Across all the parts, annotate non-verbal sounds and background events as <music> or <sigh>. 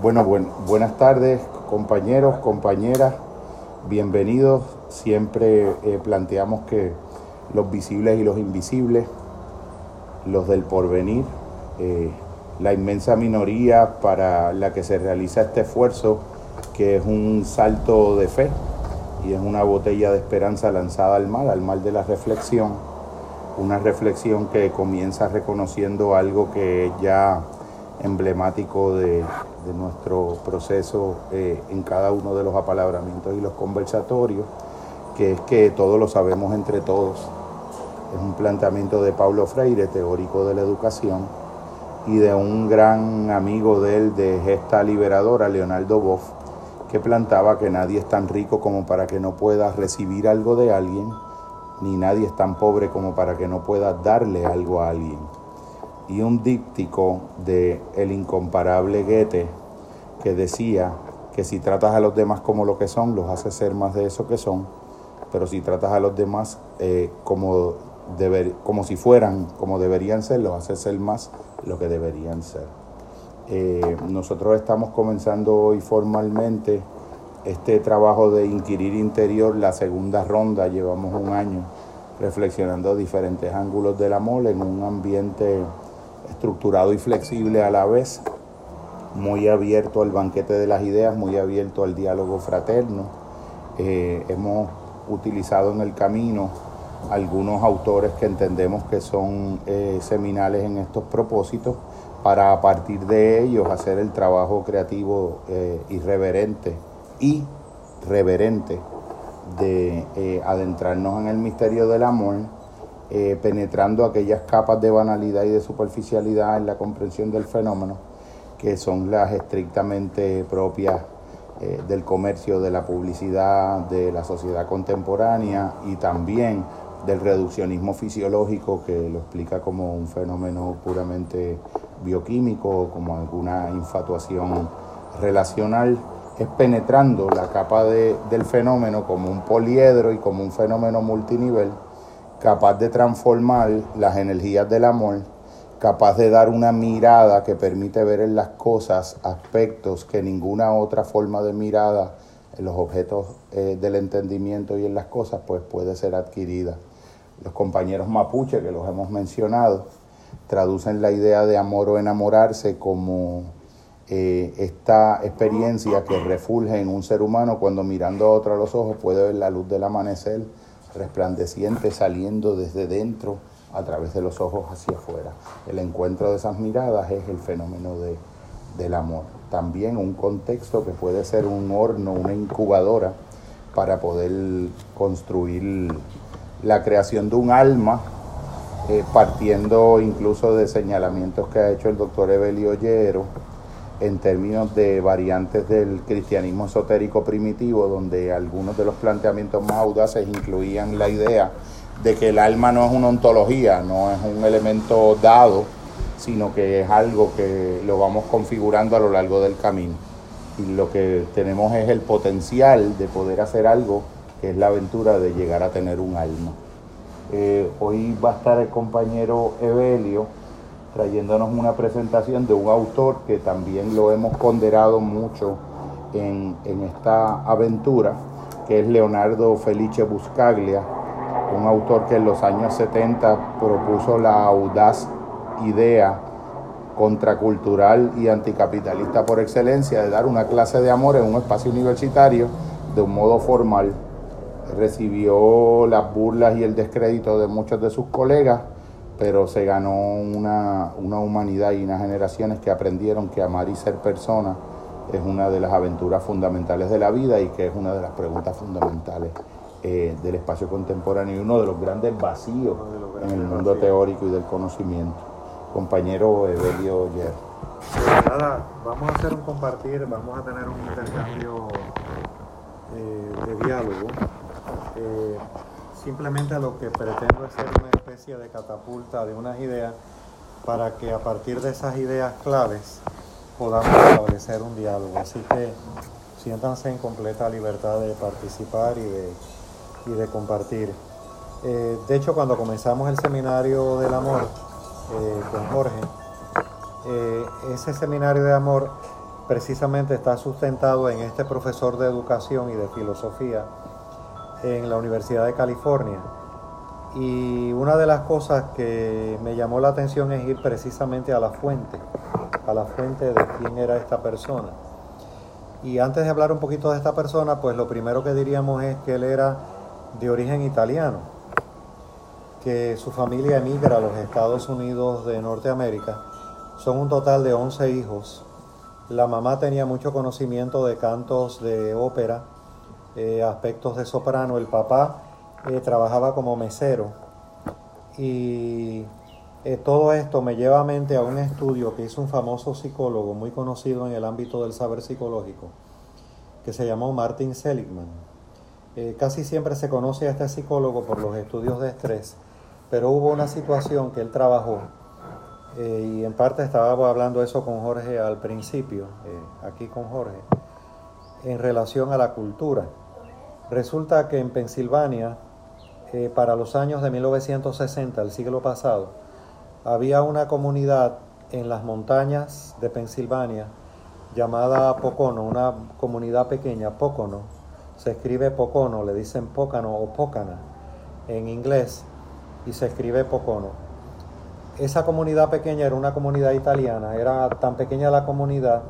Bueno, buenas tardes, compañeros, compañeras, bienvenidos. Siempre eh, planteamos que los visibles y los invisibles, los del porvenir, eh, la inmensa minoría para la que se realiza este esfuerzo, que es un salto de fe y es una botella de esperanza lanzada al mal, al mal de la reflexión, una reflexión que comienza reconociendo algo que ya emblemático de, nuestro proceso eh, en cada uno de los apalabramientos y los conversatorios, que es que todos lo sabemos entre todos. Es un planteamiento de Paulo Freire, teórico de la educación, y de un gran amigo de él, de gesta liberadora, Leonardo Boff, que plantaba que nadie es tan rico como para que no pueda recibir algo de alguien, ni nadie es tan pobre como para que no pueda darle algo a alguien y un díptico de el incomparable Goethe que decía que si tratas a los demás como lo que son, los hace ser más de eso que son, pero si tratas a los demás eh, como, como si fueran, como deberían ser, los hace ser más lo que deberían ser. Eh, nosotros estamos comenzando hoy formalmente este trabajo de inquirir interior, la segunda ronda, llevamos un año reflexionando diferentes ángulos del amor en un ambiente estructurado y flexible a la vez, muy abierto al banquete de las ideas, muy abierto al diálogo fraterno. Eh, hemos utilizado en el camino algunos autores que entendemos que son eh, seminales en estos propósitos para a partir de ellos hacer el trabajo creativo eh, irreverente y reverente de adentrarnos en el misterio del amor eh, penetrando aquellas capas de banalidad y de superficialidad en la comprensión del fenómeno, que son las estrictamente propias eh, del comercio, de la publicidad, de la sociedad contemporánea y también del reduccionismo fisiológico que lo explica como un fenómeno puramente bioquímico, como alguna infatuación relacional, es penetrando la capa del fenómeno como un poliedro y como un fenómeno multinivel capaz de transformar las energías del amor, capaz de dar una mirada que permite ver en las cosas aspectos que ninguna otra forma de mirada en los objetos eh, del entendimiento y en las cosas pues puede ser adquirida. Los compañeros mapuche que los hemos mencionado traducen la idea de amor o enamorarse como eh, esta experiencia que refulge en un ser humano cuando mirando a otro a los ojos puede ver la luz del amanecer resplandeciente saliendo desde dentro a través de los ojos hacia afuera. El encuentro de esas miradas es el fenómeno de, del amor. También un contexto que puede ser un horno, una incubadora para poder construir la creación de un alma, eh, partiendo incluso de señalamientos que ha hecho el doctor Evelio Ollero en términos de variantes del cristianismo esotérico primitivo, donde algunos de los planteamientos más audaces incluían la idea de que el alma no es una ontología, no es un elemento dado, sino que es algo que lo vamos configurando a lo largo del camino. Y lo que tenemos es el potencial de poder hacer algo, que es la aventura de llegar a tener un alma. Eh, hoy va a estar el compañero Evelio trayéndonos una presentación de un autor que también lo hemos ponderado mucho en, esta aventura, que es Leonardo Felice Buscaglia, un autor que en los años 70 propuso la audaz idea contracultural y anticapitalista por excelencia de dar una clase de amor en un espacio universitario de un modo formal. Recibió las burlas y el descrédito de muchos de sus colegas, pero se ganó una, humanidad y unas generaciones que aprendieron que amar y ser persona es una de las aventuras fundamentales de la vida y que es una de las preguntas fundamentales eh, del espacio contemporáneo y uno de los grandes vacíos en el mundo teórico y del conocimiento. Compañero Evelio Yer. Nada, vamos a hacer un compartir, vamos a tener un intercambio eh, de diálogo. Eh, Simplemente lo que pretendo es ser una especie de catapulta de unas ideas para que a partir de esas ideas claves podamos establecer un diálogo. Así que siéntanse en completa libertad de participar y de, compartir. Eh, de hecho, cuando comenzamos el seminario del amor eh, con Jorge, eh, ese seminario de amor precisamente está sustentado en este profesor de educación y de filosofía en la Universidad de California. Y una de las cosas que me llamó la atención es ir precisamente a la fuente, a la fuente de quién era esta persona. Y antes de hablar un poquito de esta persona, pues lo primero que diríamos es que él era de origen italiano, que su familia emigra a los Estados Unidos de Norteamérica. Son un total de 11 hijos. La mamá tenía mucho conocimiento de cantos de ópera, eh, aspectos de soprano. El papá eh, trabajaba como mesero. Y eh, todo esto me lleva a mente a un estudio que hizo un famoso psicólogo muy conocido en el ámbito del saber psicológico, que se llamó Martin Seligman. Eh, casi siempre se conoce a este psicólogo por los estudios de estrés, pero hubo una situación que él trabajó, eh, y en parte estaba hablando eso con Jorge al principio, aquí con Jorge, en relación a la cultura. Resulta que en Pensilvania, para los años de 1960, el siglo pasado, había una comunidad en las montañas de Pensilvania llamada Pocono, una comunidad pequeña, Pocono. Se escribe Pocono, le dicen Pócano o Pócana en inglés y se escribe Pocono. Esa comunidad pequeña era una comunidad italiana, era tan pequeña la comunidad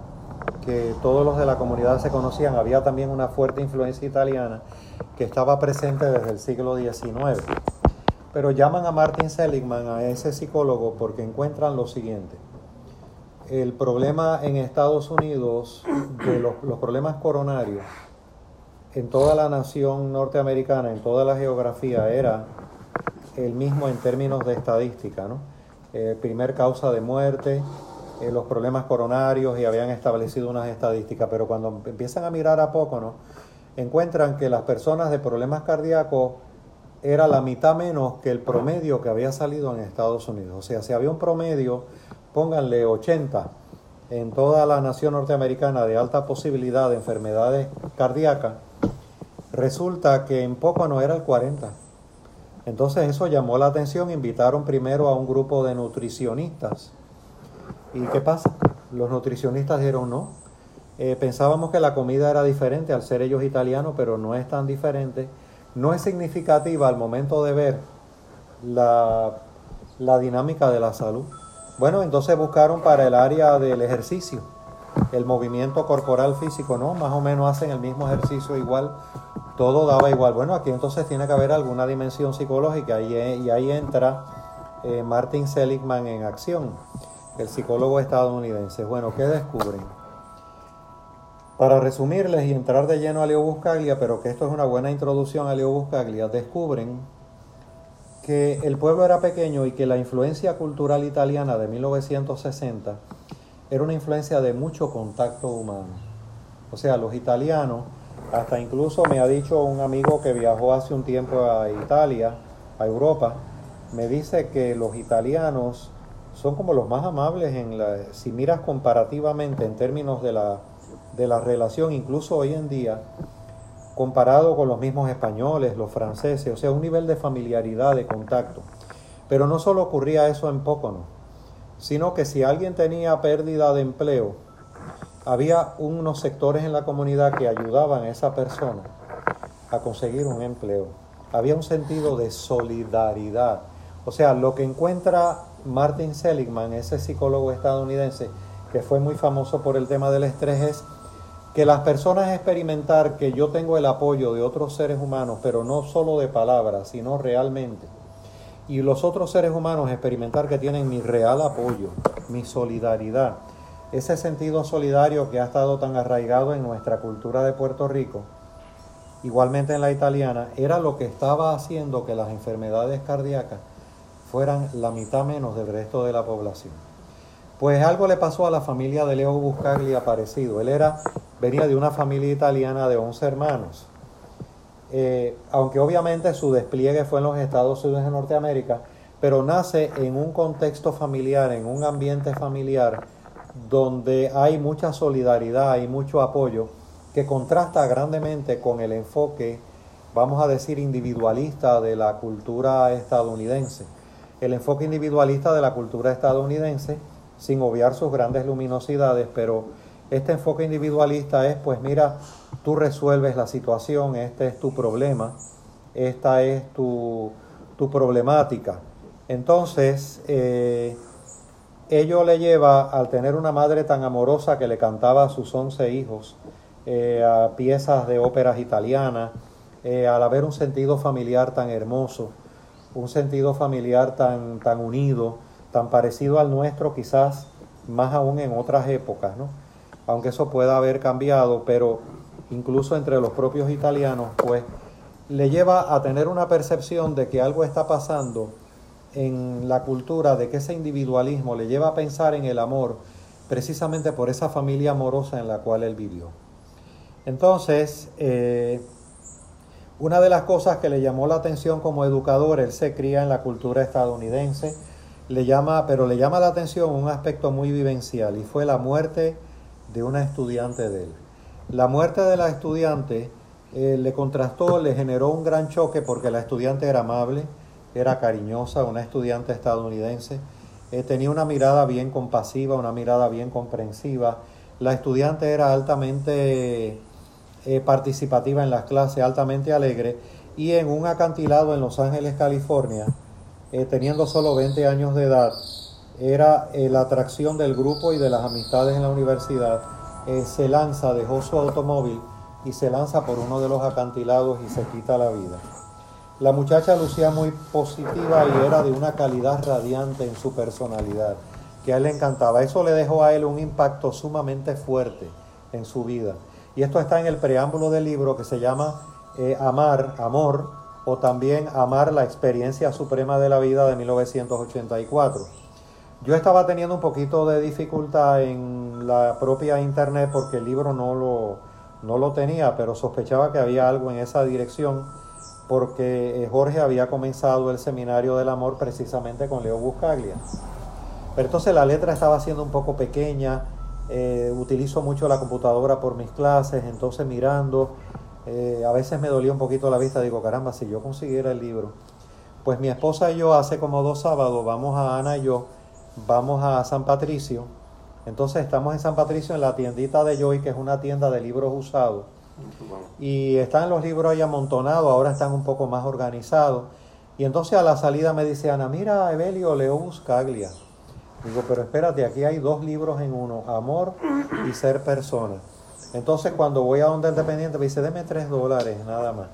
que todos los de la comunidad se conocían. Había también una fuerte influencia italiana que estaba presente desde el siglo XIX. Pero llaman a Martin Seligman, a ese psicólogo, porque encuentran lo siguiente. El problema en Estados Unidos de los, problemas coronarios en toda la nación norteamericana, en toda la geografía, era el mismo en términos de estadística, ¿no? Eh, primer causa de muerte, eh, los problemas coronarios y habían establecido unas estadísticas, pero cuando empiezan a mirar a poco, ¿no? Encuentran que las personas de problemas cardíacos era la mitad menos que el promedio que había salido en Estados Unidos. O sea, si había un promedio, pónganle 80 en toda la nación norteamericana de alta posibilidad de enfermedades cardíacas, resulta que en poco no era el 40. Entonces eso llamó la atención, invitaron primero a un grupo de nutricionistas. ¿Y qué pasa? Los nutricionistas dijeron no. Eh, pensábamos que la comida era diferente al ser ellos italianos, pero no es tan diferente no es significativa al momento de ver la, dinámica de la salud. Bueno, entonces buscaron para el área del ejercicio, el movimiento corporal físico, ¿no? Más o menos hacen el mismo ejercicio igual, todo daba igual. Bueno, aquí entonces tiene que haber alguna dimensión psicológica y, y ahí entra eh, Martin Seligman en acción, el psicólogo estadounidense. Bueno, ¿qué descubren? Para resumirles y entrar de lleno a Leo Buscaglia, pero que esto es una buena introducción a Leo Buscaglia, descubren que el pueblo era pequeño y que la influencia cultural italiana de 1960 era una influencia de mucho contacto humano. O sea, los italianos, hasta incluso me ha dicho un amigo que viajó hace un tiempo a Italia, a Europa, me dice que los italianos son como los más amables en la, si miras comparativamente en términos de la de la relación, incluso hoy en día, comparado con los mismos españoles, los franceses, o sea, un nivel de familiaridad, de contacto. Pero no solo ocurría eso en Pócono, sino que si alguien tenía pérdida de empleo, había unos sectores en la comunidad que ayudaban a esa persona a conseguir un empleo. Había un sentido de solidaridad. O sea, lo que encuentra Martin Seligman, ese psicólogo estadounidense, que fue muy famoso por el tema del estrés, es que las personas experimentar que yo tengo el apoyo de otros seres humanos, pero no solo de palabras, sino realmente. Y los otros seres humanos experimentar que tienen mi real apoyo, mi solidaridad. Ese sentido solidario que ha estado tan arraigado en nuestra cultura de Puerto Rico, igualmente en la italiana, era lo que estaba haciendo que las enfermedades cardíacas fueran la mitad menos del resto de la población. Pues algo le pasó a la familia de Leo Buscaglia parecido. Él era venía de una familia italiana de 11 hermanos. Eh, aunque obviamente su despliegue fue en los Estados Unidos de Norteamérica, pero nace en un contexto familiar, en un ambiente familiar donde hay mucha solidaridad y mucho apoyo que contrasta grandemente con el enfoque, vamos a decir, individualista de la cultura estadounidense. El enfoque individualista de la cultura estadounidense, sin obviar sus grandes luminosidades, pero Este enfoque individualista es, pues mira, tú resuelves la situación, este es tu problema, esta es tu, problemática. Entonces, eh, ello le lleva al tener una madre tan amorosa que le cantaba a sus once hijos, eh, a piezas de óperas italianas, eh, al haber un sentido familiar tan hermoso, un sentido familiar tan, tan unido, tan parecido al nuestro, quizás más aún en otras épocas, ¿no? aunque eso pueda haber cambiado, pero incluso entre los propios italianos, pues le lleva a tener una percepción de que algo está pasando en la cultura, de que ese individualismo le lleva a pensar en el amor precisamente por esa familia amorosa en la cual él vivió. Entonces, eh, una de las cosas que le llamó la atención como educador, él se cría en la cultura estadounidense, le llama, pero le llama la atención un aspecto muy vivencial y fue la muerte de una estudiante de él. La muerte de la estudiante eh, le contrastó, le generó un gran choque porque la estudiante era amable, era cariñosa, una estudiante estadounidense, eh, tenía una mirada bien compasiva, una mirada bien comprensiva. La estudiante era altamente eh, participativa en las clases, altamente alegre, y en un acantilado en Los Ángeles, California, teniendo solo 20 años de edad, era la atracción del grupo y de las amistades en la universidad eh, se lanza, dejó su automóvil y se lanza por uno de los acantilados y se quita la vida. La muchacha lucía muy positiva y era de una calidad radiante en su personalidad, que a él le encantaba. Eso le dejó a él un impacto sumamente fuerte en su vida. Y esto está en el preámbulo del libro que se llama eh, Amar, Amor, o también Amar la experiencia suprema de la vida de 1984. Yo estaba teniendo un poquito de dificultad en la propia internet porque el libro no lo, no lo tenía, pero sospechaba que había algo en esa dirección porque eh, Jorge había comenzado el seminario del amor precisamente con Leo Buscaglia. Pero entonces la letra estaba siendo un poco pequeña, eh, utilizo mucho la computadora por mis clases, entonces mirando, eh, a veces me dolía un poquito la vista, digo, caramba, si yo consiguiera el libro. Pues mi esposa y yo hace como dos sábados vamos a Ana y yo vamos a San Patricio. Entonces estamos en San Patricio en la tiendita de Joy, que es una tienda de libros usados. Y están los libros ahí amontonados, ahora están un poco más organizados. Y entonces a la salida me dice Ana, mira Evelio, leo Buscaglia. Digo, pero espérate, aquí hay dos libros en uno, Amor y Ser Persona. Entonces cuando voy a Onda Independiente me dice, deme tres dólares nada más.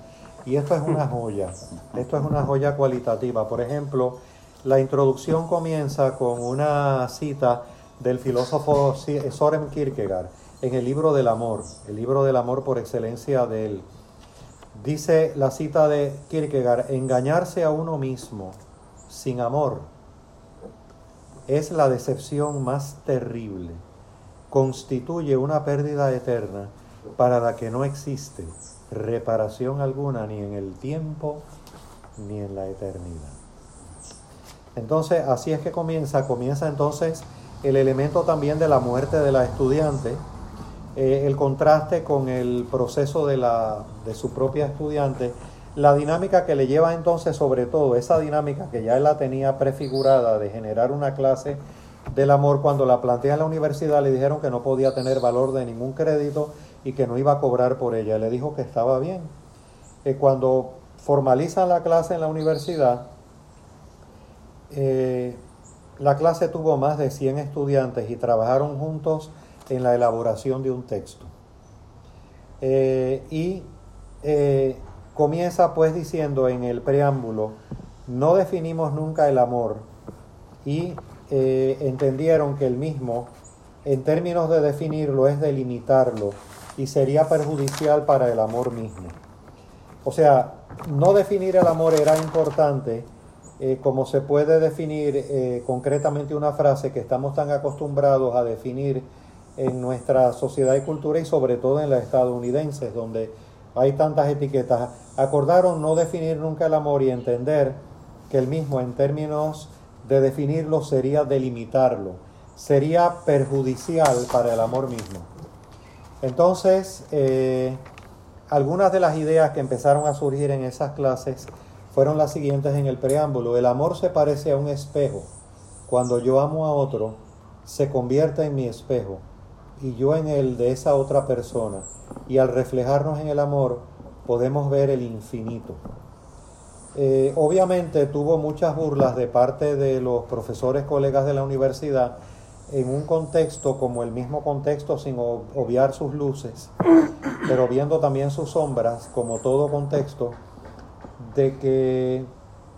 Y esto es una joya, esto es una joya cualitativa. Por ejemplo, la introducción comienza con una cita del filósofo Soren Kierkegaard en el libro del amor, el libro del amor por excelencia de él. Dice la cita de Kierkegaard, engañarse a uno mismo sin amor es la decepción más terrible, constituye una pérdida eterna para la que no existe reparación alguna ni en el tiempo ni en la eternidad. Entonces, así es que comienza, comienza entonces el elemento también de la muerte de la estudiante, eh, el contraste con el proceso de, la, de su propia estudiante, la dinámica que le lleva entonces sobre todo, esa dinámica que ya él la tenía prefigurada de generar una clase del amor, cuando la plantea en la universidad le dijeron que no podía tener valor de ningún crédito y que no iba a cobrar por ella. Le dijo que estaba bien. Eh, cuando formalizan la clase en la universidad, eh, la clase tuvo más de 100 estudiantes y trabajaron juntos en la elaboración de un texto. Eh, y comienza pues diciendo en el preámbulo, no definimos nunca el amor y entendieron que el mismo, en términos de definirlo, es delimitarlo y sería perjudicial para el amor mismo. O sea, no definir el amor era importante eh, como se puede definir eh, concretamente una frase que estamos tan acostumbrados a definir en nuestra sociedad y cultura y sobre todo en la estadounidense, donde hay tantas etiquetas. Acordaron no definir nunca el amor y entender que el mismo en términos de definirlo sería delimitarlo, sería perjudicial para el amor mismo. Entonces, eh, algunas de las ideas que empezaron a surgir en esas clases fueron las siguientes en el preámbulo. El amor se parece a un espejo. Cuando yo amo a otro, se convierte en mi espejo y yo en el de esa otra persona. Y al reflejarnos en el amor podemos ver el infinito. Eh, obviamente tuvo muchas burlas de parte de los profesores colegas de la universidad en un contexto como el mismo contexto sin obviar sus luces, pero viendo también sus sombras como todo contexto, de que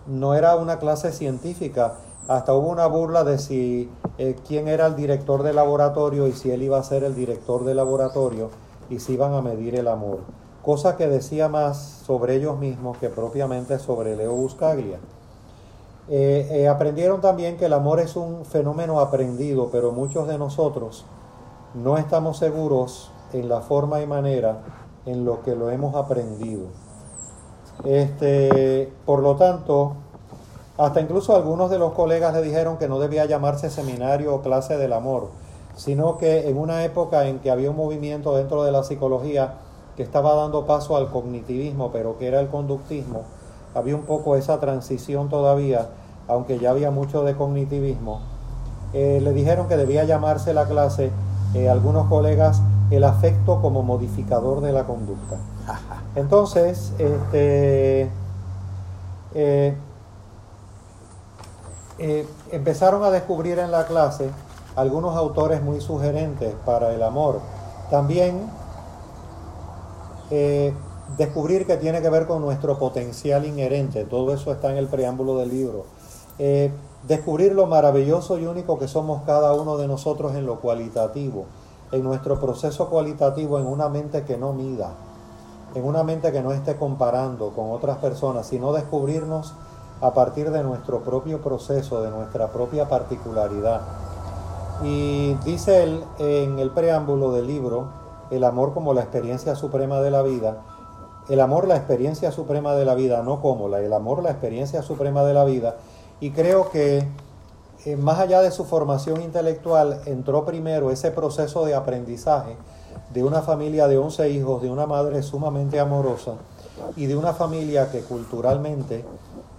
no era una clase científica. Hasta hubo una burla de si eh, quién era el director del laboratorio y si él iba a ser el director del laboratorio y si iban a medir el amor. Cosa que decía más sobre ellos mismos que propiamente sobre Leo Buscaglia. Eh, eh, aprendieron también que el amor es un fenómeno aprendido, pero muchos de nosotros no estamos seguros en la forma y manera en lo que lo hemos aprendido. Este, por lo tanto, hasta incluso algunos de los colegas le dijeron que no debía llamarse seminario o clase del amor, sino que en una época en que había un movimiento dentro de la psicología que estaba dando paso al cognitivismo, pero que era el conductismo, había un poco esa transición todavía, aunque ya había mucho de cognitivismo. Eh, le dijeron que debía llamarse la clase, eh, algunos colegas, el afecto como modificador de la conducta. <laughs> Entonces, este, eh, empezaron a descubrir en la clase algunos autores muy sugerentes para el amor. También eh, descubrir que tiene que ver con nuestro potencial inherente, todo eso está en el preámbulo del libro. descubrir lo maravilloso y único que somos cada uno de nosotros en lo cualitativo, en nuestro proceso cualitativo, en una mente que no mida en una mente que no esté comparando con otras personas, sino descubrirnos a partir de nuestro propio proceso, de nuestra propia particularidad. Y dice él en el preámbulo del libro, el amor como la experiencia suprema de la vida, el amor la experiencia suprema de la vida, no como la, el amor la experiencia suprema de la vida, y creo que eh, más allá de su formación intelectual, entró primero ese proceso de aprendizaje de una familia de 11 hijos, de una madre sumamente amorosa y de una familia que culturalmente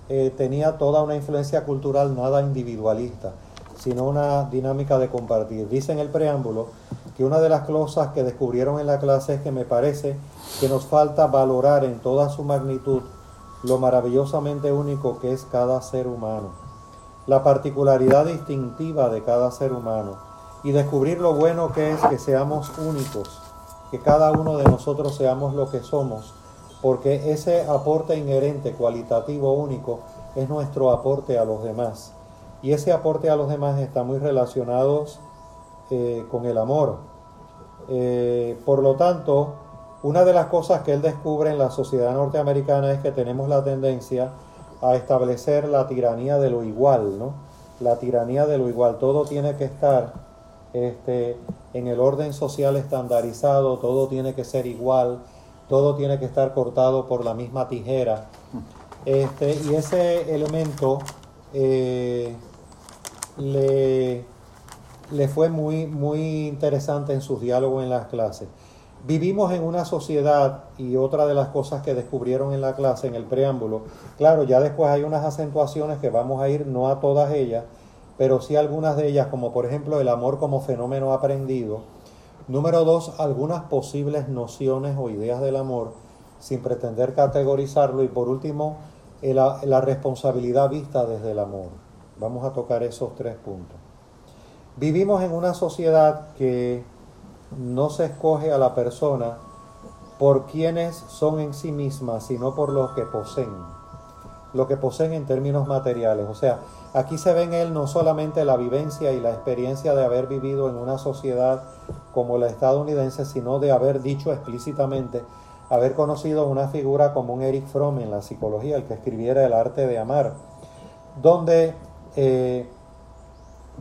eh, tenía toda una influencia cultural nada individualista, sino una dinámica de compartir. Dice en el preámbulo que una de las cosas que descubrieron en la clase es que me parece que nos falta valorar en toda su magnitud lo maravillosamente único que es cada ser humano, la particularidad distintiva de cada ser humano y descubrir lo bueno que es que seamos únicos que cada uno de nosotros seamos lo que somos, porque ese aporte inherente, cualitativo, único, es nuestro aporte a los demás. Y ese aporte a los demás está muy relacionado eh, con el amor. Eh, por lo tanto, una de las cosas que él descubre en la sociedad norteamericana es que tenemos la tendencia a establecer la tiranía de lo igual, ¿no? La tiranía de lo igual. Todo tiene que estar este, en el orden social estandarizado, todo tiene que ser igual, todo tiene que estar cortado por la misma tijera. Este, y ese elemento eh, le, le, fue muy, muy interesante en sus diálogos en las clases. Vivimos en una sociedad y otra de las cosas que descubrieron en la clase, en el preámbulo, claro, ya después hay unas acentuaciones que vamos a ir, no a todas ellas, pero sí algunas de ellas, como por ejemplo el amor como fenómeno aprendido. Número dos, algunas posibles nociones o ideas del amor sin pretender categorizarlo. Y por último, la responsabilidad vista desde el amor. Vamos a tocar esos tres puntos. Vivimos en una sociedad que no se escoge a la persona por quienes son en sí mismas, sino por lo que poseen. Lo que poseen en términos materiales. O sea, Aquí se ve en él no solamente la vivencia y la experiencia de haber vivido en una sociedad como la estadounidense, sino de haber dicho explícitamente, haber conocido una figura como un Eric Fromm en la psicología, el que escribiera El arte de amar, donde eh,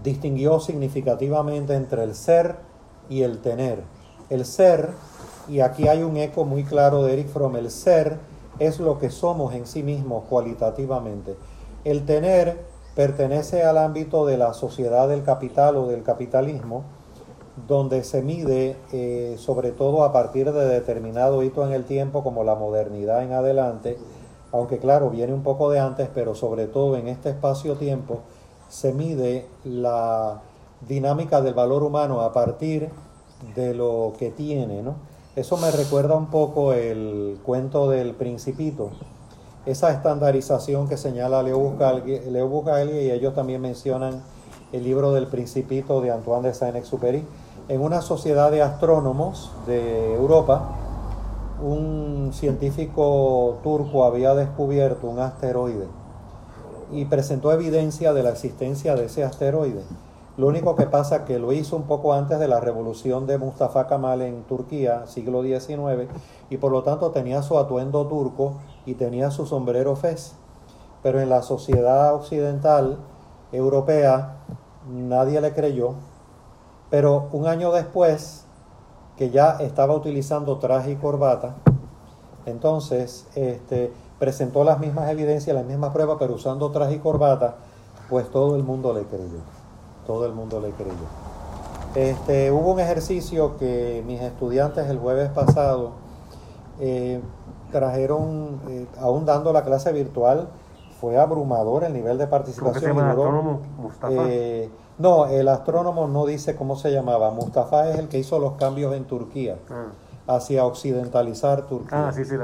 distinguió significativamente entre el ser y el tener. El ser, y aquí hay un eco muy claro de Eric Fromm, el ser es lo que somos en sí mismos cualitativamente. El tener pertenece al ámbito de la sociedad del capital o del capitalismo, donde se mide eh, sobre todo a partir de determinado hito en el tiempo como la modernidad en adelante, aunque claro, viene un poco de antes, pero sobre todo en este espacio-tiempo se mide la dinámica del valor humano a partir de lo que tiene, ¿no? Eso me recuerda un poco el cuento del principito, esa estandarización que señala Leo Buscaglia, y ellos también mencionan el libro del principito de Antoine de Saint-Exupéry. En una sociedad de astrónomos de Europa, un científico turco había descubierto un asteroide y presentó evidencia de la existencia de ese asteroide. Lo único que pasa es que lo hizo un poco antes de la revolución de Mustafa Kemal en Turquía, siglo XIX, y por lo tanto tenía su atuendo turco y tenía su sombrero fez. Pero en la sociedad occidental europea nadie le creyó. Pero un año después, que ya estaba utilizando traje y corbata, entonces este, presentó las mismas evidencias, las mismas pruebas, pero usando traje y corbata, pues todo el mundo le creyó. Todo el mundo le creyó. Este, hubo un ejercicio que mis estudiantes el jueves pasado eh, trajeron, eh, aún dando la clase virtual, fue abrumador el nivel de participación. ¿Cómo se llama Mustafa? Eh, no, el astrónomo no dice cómo se llamaba. Mustafa es el que hizo los cambios en Turquía. Ah. hacia occidentalizar Turquía. Ah, sí, sí,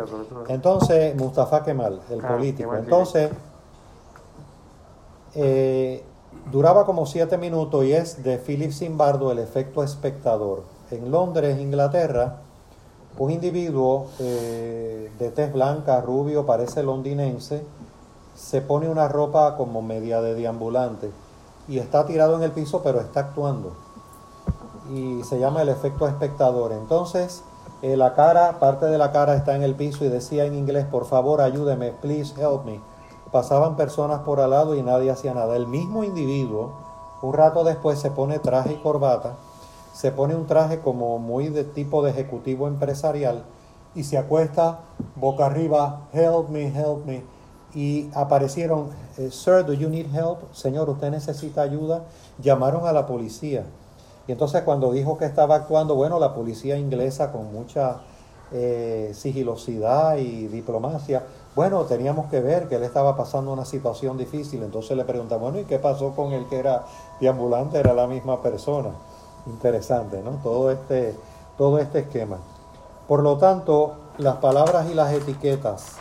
Entonces, Mustafa Kemal, el ah, político. Entonces, eh, duraba como siete minutos y es de Philip Zimbardo el efecto espectador. En Londres, Inglaterra, un individuo eh, de tez blanca, rubio, parece londinense, se pone una ropa como media de deambulante y está tirado en el piso pero está actuando. Y se llama el efecto espectador. Entonces, eh, la cara, parte de la cara está en el piso y decía en inglés, por favor ayúdeme, please help me. Pasaban personas por al lado y nadie hacía nada. El mismo individuo, un rato después, se pone traje y corbata se pone un traje como muy de tipo de ejecutivo empresarial y se acuesta boca arriba, help me, help me. Y aparecieron, eh, sir, do you need help? Señor, usted necesita ayuda. Llamaron a la policía. Y entonces cuando dijo que estaba actuando, bueno, la policía inglesa con mucha eh, sigilosidad y diplomacia, bueno, teníamos que ver que él estaba pasando una situación difícil. Entonces le preguntamos, bueno, ¿y qué pasó con el que era deambulante? Era la misma persona. Interesante, ¿no? Todo este, todo este esquema. Por lo tanto, las palabras y las etiquetas,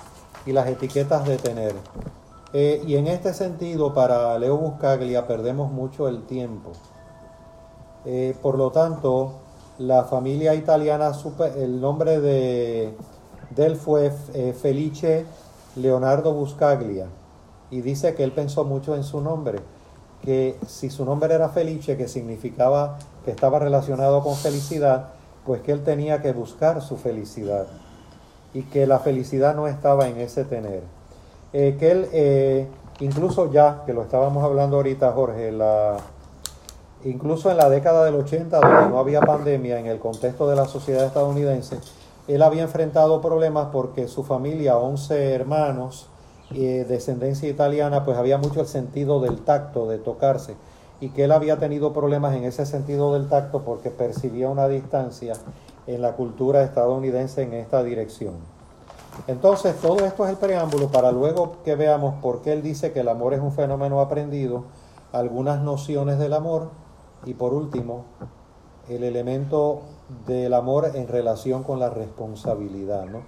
y las etiquetas de tener. Eh, y en este sentido, para Leo Buscaglia perdemos mucho el tiempo. Eh, por lo tanto, la familia italiana, el nombre de, él fue eh, Felice Leonardo Buscaglia, y dice que él pensó mucho en su nombre, que si su nombre era Felice, que significaba que estaba relacionado con felicidad, pues que él tenía que buscar su felicidad y que la felicidad no estaba en ese tener. Eh, que él, eh, incluso ya, que lo estábamos hablando ahorita, Jorge, la, incluso en la década del 80, donde no había pandemia, en el contexto de la sociedad estadounidense, él había enfrentado problemas porque su familia, 11 hermanos, eh, descendencia italiana, pues había mucho el sentido del tacto, de tocarse y que él había tenido problemas en ese sentido del tacto porque percibía una distancia en la cultura estadounidense en esta dirección. Entonces, todo esto es el preámbulo para luego que veamos por qué él dice que el amor es un fenómeno aprendido, algunas nociones del amor y por último, el elemento del amor en relación con la responsabilidad, ¿no?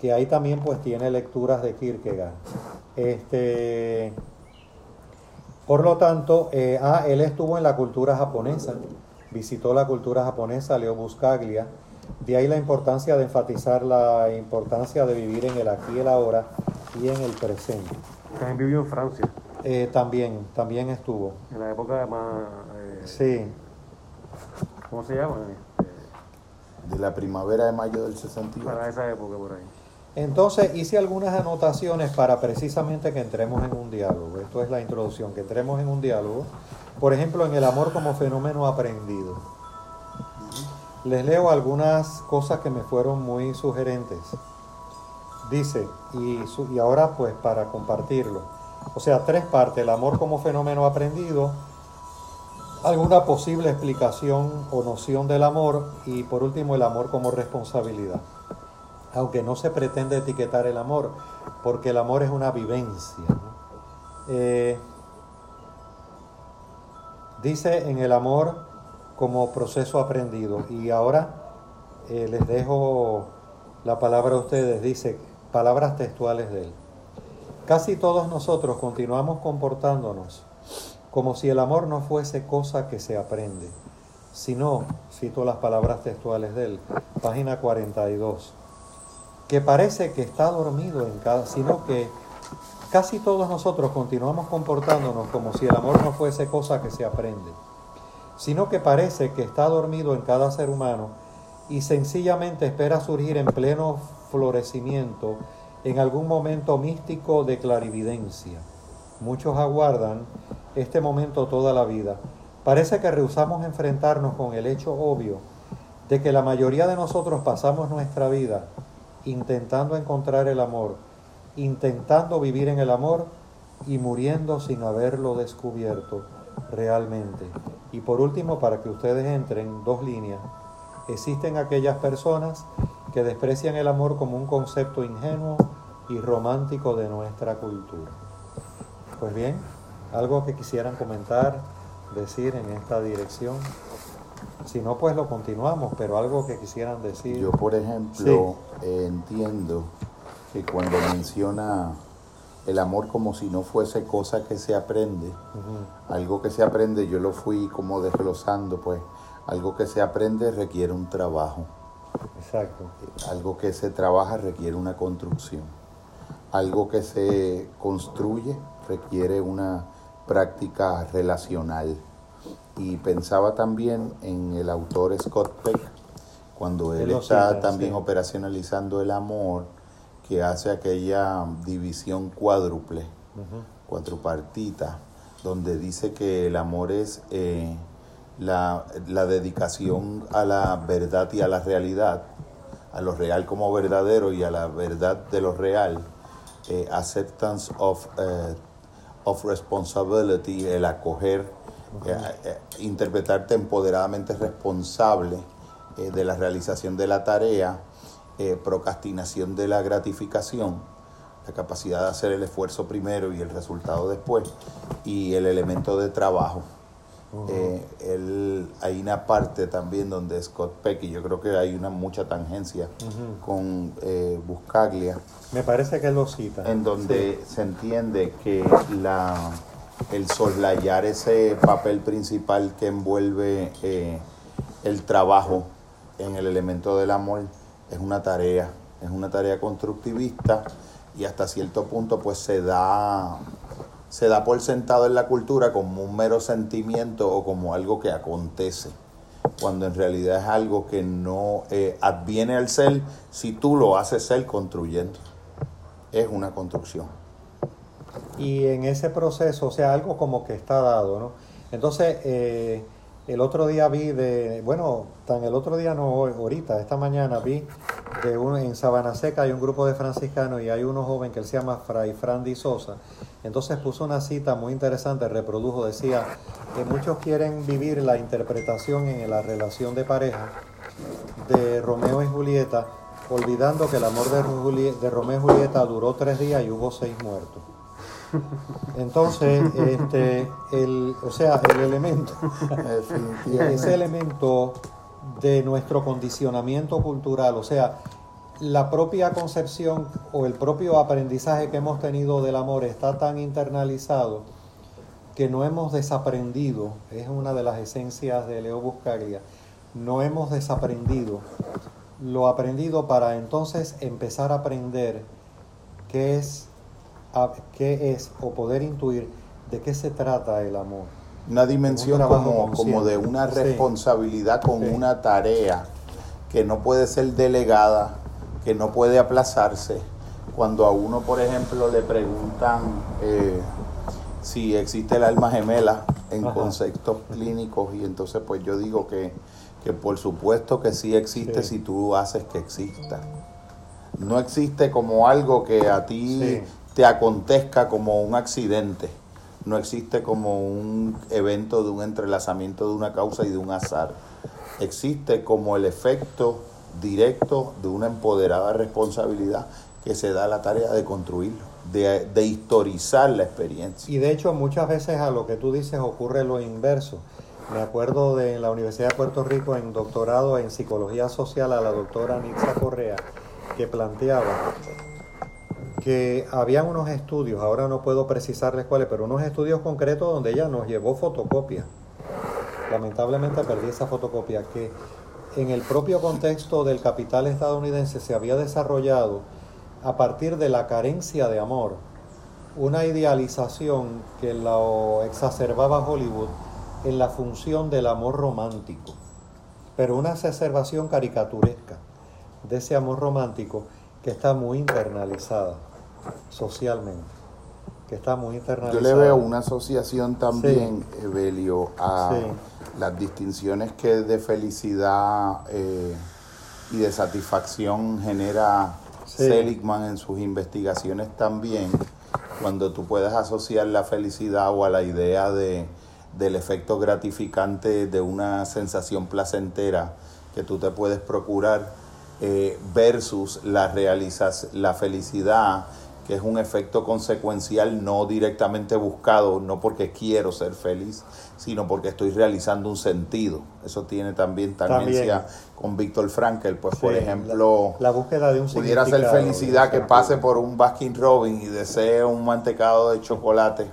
que ahí también pues tiene lecturas de Kierkegaard. Este, por lo tanto, eh, ah, él estuvo en la cultura japonesa, visitó la cultura japonesa, Leo Buscaglia. De ahí la importancia de enfatizar la importancia de vivir en el aquí y el ahora y en el presente. También vivió en Francia. Eh, también, también estuvo. En la época más... Eh, sí. ¿Cómo se llama? De la primavera de mayo del 68. Para esa época por ahí. Entonces hice algunas anotaciones para precisamente que entremos en un diálogo. Esto es la introducción, que entremos en un diálogo. Por ejemplo, en el amor como fenómeno aprendido. Les leo algunas cosas que me fueron muy sugerentes. Dice, y, ahora pues para compartirlo. O sea, tres partes. El amor como fenómeno aprendido, alguna posible explicación o noción del amor y por último el amor como responsabilidad aunque no se pretende etiquetar el amor, porque el amor es una vivencia. Eh, dice en el amor como proceso aprendido. Y ahora eh, les dejo la palabra a ustedes, dice palabras textuales de él. Casi todos nosotros continuamos comportándonos como si el amor no fuese cosa que se aprende, sino, cito las palabras textuales de él, página 42, que parece que está dormido en cada, sino que casi todos nosotros continuamos comportándonos como si el amor no fuese cosa que se aprende, sino que parece que está dormido en cada ser humano y sencillamente espera surgir en pleno florecimiento en algún momento místico de clarividencia. Muchos aguardan este momento toda la vida. Parece que rehusamos enfrentarnos con el hecho obvio de que la mayoría de nosotros pasamos nuestra vida intentando encontrar el amor, intentando vivir en el amor y muriendo sin haberlo descubierto realmente. Y por último, para que ustedes entren, dos líneas, existen aquellas personas que desprecian el amor como un concepto ingenuo y romántico de nuestra cultura. Pues bien, algo que quisieran comentar, decir en esta dirección. Si no, pues lo continuamos, pero algo que quisieran decir. Yo, por ejemplo, eh, entiendo que cuando menciona el amor como si no fuese cosa que se aprende, algo que se aprende, yo lo fui como desglosando, pues algo que se aprende requiere un trabajo. Exacto. Algo que se trabaja requiere una construcción. Algo que se construye requiere una práctica relacional. Y pensaba también en el autor Scott Peck, cuando él está también operacionalizando el amor, que hace aquella división cuádruple, cuatropartita, donde dice que el amor es eh, la, dedicación a la verdad y a la realidad, a lo real como verdadero y a la verdad de lo real, eh, acceptance of, eh, of responsibility, el acoger, interpretarte empoderadamente responsable de la realización de la tarea, procrastinación de la gratificación, la capacidad de hacer el esfuerzo primero y el resultado después, y el elemento de trabajo eh, hay una parte también donde Scott Peck, y yo creo que hay una mucha tangencia con eh, Buscaglia. Me parece que lo cita. En donde se entiende que la, el soslayar ese papel principal que envuelve eh, el trabajo en el elemento del amor es una tarea, es una tarea constructivista y hasta cierto punto pues se da se da por sentado en la cultura como un mero sentimiento o como algo que acontece, cuando en realidad es algo que no eh, adviene al ser si tú lo haces ser construyendo. Es una construcción. Y en ese proceso, o sea, algo como que está dado, ¿no? Entonces, eh, el otro día vi de, bueno, tan el otro día no, ahorita, esta mañana vi de uno en Sabana Seca hay un grupo de franciscanos y hay uno joven que él se llama Fray Frandi Sosa. Entonces puso una cita muy interesante, reprodujo, decía que muchos quieren vivir la interpretación en la relación de pareja de Romeo y Julieta, olvidando que el amor de, de Romeo y Julieta duró tres días y hubo seis muertos. Entonces, este, el, o sea, el elemento, ese elemento de nuestro condicionamiento cultural, o sea, la propia concepción o el propio aprendizaje que hemos tenido del amor está tan internalizado que no hemos desaprendido, es una de las esencias de Leo Buscaglia, no hemos desaprendido lo aprendido para entonces empezar a aprender qué es qué es o poder intuir de qué se trata el amor. Una dimensión como, como de una responsabilidad con una tarea que no puede ser delegada, que no puede aplazarse. Cuando a uno, por ejemplo, le preguntan eh, si existe el alma gemela en conceptos clínicos, y entonces pues yo digo que, que por supuesto que sí existe si tú haces que exista. No existe como algo que a ti te acontezca como un accidente. No existe como un evento de un entrelazamiento de una causa y de un azar. Existe como el efecto directo de una empoderada responsabilidad que se da la tarea de construirlo, de, de, historizar la experiencia. Y de hecho muchas veces a lo que tú dices ocurre lo inverso. Me acuerdo de la Universidad de Puerto Rico en doctorado en psicología social a la doctora Nixa Correa que planteaba que habían unos estudios, ahora no puedo precisarles cuáles, pero unos estudios concretos donde ella nos llevó fotocopias. Lamentablemente perdí esa fotocopia que en el propio contexto del capital estadounidense se había desarrollado a partir de la carencia de amor, una idealización que lo exacerbaba Hollywood en la función del amor romántico, pero una exacerbación caricaturesca de ese amor romántico que está muy internalizada socialmente, que está muy internalizada. Yo le veo una asociación también, Evelio, a las distinciones que de felicidad eh, y de satisfacción genera Seligman en sus investigaciones también, cuando tú puedes asociar la felicidad o a la idea de, del efecto gratificante de una sensación placentera que tú te puedes procurar eh, versus la, realizas, la felicidad, que es un efecto consecuencial no directamente buscado, no porque quiero ser feliz, sino porque estoy realizando un sentido. Eso tiene también tendencia con Víctor Frankel, pues por ejemplo, la, búsqueda de un pudiera ser felicidad que pase por un Baskin Robin y desee un mantecado de chocolate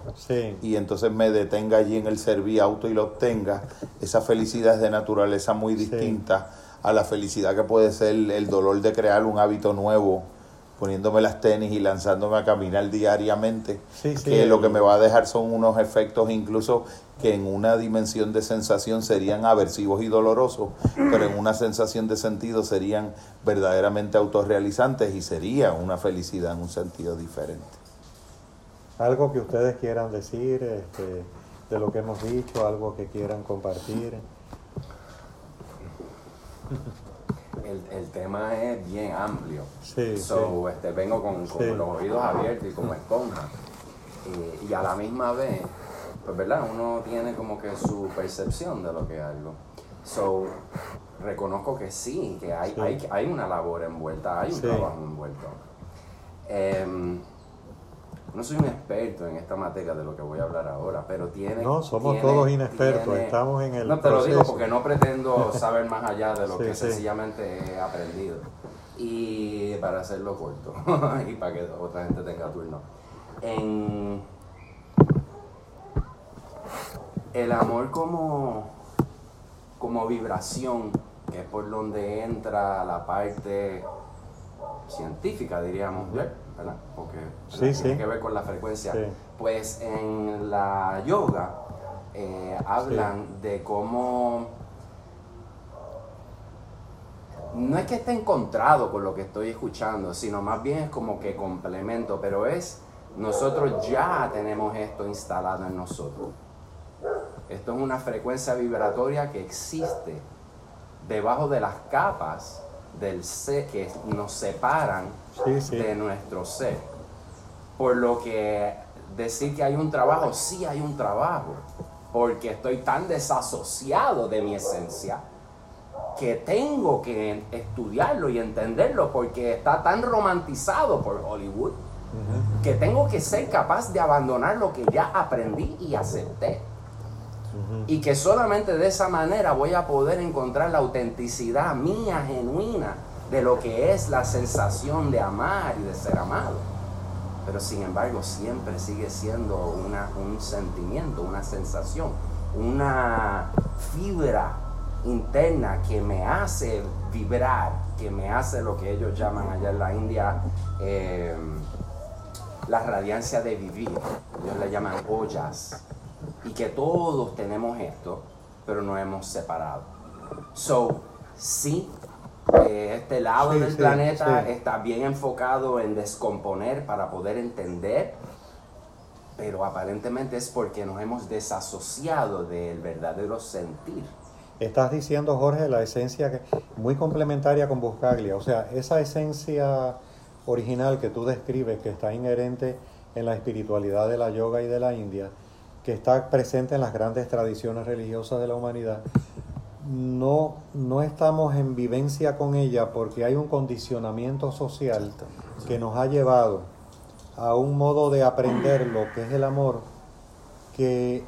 y entonces me detenga allí en el auto y lo obtenga. Esa felicidad es de naturaleza muy distinta a la felicidad que puede ser el dolor de crear un hábito nuevo, poniéndome las tenis y lanzándome a caminar diariamente, que lo que me va a dejar son unos efectos incluso que en una dimensión de sensación serían aversivos y dolorosos, pero en una sensación de sentido serían verdaderamente autorrealizantes y sería una felicidad en un sentido diferente. Algo que ustedes quieran decir este, de lo que hemos dicho, algo que quieran compartir. El, el, tema es bien amplio. Sí, so, Este, vengo con, los oídos abiertos y como esponja. Y, a la misma vez, pues verdad, uno tiene como que su percepción de lo que es algo. So, reconozco que sí, que hay, hay, hay una labor envuelta, hay un trabajo envuelto. Em, no soy un experto en esta materia de lo que voy a hablar ahora, pero tiene... No, somos todos inexpertos, estamos en el No, te lo digo porque no pretendo saber más allá de lo que sencillamente he aprendido. Y para hacerlo corto, <laughs> y para que otra gente tenga turno. En el amor como, como vibración, que es por donde entra la parte científica, diríamos, ¿verdad? Porque tiene que ver con la frecuencia. Pues en la yoga eh, hablan de cómo no es que esté encontrado con lo que estoy escuchando, sino más bien es como que complemento, pero es nosotros ya tenemos esto instalado en nosotros. Esto es una frecuencia vibratoria que existe debajo de las capas del ser que nos separan de nuestro ser. Por lo que decir que hay un trabajo, sí hay un trabajo, porque estoy tan desasociado de mi esencia que tengo que estudiarlo y entenderlo porque está tan romantizado por Hollywood que tengo que ser capaz de abandonar lo que ya aprendí y acepté. Y que solamente de esa manera voy a poder encontrar la autenticidad mía, genuina, de lo que es la sensación de amar y de ser amado. Pero sin embargo siempre sigue siendo una, un sentimiento, una sensación, una fibra interna que me hace vibrar, que me hace lo que ellos llaman allá en la India eh, la radiancia de vivir. Ellos le llaman ollas y que todos tenemos esto, pero no hemos separado. So, sí, eh, este lado del planeta está bien enfocado en descomponer para poder entender, pero aparentemente es porque nos hemos desasociado del verdadero sentir. Estás diciendo, Jorge, la esencia que, muy complementaria con Buscaglia, o sea, esa esencia original que tú describes, que está inherente en la espiritualidad de la yoga y de la India, que está presente en las grandes tradiciones religiosas de la humanidad, no, no estamos en vivencia con ella porque hay un condicionamiento social que nos ha llevado a un modo de aprender lo que es el amor que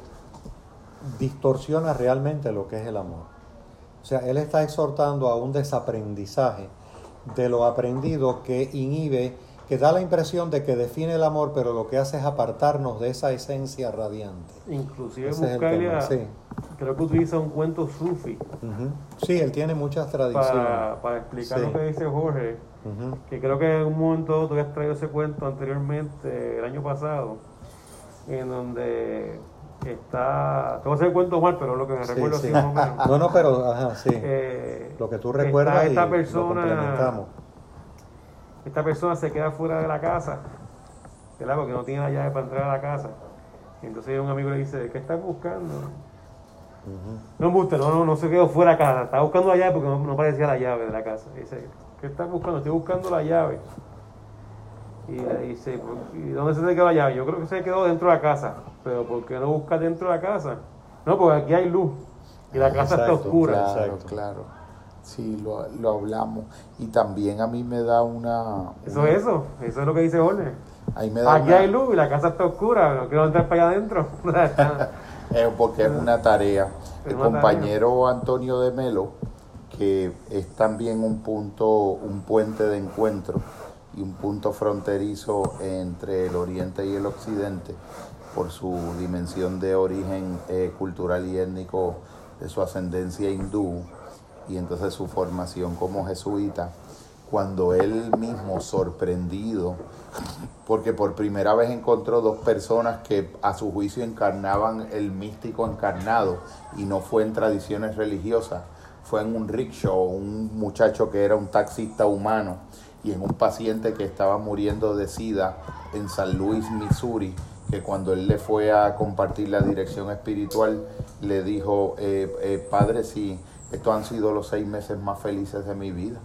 distorsiona realmente lo que es el amor. O sea, él está exhortando a un desaprendizaje de lo aprendido que inhibe, que da la impresión de que define el amor, pero lo que hace es apartarnos de esa esencia radiante. Inclusive tema, sí. creo que utiliza un cuento sufi. Sí, él tiene muchas tradiciones. para, para explicar Sí. lo que dice Jorge, que creo que en un momento tú habías traído ese cuento anteriormente, el año pasado, en donde está, te voy a hacer el cuento mal, pero lo que me Sí, recuerdo sí. así más o menos. <laughs> No, no, pero, ajá, sí. Eh, lo que tú está recuerdas y esta lo persona. Esta persona se queda fuera de la casa, ¿verdad? Porque no tiene la llave para entrar a la casa. Y entonces un amigo le dice, ¿qué estás buscando? Ujú. No, Buster, no, no, no se quedó fuera de casa, estaba buscando la llave porque no, no parecía la llave de la casa. Y dice, ¿qué estás buscando? Estoy buscando la llave. Y le dice, ¿y dónde se te quedó la llave? Yo creo que se quedó dentro de la casa. Pero ¿por qué no buscas dentro de la casa? No, porque aquí hay luz. Y la casa está Exacto, oscura. Claro, Exacto. claro. Sí, lo, lo hablamos. Y también a mí me da una... Eso es eso, eso es lo que dice Jorge. Ahí me da Aquí una- hay luz y la casa está oscura, no quiero entrar para allá adentro. Es <laughs> porque es una tarea. Es El una compañero Antonio de Melo, que es también un punto, un puente de encuentro y un punto fronterizo entre el oriente y el occidente por su dimensión de origen eh, cultural y étnico de su ascendencia hindú y entonces su formación como jesuita, cuando él mismo sorprendido, porque por primera vez encontró dos personas que a su juicio encarnaban el místico encarnado y no fue en tradiciones religiosas, fue en un rickshaw, un muchacho que era un taxista humano y en un paciente que estaba muriendo de sida en San Luis, Missouri, que cuando él le fue a compartir la dirección espiritual, le dijo, eh, eh, Padre, sí, estos han sido los seis meses más felices de mi vida.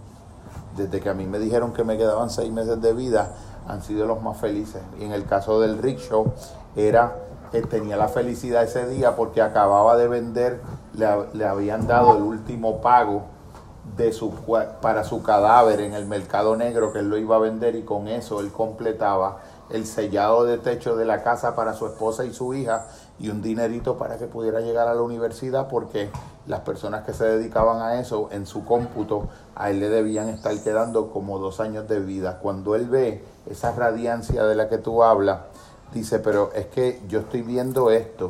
Desde que a mí me dijeron que me quedaban seis meses de vida, han sido los más felices. Y en el caso del rickshaw, era que tenía la felicidad ese día porque acababa de vender, le, le habían dado el último pago de su, para su cadáver en el mercado negro que él lo iba a vender y con eso él completaba el sellado de techo de la casa para su esposa y su hija y un dinerito para que pudiera llegar a la universidad porque las personas que se dedicaban a eso en su cómputo a él le debían estar quedando como dos años de vida. Cuando él ve esa radiancia de la que tú hablas, dice, pero es que yo estoy viendo esto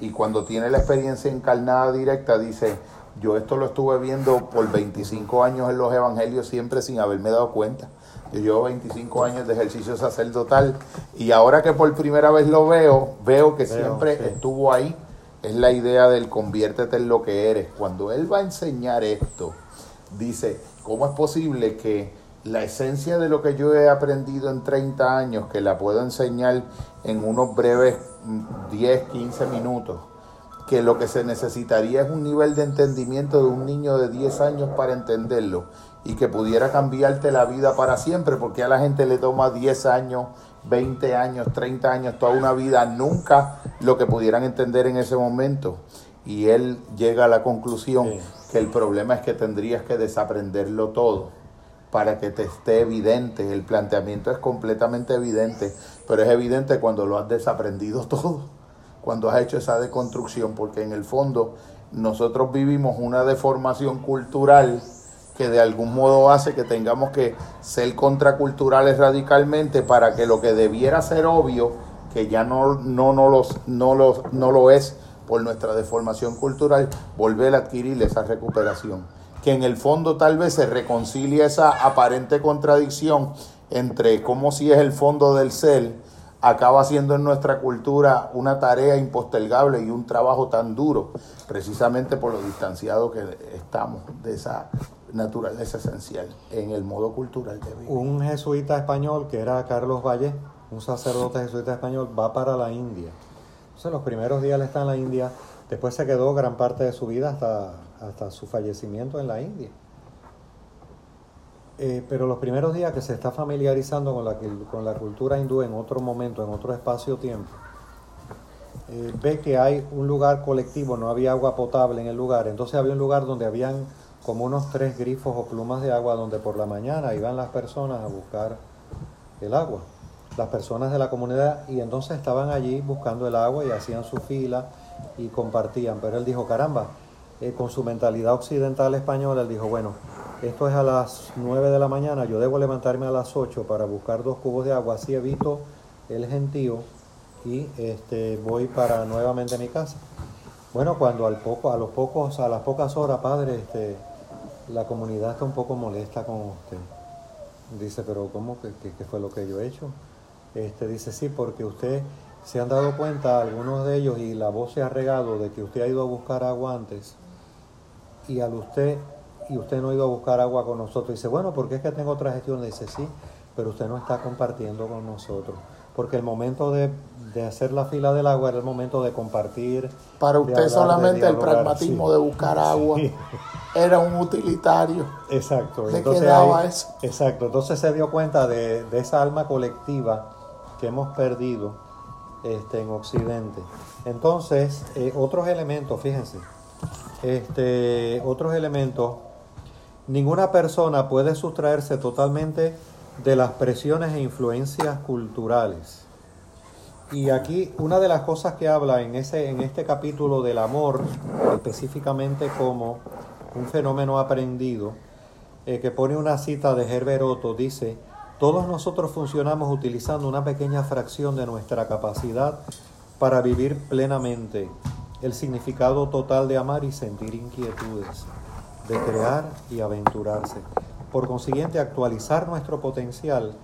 y cuando tiene la experiencia encarnada directa dice, yo esto lo estuve viendo por 25 años en los evangelios siempre sin haberme dado cuenta. Yo llevo 25 años de ejercicio sacerdotal y ahora que por primera vez lo veo, veo que Veo, siempre sí. estuvo ahí. Es la idea del conviértete en lo que eres. Cuando él va a enseñar esto, dice, ¿cómo es posible que la esencia de lo que yo he aprendido en 30 años, que la puedo enseñar en unos breves mm, 10, 15 minutos, que lo que se necesitaría es un nivel de entendimiento de un niño de 10 años para entenderlo y que pudiera cambiarte la vida para siempre, porque a la gente le toma 10 años, 20 años, 30 años, toda una vida, nunca lo que pudieran entender en ese momento. Y él llega a la conclusión Sí. que el problema es que tendrías que desaprenderlo todo para que te esté evidente. El planteamiento es completamente evidente, pero es evidente cuando lo has desaprendido <laughs> todo, cuando has hecho esa deconstrucción, porque en el fondo nosotros vivimos una deformación cultural que de algún modo hace que tengamos que ser contraculturales radicalmente para que lo que debiera ser obvio, que ya no, no, no, los, no, los, no lo es por nuestra deformación cultural, volver a adquirir esa recuperación. Que en el fondo tal vez se reconcilia esa aparente contradicción entre cómo si es el fondo del ser, acaba siendo en nuestra cultura una tarea impostergable y un trabajo tan duro, precisamente por lo distanciado que estamos de esa naturaleza esencial en el modo cultural de vivir. Un jesuita español que era Carlos Valle, un sacerdote jesuita español, va para la India. Entonces los primeros días él está en la India, después se quedó gran parte de su vida hasta, hasta su fallecimiento en la India. Eh, pero los primeros días que se está familiarizando con la, con la cultura hindú en otro momento, en otro espacio-tiempo, eh, ve que hay un lugar colectivo, no había agua potable en el lugar, entonces había un lugar donde habían como unos tres grifos o plumas de agua donde por la mañana iban las personas a buscar el agua, las personas de la comunidad, y entonces estaban allí buscando el agua y hacían su fila y compartían. Pero él dijo, caramba, eh, con su mentalidad occidental española, él dijo, bueno, esto es a las 9 de la mañana, yo debo levantarme a las 8 para buscar dos cubos de agua, así evito el gentío y este, voy para nuevamente mi casa. Bueno, cuando al poco, a los pocos, a las pocas horas, padre, este, la comunidad está un poco molesta con usted. Dice, pero ¿cómo que, qué fue lo que yo he hecho? Este, dice, sí, porque usted se han dado cuenta, algunos de ellos, y la voz se ha regado de que usted ha ido a buscar agua antes, y al usted, y usted no ha ido a buscar agua con nosotros. Dice, bueno, porque es que tengo otra gestión. Dice, sí, pero usted no está compartiendo con nosotros. Porque el momento de, hacer la fila del agua era el momento de compartir. Para usted solamente el pragmatismo de buscar agua <laughs> era un utilitario. Exacto. Le Entonces, quedaba eso. Exacto. Entonces se dio cuenta de, de esa alma colectiva que hemos perdido este, en Occidente. Entonces, eh, otros elementos, fíjense, este, otros elementos, ninguna persona puede sustraerse totalmente de las presiones e influencias culturales. Y aquí una de las cosas que habla en, ese, en este capítulo del amor, específicamente como un fenómeno aprendido, eh, que pone una cita de Herbert Otto, dice, todos nosotros funcionamos utilizando una pequeña fracción de nuestra capacidad para vivir plenamente el significado total de amar y sentir inquietudes, de crear y aventurarse. Por consiguiente, actualizar nuestro potencial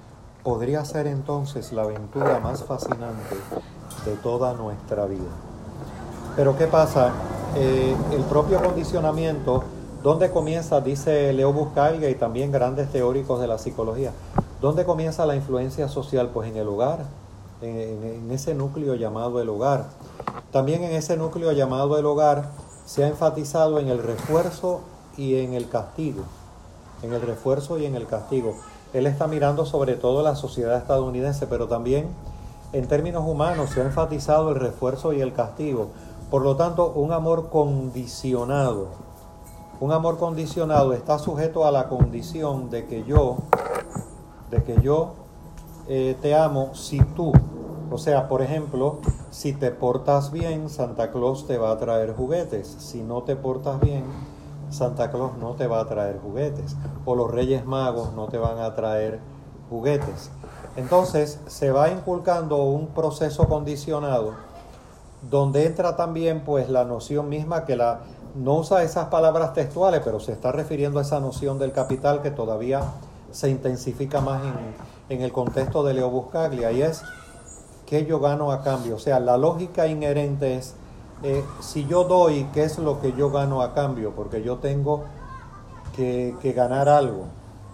podría ser entonces la aventura más fascinante de toda nuestra vida. Pero ¿qué pasa? Eh, el propio condicionamiento, ¿dónde comienza? Dice Leo Buscaiga y también grandes teóricos de la psicología. ¿Dónde comienza la influencia social? Pues en el hogar, en, ese núcleo llamado el hogar. También en ese núcleo llamado el hogar se ha enfatizado en el refuerzo y en el castigo. En el refuerzo y en el castigo. Él está mirando sobre todo la sociedad estadounidense, pero también en términos humanos se ha enfatizado el refuerzo y el castigo. Por lo tanto, un amor condicionado. Un amor condicionado está sujeto a la condición de que yo de que yo eh, te amo si tú, o sea, por ejemplo, si te portas bien, Santa Claus te va a traer juguetes. Si no te portas bien, Santa Claus no te va a traer juguetes. O los Reyes Magos no te van a traer juguetes. Entonces se va inculcando un proceso condicionado donde entra también pues la noción misma que la no usa esas palabras textuales, pero se está refiriendo a esa noción del capital que todavía se intensifica más en, el contexto de Leo Buscaglia y es que yo gano a cambio. O sea, la lógica inherente es, eh, si yo doy, ¿qué es lo que yo gano a cambio? Porque yo tengo que, ganar algo.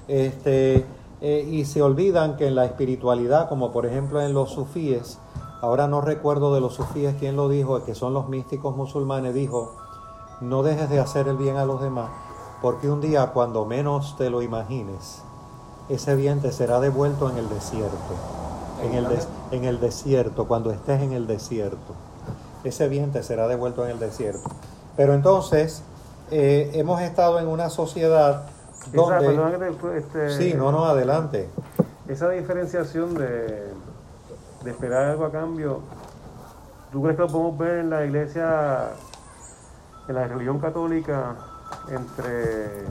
Este, eh, y se olvidan que en la espiritualidad, como por ejemplo en los sufíes, ahora no recuerdo de los sufíes quién lo dijo, que son los místicos musulmanes, dijo, no dejes de hacer el bien a los demás, porque un día cuando menos te lo imagines, ese bien te será devuelto en el desierto. En el, en el desierto, cuando estés en el desierto. Ese bien te será devuelto en el desierto. Pero entonces, eh, hemos estado en una sociedad donde... Este, sí, no, no, adelante. Esa diferenciación de, de esperar algo a cambio, ¿tú crees que lo podemos ver en la iglesia, en la religión católica, entre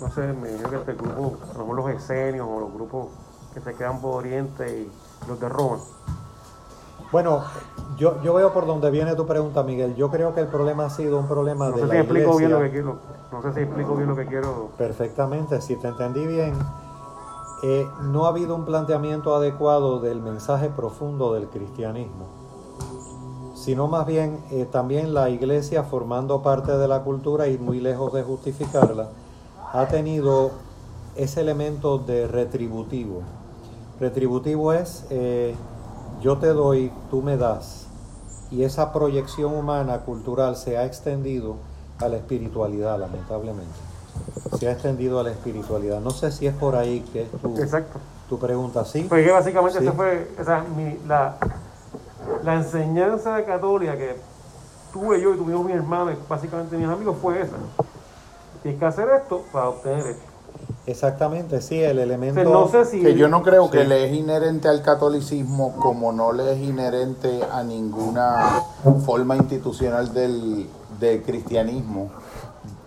no sé, me dijo que este grupo, a los esenios o los grupos que se quedan por Oriente y los de Roma. Bueno, yo, yo veo por donde viene tu pregunta, Miguel. Yo creo que el problema ha sido un problema de sé la si explico bien lo que quiero. No sé si explico bien lo que quiero. Perfectamente, si te entendí bien. Eh, no ha habido un planteamiento adecuado del mensaje profundo del cristianismo, sino más bien eh, también la iglesia formando parte de la cultura y muy lejos de justificarla, ha tenido ese elemento de retributivo. Retributivo es eh, yo te doy, tú me das. Y esa proyección humana, cultural, se ha extendido a la espiritualidad, lamentablemente. Se ha extendido a la espiritualidad. No sé si es por ahí que es tu, tu pregunta. ¿Sí? Pues que básicamente esa fue la, la enseñanza católica que tuve yo y tuvimos mi hermano y básicamente mis amigos fue esa. Tienes que hacer esto para obtener esto. Exactamente, sí, el elemento... O sea, no sé si... Que yo no creo que le es inherente al catolicismo como no le es inherente a ninguna forma institucional del, del cristianismo,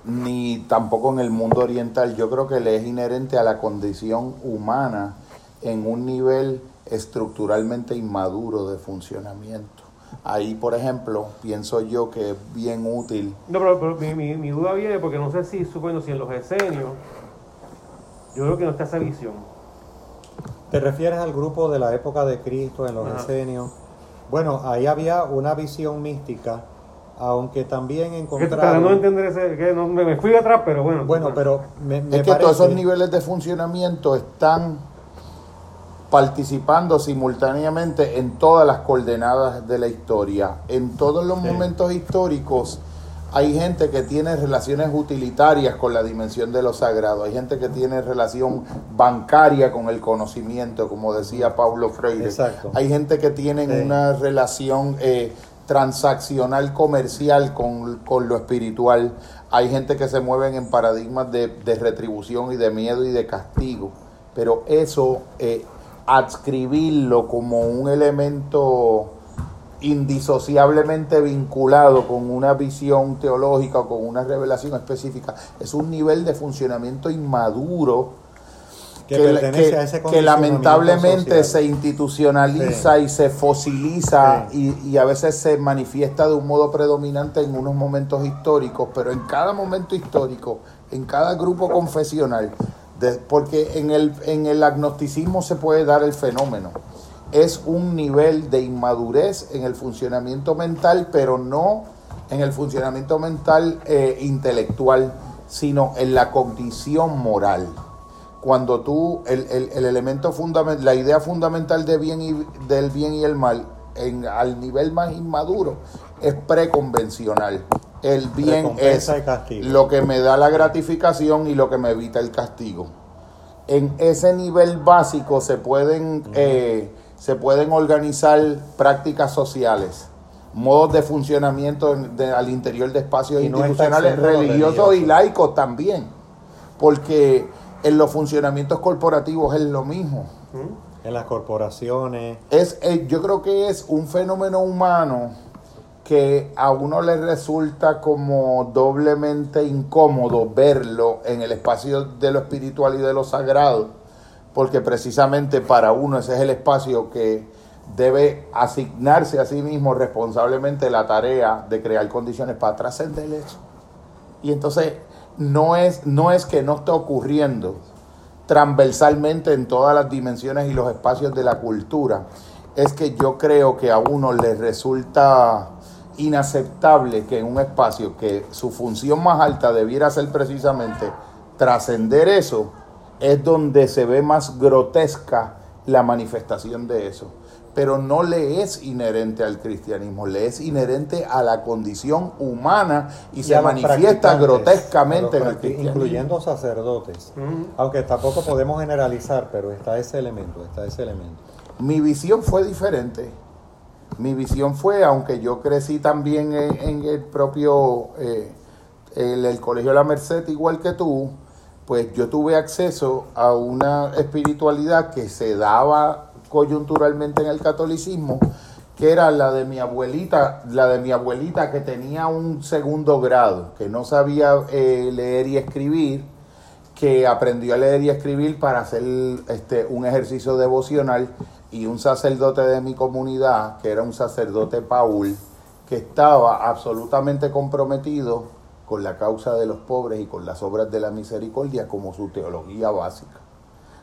ni tampoco en el mundo oriental. Yo creo que le es inherente a la condición humana en un nivel estructuralmente inmaduro de funcionamiento. Ahí, por ejemplo, pienso yo que es bien útil No, pero, pero mi, mi, mi duda viene porque no sé si, bueno, si en los esenios, yo creo que no está esa visión. ¿Te refieres al grupo de la época de Cristo en los Ajá. esenios? Bueno, ahí había una visión mística, aunque también Que para no encontraron... entender ese, que no, me, me fui atrás, pero bueno. Bueno, pero me, me Es que parece... todos esos niveles de funcionamiento están participando simultáneamente en todas las coordenadas de la historia. En todos los Sí. momentos históricos hay gente que tiene relaciones utilitarias con la dimensión de lo sagrado, hay gente que tiene relación bancaria con el conocimiento, como decía Paulo Freire. Exacto. Hay gente que tiene Sí. una relación eh, transaccional comercial con, con lo espiritual. Hay gente que se mueven en paradigmas de, de retribución y de miedo y de castigo. Pero eso, eh, adscribirlo como un elemento indisociablemente vinculado con una visión teológica o con una revelación específica, es un nivel de funcionamiento inmaduro que, que, a ese que lamentablemente social. se institucionaliza y se fosiliza Sí. y, y a veces se manifiesta de un modo predominante en unos momentos históricos, pero en cada momento histórico, en cada grupo confesional, de- porque en el, en el agnosticismo se puede dar el fenómeno. Es un nivel de inmadurez en el funcionamiento mental, pero no en el funcionamiento mental eh, intelectual, sino en la condición moral cuando tú, el, el- el elemento fundamental, la idea fundamental de bien y, del bien y el mal, en, al nivel más inmaduro, es preconvencional. El bien es lo que me da la gratificación y lo que me evita el castigo. En ese nivel básico se pueden, eh, se pueden organizar prácticas sociales, modos de funcionamiento en- de- al interior de espacios Y institucionales, religiosos y religioso. laicos también, porque en los funcionamientos corporativos es lo mismo. ¿Mm? En las corporaciones. Es, eh, yo creo que es un fenómeno humano que a uno le resulta como doblemente incómodo verlo en el espacio de lo espiritual y de lo sagrado, porque precisamente para uno ese es el espacio que debe asignarse a sí mismo responsablemente la tarea de crear condiciones para trascender eso. Y entonces no es, no es que no esté ocurriendo transversalmente en todas las dimensiones y los espacios de la cultura, es que yo creo que a uno le resulta inaceptable que en un espacio que su función más alta debiera ser precisamente trascender eso, es donde se ve más grotesca la manifestación de eso. Pero no le es inherente al cristianismo, le es inherente a la condición humana y, y se manifiesta grotescamente en el cristianismo. Incluyendo sacerdotes. Aunque tampoco podemos generalizar, pero está ese elemento, está ese elemento. Mi visión fue diferente. Mi visión fue, aunque yo crecí también en, en el propio, eh, el, el Colegio de la Merced, igual que tú, pues yo tuve acceso a una espiritualidad que se daba coyunturalmente en el catolicismo, que era la de mi abuelita, la de mi abuelita que tenía un segundo grado, que no sabía eh, leer y escribir, que aprendió a leer y escribir para hacer este, un ejercicio devocional y un sacerdote de mi comunidad, que era un sacerdote Paul, que estaba absolutamente comprometido con la causa de los pobres y con las obras de la misericordia como su teología básica.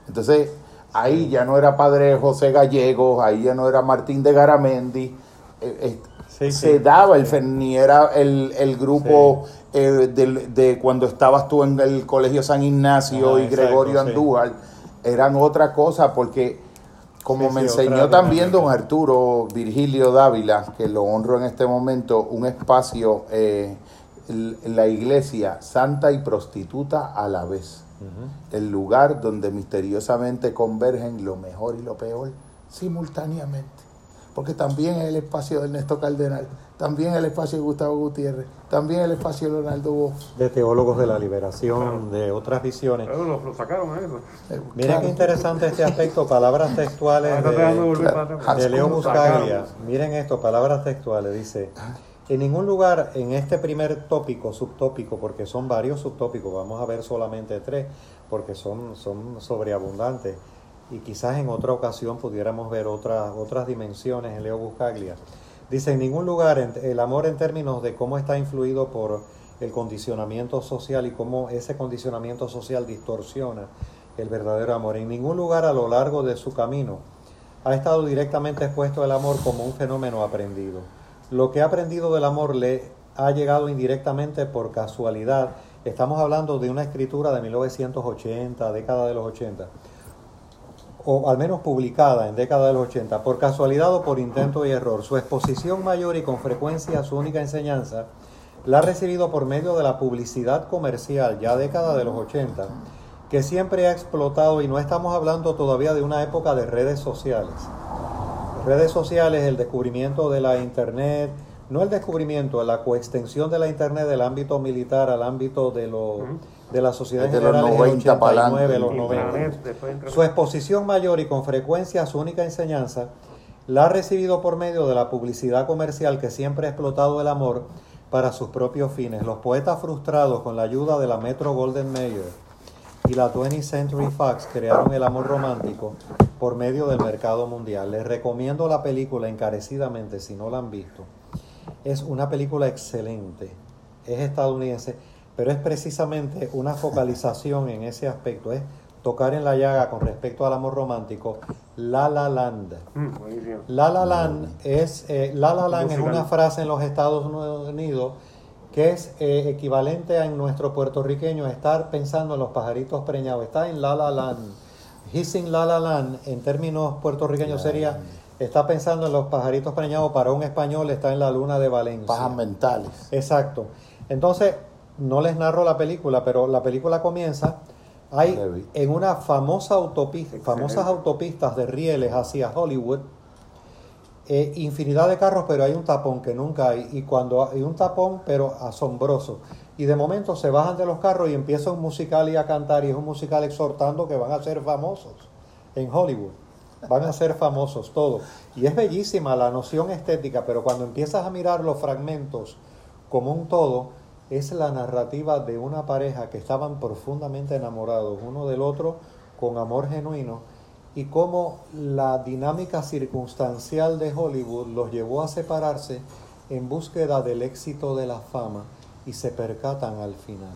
Entonces, ahí ya no era padre José Gallegos, ahí ya no era Martín de Garamendi, eh, eh, Sí, se sí. daba el fe- ni era el, el grupo eh, de, cuando estabas tú en el Colegio San Ignacio y Gregorio. Andújar, eran otra cosa porque como me enseñó también don Arturo Virgilio Dávila, que lo honro en este momento, un espacio eh, la iglesia santa y prostituta a la vez. El lugar donde misteriosamente convergen lo mejor y lo peor simultáneamente. porque también es el espacio de Ernesto Cardenal, también es el espacio de Gustavo Gutiérrez, también el espacio de Leonardo Boff. De teólogos de la liberación, de otras visiones. Pero lo, lo sacaron a eso. Eh, Miren claro. qué interesante este aspecto, palabras textuales tratando de de, de Leo Lo Buscaglia. Miren esto, palabras textuales. Dice, en ningún lugar en este primer tópico, subtópico, porque son varios subtópicos, vamos a ver solamente tres, porque son, son sobreabundantes. Y quizás en otra ocasión pudiéramos ver otras, otras dimensiones en Leo Buscaglia. Dice, en ningún lugar el amor en términos de cómo está influido por el condicionamiento social y cómo ese condicionamiento social distorsiona el verdadero amor. En ningún lugar a lo largo de su camino ha estado directamente expuesto el amor como un fenómeno aprendido. Lo que ha aprendido del amor le ha llegado indirectamente por casualidad. Estamos hablando de una escritura de 1980, década de los 80 o al menos publicada en década de los 80, por casualidad o por intento y error. Su exposición mayor y con frecuencia su única enseñanza la ha recibido por medio de la publicidad comercial, ya década de los 80, que siempre ha explotado y no estamos hablando todavía de una época de redes sociales. Redes sociales, el descubrimiento de la Internet, no el descubrimiento, la coextensión de la Internet del ámbito militar al ámbito de, lo, de la sociedad en los general en el 90 para 89, adelante. los 90. Intranet, después entra- Su exposición mayor y con frecuencia su única enseñanza la ha recibido por medio de la publicidad comercial que siempre ha explotado el amor para sus propios fines. Los poetas frustrados con la ayuda de la Metro Golden Mayer y la 20th Century Fox crearon el amor romántico por medio del mercado mundial. Les recomiendo la película encarecidamente si no la han visto. Es una película excelente, es estadounidense, pero es precisamente una focalización en ese aspecto, es tocar en la llaga con respecto al amor romántico, La La Land. Mm. La La Land es, eh, La La Land es una frase en los Estados Unidos que es eh, equivalente a en nuestro puertorriqueño estar pensando en los pajaritos preñados. Está en La La Land. Hissing La La Land en términos puertorriqueños sería está pensando en los pajaritos preñados. Para un español está en la luna de Valencia. Pajas mentales. Exacto. Entonces, no les narro la película, pero la película comienza. Hay en una famosa autopista, famosas autopistas de rieles hacia Hollywood, eh, infinidad de carros, pero hay un tapón que nunca hay. Y cuando hay un tapón, pero asombroso. Y de momento se bajan de los carros y empieza un musical y a cantar. Y es un musical exhortando que van a ser famosos en Hollywood. Van a ser famosos todos. Y es bellísima la noción estética, pero cuando empiezas a mirar los fragmentos como un todo, es la narrativa de una pareja que estaban profundamente enamorados uno del otro con amor genuino y cómo la dinámica circunstancial de Hollywood los llevó a separarse en búsqueda del éxito de la fama y se percatan al final.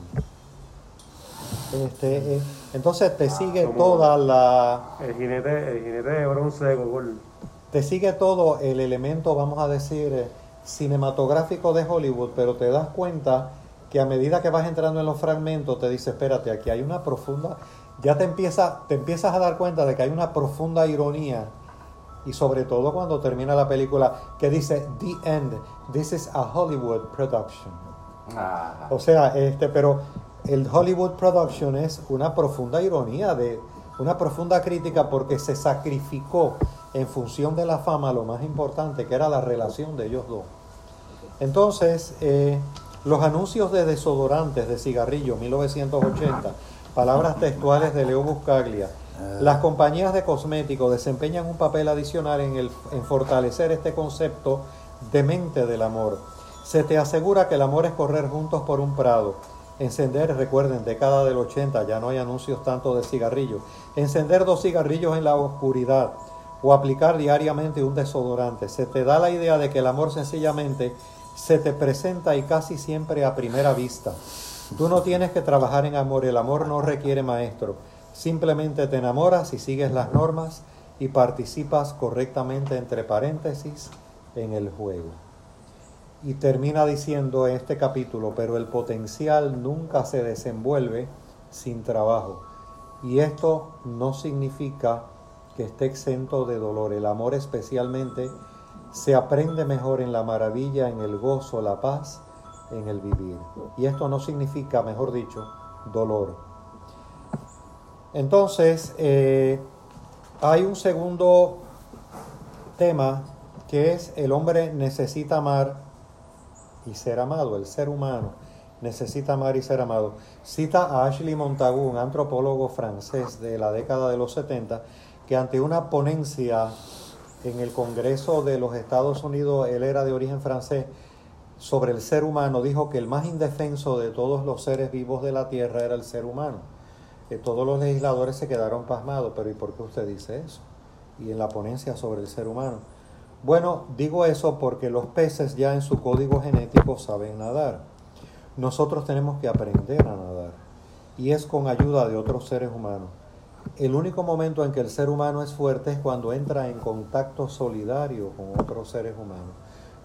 Este, eh, entonces te sigue como- toda la, El jinete, el jinete de bronce de Gogol. te sigue todo el elemento, vamos a decir, eh, cinematográfico de Hollywood, pero te das cuenta que a medida que vas entrando en los fragmentos, te dice, espérate, aquí hay una profunda, ya te, empieza, te empiezas a dar cuenta de que hay una profunda ironía, y sobre todo cuando termina la película, que dice, The End, this is a Hollywood production. O sea, este, pero el Hollywood Production es una profunda ironía, de una profunda crítica porque se sacrificó en función de la fama lo más importante, que era la relación de ellos dos. Entonces, eh, los anuncios de desodorantes de cigarrillo 1980, palabras textuales de Leo Buscaglia. Las compañías de cosméticos desempeñan un papel adicional en, el, en fortalecer este concepto demente del amor. Se te asegura que el amor es correr juntos por un prado. Encender, recuerden, década del 80, ya no hay anuncios tanto de cigarrillos. Encender dos cigarrillos en la oscuridad o aplicar diariamente un desodorante. Se te da la idea de que el amor sencillamente se te presenta y casi siempre a primera vista. Tú no tienes que trabajar en amor, el amor no requiere maestro. Simplemente te enamoras y sigues las normas y participas correctamente entre paréntesis en el juego. Y termina diciendo este capítulo, pero el potencial nunca se desenvuelve sin trabajo. Y esto no significa que esté exento de dolor. El amor especialmente se aprende mejor en la maravilla, en el gozo, la paz, en el vivir. Y esto no significa, mejor dicho, dolor. Entonces, eh, hay un segundo tema que es el hombre necesita amar y ser amado, el ser humano necesita amar y ser amado. Cita a Ashley Montagu, un antropólogo francés de la década de los 70, que ante una ponencia en el Congreso de los Estados Unidos, él era de origen francés, sobre el ser humano, dijo que el más indefenso de todos los seres vivos de la tierra era el ser humano. Todos los legisladores se quedaron pasmados, pero ¿y por qué usted dice eso? Y en la ponencia sobre el ser humano. Bueno, digo eso porque los peces ya en su código genético saben nadar. Nosotros tenemos que aprender a nadar y es con ayuda de otros seres humanos. El único momento en que el ser humano es fuerte es cuando entra en contacto solidario con otros seres humanos.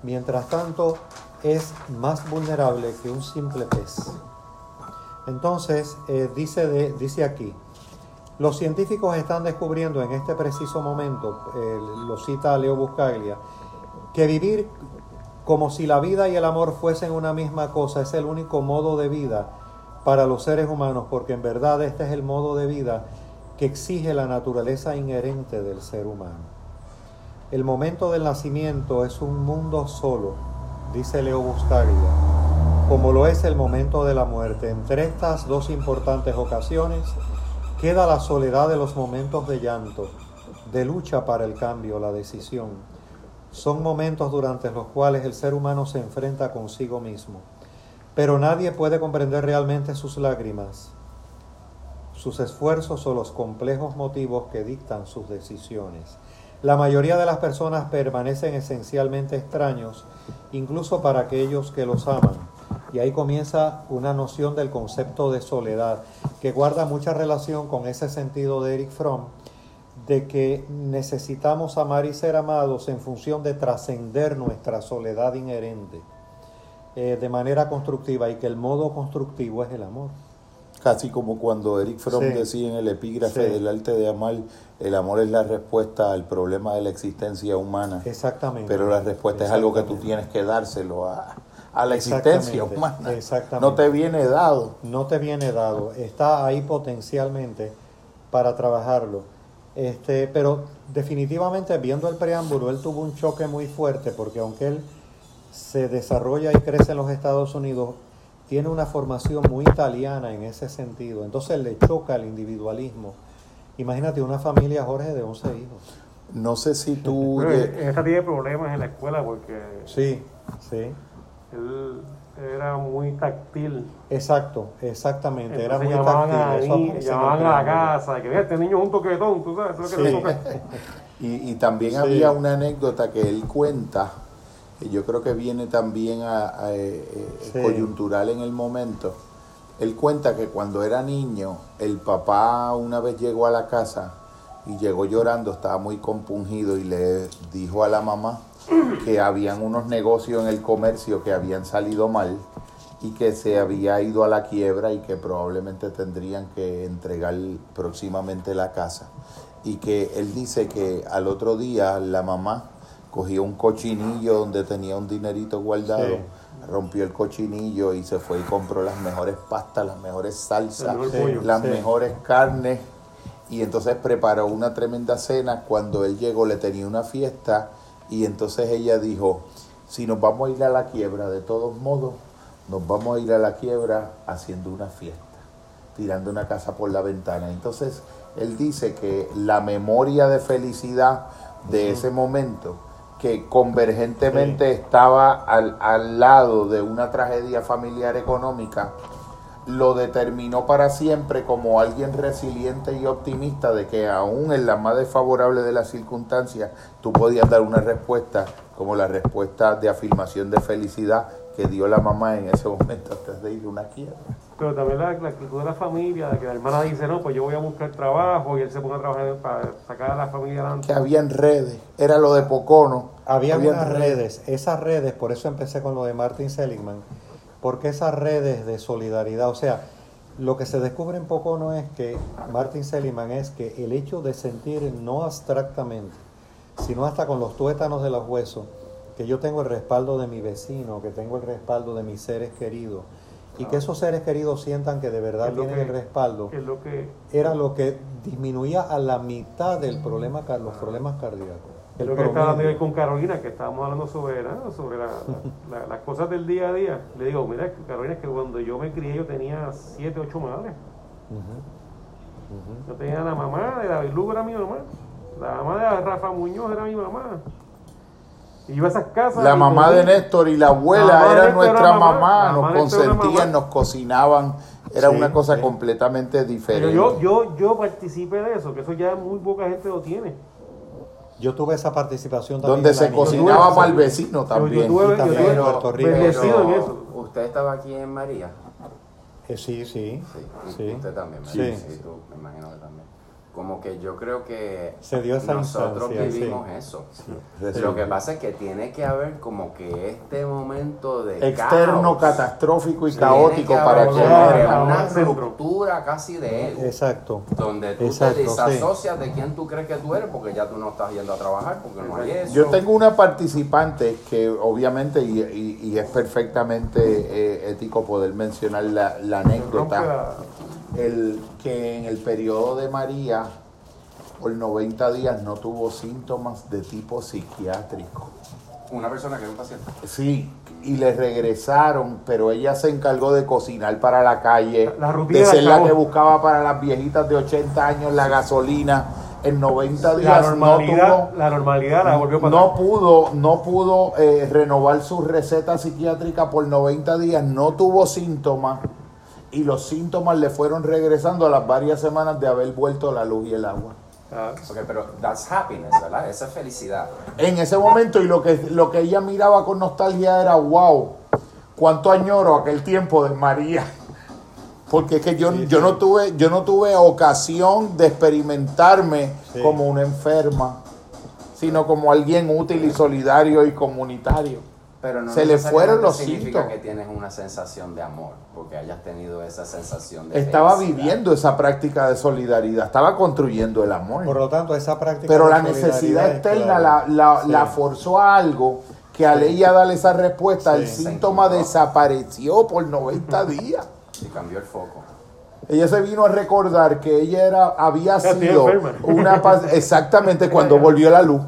Mientras tanto, es más vulnerable que un simple pez. Entonces, eh, dice, de, dice aquí, los científicos están descubriendo en este preciso momento, eh, lo cita Leo Buscaglia, que vivir como si la vida y el amor fuesen una misma cosa, es el único modo de vida para los seres humanos, porque en verdad este es el modo de vida que exige la naturaleza inherente del ser humano. El momento del nacimiento es un mundo solo, dice Leo Buscaglia, como lo es el momento de la muerte. Entre estas dos importantes ocasiones queda la soledad de los momentos de llanto, de lucha para el cambio, la decisión son momentos durante los cuales el ser humano se enfrenta consigo mismo, pero nadie puede comprender realmente sus lágrimas, sus esfuerzos o los complejos motivos que dictan sus decisiones. La mayoría de las personas permanecen esencialmente extraños, incluso para aquellos que los aman. Y ahí comienza una noción del concepto de soledad, que guarda mucha relación con ese sentido de Eric Fromm, de que necesitamos amar y ser amados en función de trascender nuestra soledad inherente eh, de manera constructiva y que el modo constructivo es el amor. Casi como cuando Eric Fromm decía en el epígrafe del arte de amar, el amor es la respuesta al problema de la existencia humana. Exactamente. Pero la respuesta es algo que tú tienes que dárselo a, a la existencia humana. Exactamente. No te viene dado. No te viene dado. Está ahí potencialmente para trabajarlo. Este, pero definitivamente viendo el preámbulo, él tuvo un choque muy fuerte porque aunque él se desarrolla y crece en los Estados Unidos, tiene una formación muy italiana en ese sentido. Entonces le choca el individualismo. Imagínate una familia, Jorge, de 11 hijos. No sé si tú... esta tiene problemas en la escuela porque... Sí, sí. Él era muy táctil. Exacto, exactamente. era muy llamaban táctil. A llamaban a la casa, que este niño es un toquetón, tú sabes, que <laughs> y, y también había una anécdota que él cuenta, que yo creo que viene también a, eh, eh, coyuntural en el momento. Él cuenta que cuando era niño, el papá una vez llegó a la casa y llegó llorando, estaba muy compungido y le dijo a la mamá, que habían unos negocios en el comercio que habían salido mal y que se había ido a la quiebra y que probablemente tendrían que entregar próximamente la casa. Y que él dice que al otro día la mamá cogió un cochinillo donde tenía un dinerito guardado, rompió el cochinillo y se fue y compró las mejores pastas, las mejores salsas, las mejores carnes. Y entonces preparó una tremenda cena. Cuando él llegó le tenía una fiesta y entonces ella dijo, si nos vamos a ir a la quiebra, de todos modos, nos vamos a ir a la quiebra haciendo una fiesta, tirando una casa por la ventana. Entonces, él dice que la memoria de felicidad de ese momento, que convergentemente estaba al, al lado de una tragedia familiar económica, lo determinó para siempre como alguien resiliente y optimista de que aún en la más desfavorable de las circunstancias tú podías dar una respuesta como la respuesta de afirmación de felicidad que dio la mamá en ese <laughs> momento antes de ir a una quiebra. Pero también la, actitud de la familia, de que la hermana dice, no, pues yo voy a buscar trabajo y él se pone a trabajar para sacar a la familia adelante. Que habían redes, era lo de Pocono. Había unas redes. esas redes, por eso empecé con lo de Martin Seligman porque esas redes de solidaridad, o sea, lo que se descubre en poco no es que Martin Seligman es que el hecho de sentir no abstractamente, sino hasta con los tuétanos de los huesos, que yo tengo el respaldo de mi vecino, que tengo el respaldo de mis seres queridos, y que esos seres queridos sientan que de verdad tienen el respaldo, era lo que disminuía a la mitad del problema, los problemas cardíacos. Creo que promedio. estaba hablando con Carolina, que estábamos hablando sobre, nada, sobre la- la- <laughs> la- las cosas del día a día. Le digo, mira, Carolina, es que cuando yo me crié yo tenía siete, ocho madres. Yo tenía la mamá de David Lugo, era mi mamá. La mamá de Rafa Muñoz era mi mamá. Y iba a esas casas. La mamá de. Néstor y la La abuela de era nuestra mamá, mamá, la nos mamá consentían, nos cocinaban, era Sí, una cosa sí. completamente Pero diferente. yo, yo, yo participé de eso, que eso ya muy poca gente lo tiene. Yo tuve esa participación también. donde en se cocinaba Yo- para el vecino yo también. tuve- Y también yo en tuve- Puerto Rico. en Pero, eso. ¿Usted estaba aquí en María? Eh, sí, sí. Sí, Sí. usted también, Sí. ¿verdad? Sí, tú, me imagino que también. Como que yo creo que Se dio esa nosotros vivimos sí. eso. Sí. Lo que pasa es que tiene que haber como que este momento de Externo, caos. catastrófico y caótico que para que una ruptura casi de ego. Exacto. Donde tú Exacto, te sí. desasocias de quién tú crees que tú eres porque ya tú no estás yendo a trabajar porque no hay eso. Yo tengo una participante que obviamente, y, y- y es perfectamente eh, ético poder mencionar la, anécdota, el, que en el periodo de María, por 90 días, no tuvo síntomas de tipo psiquiátrico. Una persona que es un paciente. Sí, y le regresaron, pero ella se encargó de cocinar para la calle, La rutina de ser la que buscaba para las viejitas de 80 años la gasolina. En 90 La días no normalidad, tuvo la normalidad la volvió para no atrás. pudo, no pudo eh, renovar su receta psiquiátrica por 90 días, no tuvo síntomas y los síntomas le fueron regresando a las varias semanas de haber vuelto la luz y el agua. Ah, Ok, pero that's happiness, ¿verdad? Esa es felicidad. En ese momento y lo que, lo que ella miraba con nostalgia era, wow, cuánto añoro aquel tiempo de María. <laughs> Porque es que yo, yo no tuve, yo no tuve ocasión de experimentarme Sí. como una enferma, sino como alguien útil y solidario y comunitario. Pero no Se le fueron los significa síntomas. que tienes una sensación de amor, porque hayas tenido esa sensación de Estaba felicidad. viviendo esa práctica de solidaridad, estaba construyendo el amor. Por lo tanto, esa práctica. Pero de la necesidad es externa la, la, Sí. la forzó a algo que al ella darle esa respuesta, Sí. el síntoma desapareció por 90 <laughs> días. Y cambió el foco. Ella se vino a recordar que ella era, había sido una paz, <laughs> exactamente cuando volvió la luz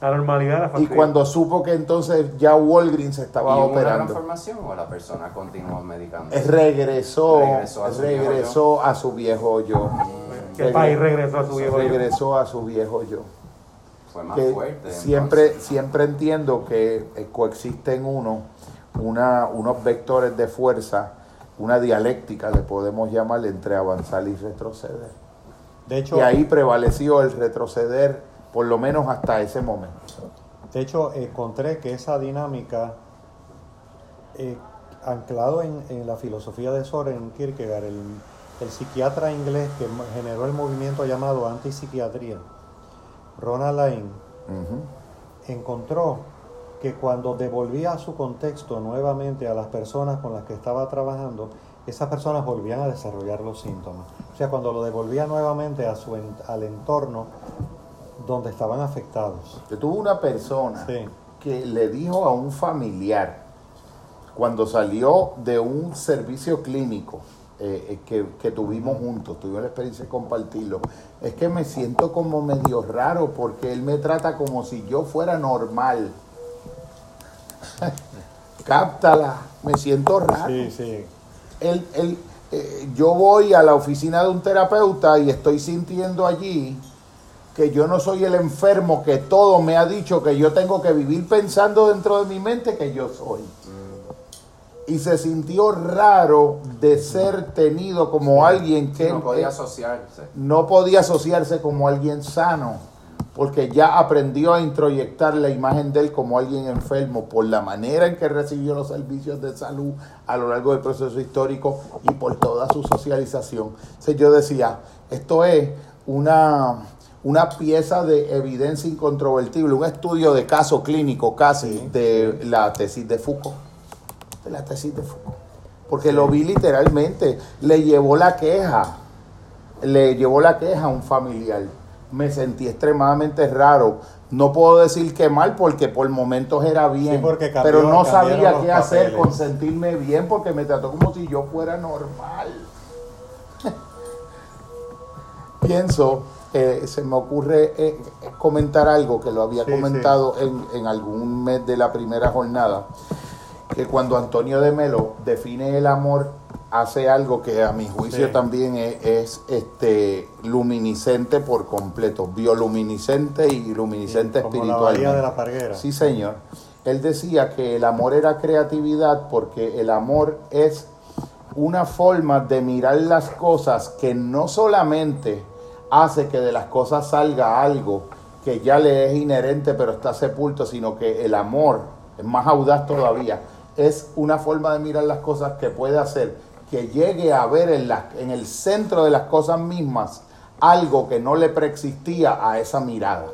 La normalidad la y fastidia. cuando supo que entonces ya Walgreens se estaba ¿Y hubo una operando. transformación o la persona continuó medicando? Regresó, Regresó a su regresó a su viejo yo. Que el país regresó a su viejo. Regresó a su viejo yo. Fue más que fuerte. siempre, entonces. siempre entiendo que eh, coexisten uno, una, unos vectores de fuerza, una dialéctica, le podemos llamar, entre avanzar y retroceder. De hecho, Y ahí prevaleció el retroceder, por lo menos hasta ese momento. De hecho, encontré que esa dinámica, eh, anclado en, en la filosofía de Soren Kierkegaard, el, el psiquiatra inglés que generó el movimiento llamado antipsiquiatría, Ronald Lane, encontró que cuando devolvía a su contexto nuevamente a las personas con las que estaba trabajando, esas personas volvían a desarrollar los síntomas. O sea, cuando lo devolvía nuevamente a su al entorno donde estaban afectados. Yo tuve una persona Sí. que le dijo a un familiar, cuando salió de un servicio clínico eh, eh, que, que tuvimos juntos, tuvimos la experiencia de compartirlo, es que me siento como medio raro porque él me trata como si yo fuera normal. <laughs> Cáptala, me siento raro. Sí, sí. Él- él, eh, yo voy a la oficina de un terapeuta y estoy sintiendo allí que yo no soy el enfermo que todo me ha dicho que yo tengo que vivir pensando dentro de mi mente que yo soy. Y se sintió raro de ser tenido como alguien que no podía asociarse. no podía asociarse como alguien sano, porque ya aprendió a introyectar la imagen de él como alguien enfermo por la manera en que recibió los servicios de salud a lo largo del proceso histórico y por toda su socialización. Entonces yo decía, esto es una, una pieza de evidencia incontrovertible, un estudio de caso clínico casi de la tesis de Foucault de la tesis de Foucault. Porque lo vi literalmente, le llevó la queja, le llevó la queja a un familiar. Me sentí extremadamente raro. No puedo decir que mal porque por momentos era bien, Sí, porque cambió- pero no sabía qué hacer con sentirme bien porque me trató como si yo fuera normal. <laughs> pienso, eh, se me ocurre eh, comentar algo que lo había Sí, comentado En, en algún mes de la primera jornada, que cuando Antonio de Melo define el amor, hace algo que a mi juicio Sí. también es, es, este luminiscente por completo, bioluminiscente y luminiscente bahía de la parguera. Sí, señor. Él decía que el amor era creatividad porque el amor es una forma de mirar las cosas que no solamente hace que de las cosas salga algo que ya le es inherente pero está sepulto, sino que el amor es más audaz todavía. Es una forma de mirar las cosas que puede hacer que llegue a ver en, en el centro de las cosas mismas algo que no le preexistía a esa mirada.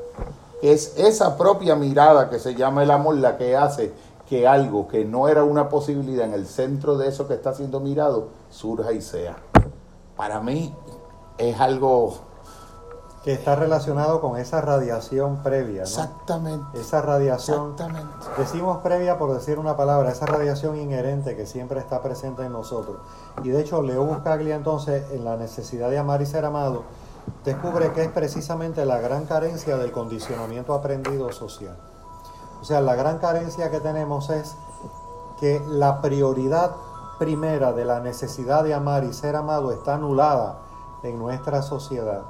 Es esa propia mirada que se llama el amor la que hace que algo que no era una posibilidad en el centro de eso que está siendo mirado surja y sea. Para mí es algo Que está relacionado con esa radiación previa, ¿no? Exactamente. Esa radiación, Exactamente. decimos previa por decir una palabra, esa radiación inherente que siempre está presente en nosotros. Y de hecho, Leo Buscaglia entonces, en la necesidad de amar y ser amado, descubre que es precisamente la gran carencia del condicionamiento aprendido social. O sea, la gran carencia que tenemos es que la prioridad primera de la necesidad de amar y ser amado está anulada en nuestra sociedad.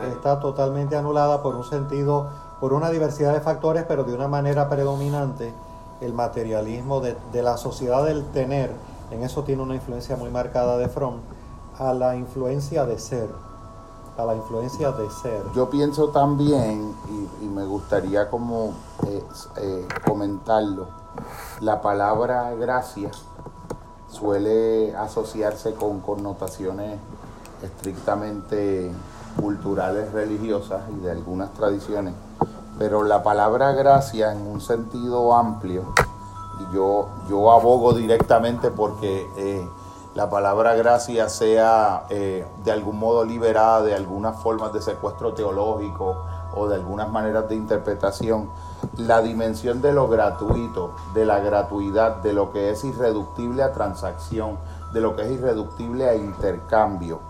Está totalmente anulada por un sentido, por una diversidad de factores, pero de una manera predominante el materialismo de, de la sociedad del tener, en eso tiene una influencia muy marcada de Fromm, a la influencia de ser, a la influencia de ser. Yo pienso también, y, y me gustaría como eh, eh, comentarlo, la palabra gracia suele asociarse con connotaciones estrictamente culturales, religiosas y de algunas tradiciones, pero la palabra gracia en un sentido amplio, y yo, yo abogo directamente porque eh, la palabra gracia sea eh, de algún modo liberada de algunas formas de secuestro teológico o de algunas maneras de interpretación, la dimensión de lo gratuito, de la gratuidad, de lo que es irreductible a transacción, de lo que es irreductible a intercambio.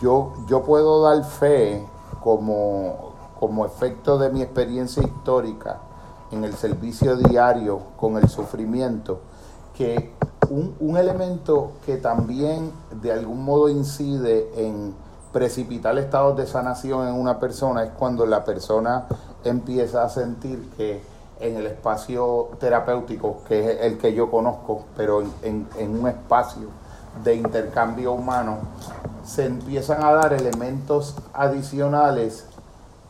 Yo, yo puedo dar fe como, como efecto de mi experiencia histórica en el servicio diario con el sufrimiento, que un, un elemento que también de algún modo incide en precipitar estados de sanación en una persona es cuando la persona empieza a sentir que en el espacio terapéutico, que es el que yo conozco, pero en, en- en un espacio de intercambio humano, se empiezan a dar elementos adicionales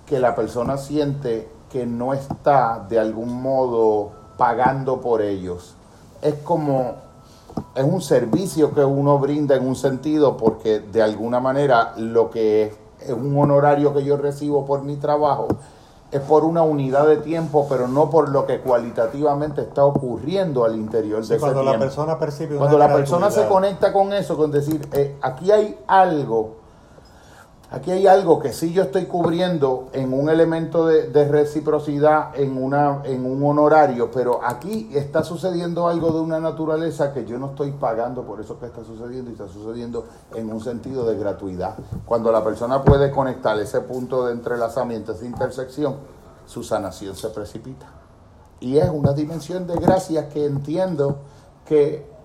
que la persona siente que no está de algún modo pagando por ellos. Es como, es un servicio que uno brinda en un sentido porque de alguna manera lo que es, es un honorario que yo recibo por mi trabajo es por una unidad de tiempo, pero no por lo que cualitativamente está ocurriendo al interior Sí, de ese cuando la persona percibe una Cuando la persona se conecta con eso, con decir, eh, aquí hay algo, aquí hay algo que sí yo estoy cubriendo en un elemento de, reciprocidad, en, una, en un honorario, pero aquí está sucediendo algo de una naturaleza que yo no estoy pagando por eso que está sucediendo y está sucediendo en un sentido de gratuidad. Cuando la persona puede conectar ese punto de entrelazamiento, esa intersección, su sanación se precipita. Y es una dimensión de gracia que entiendo que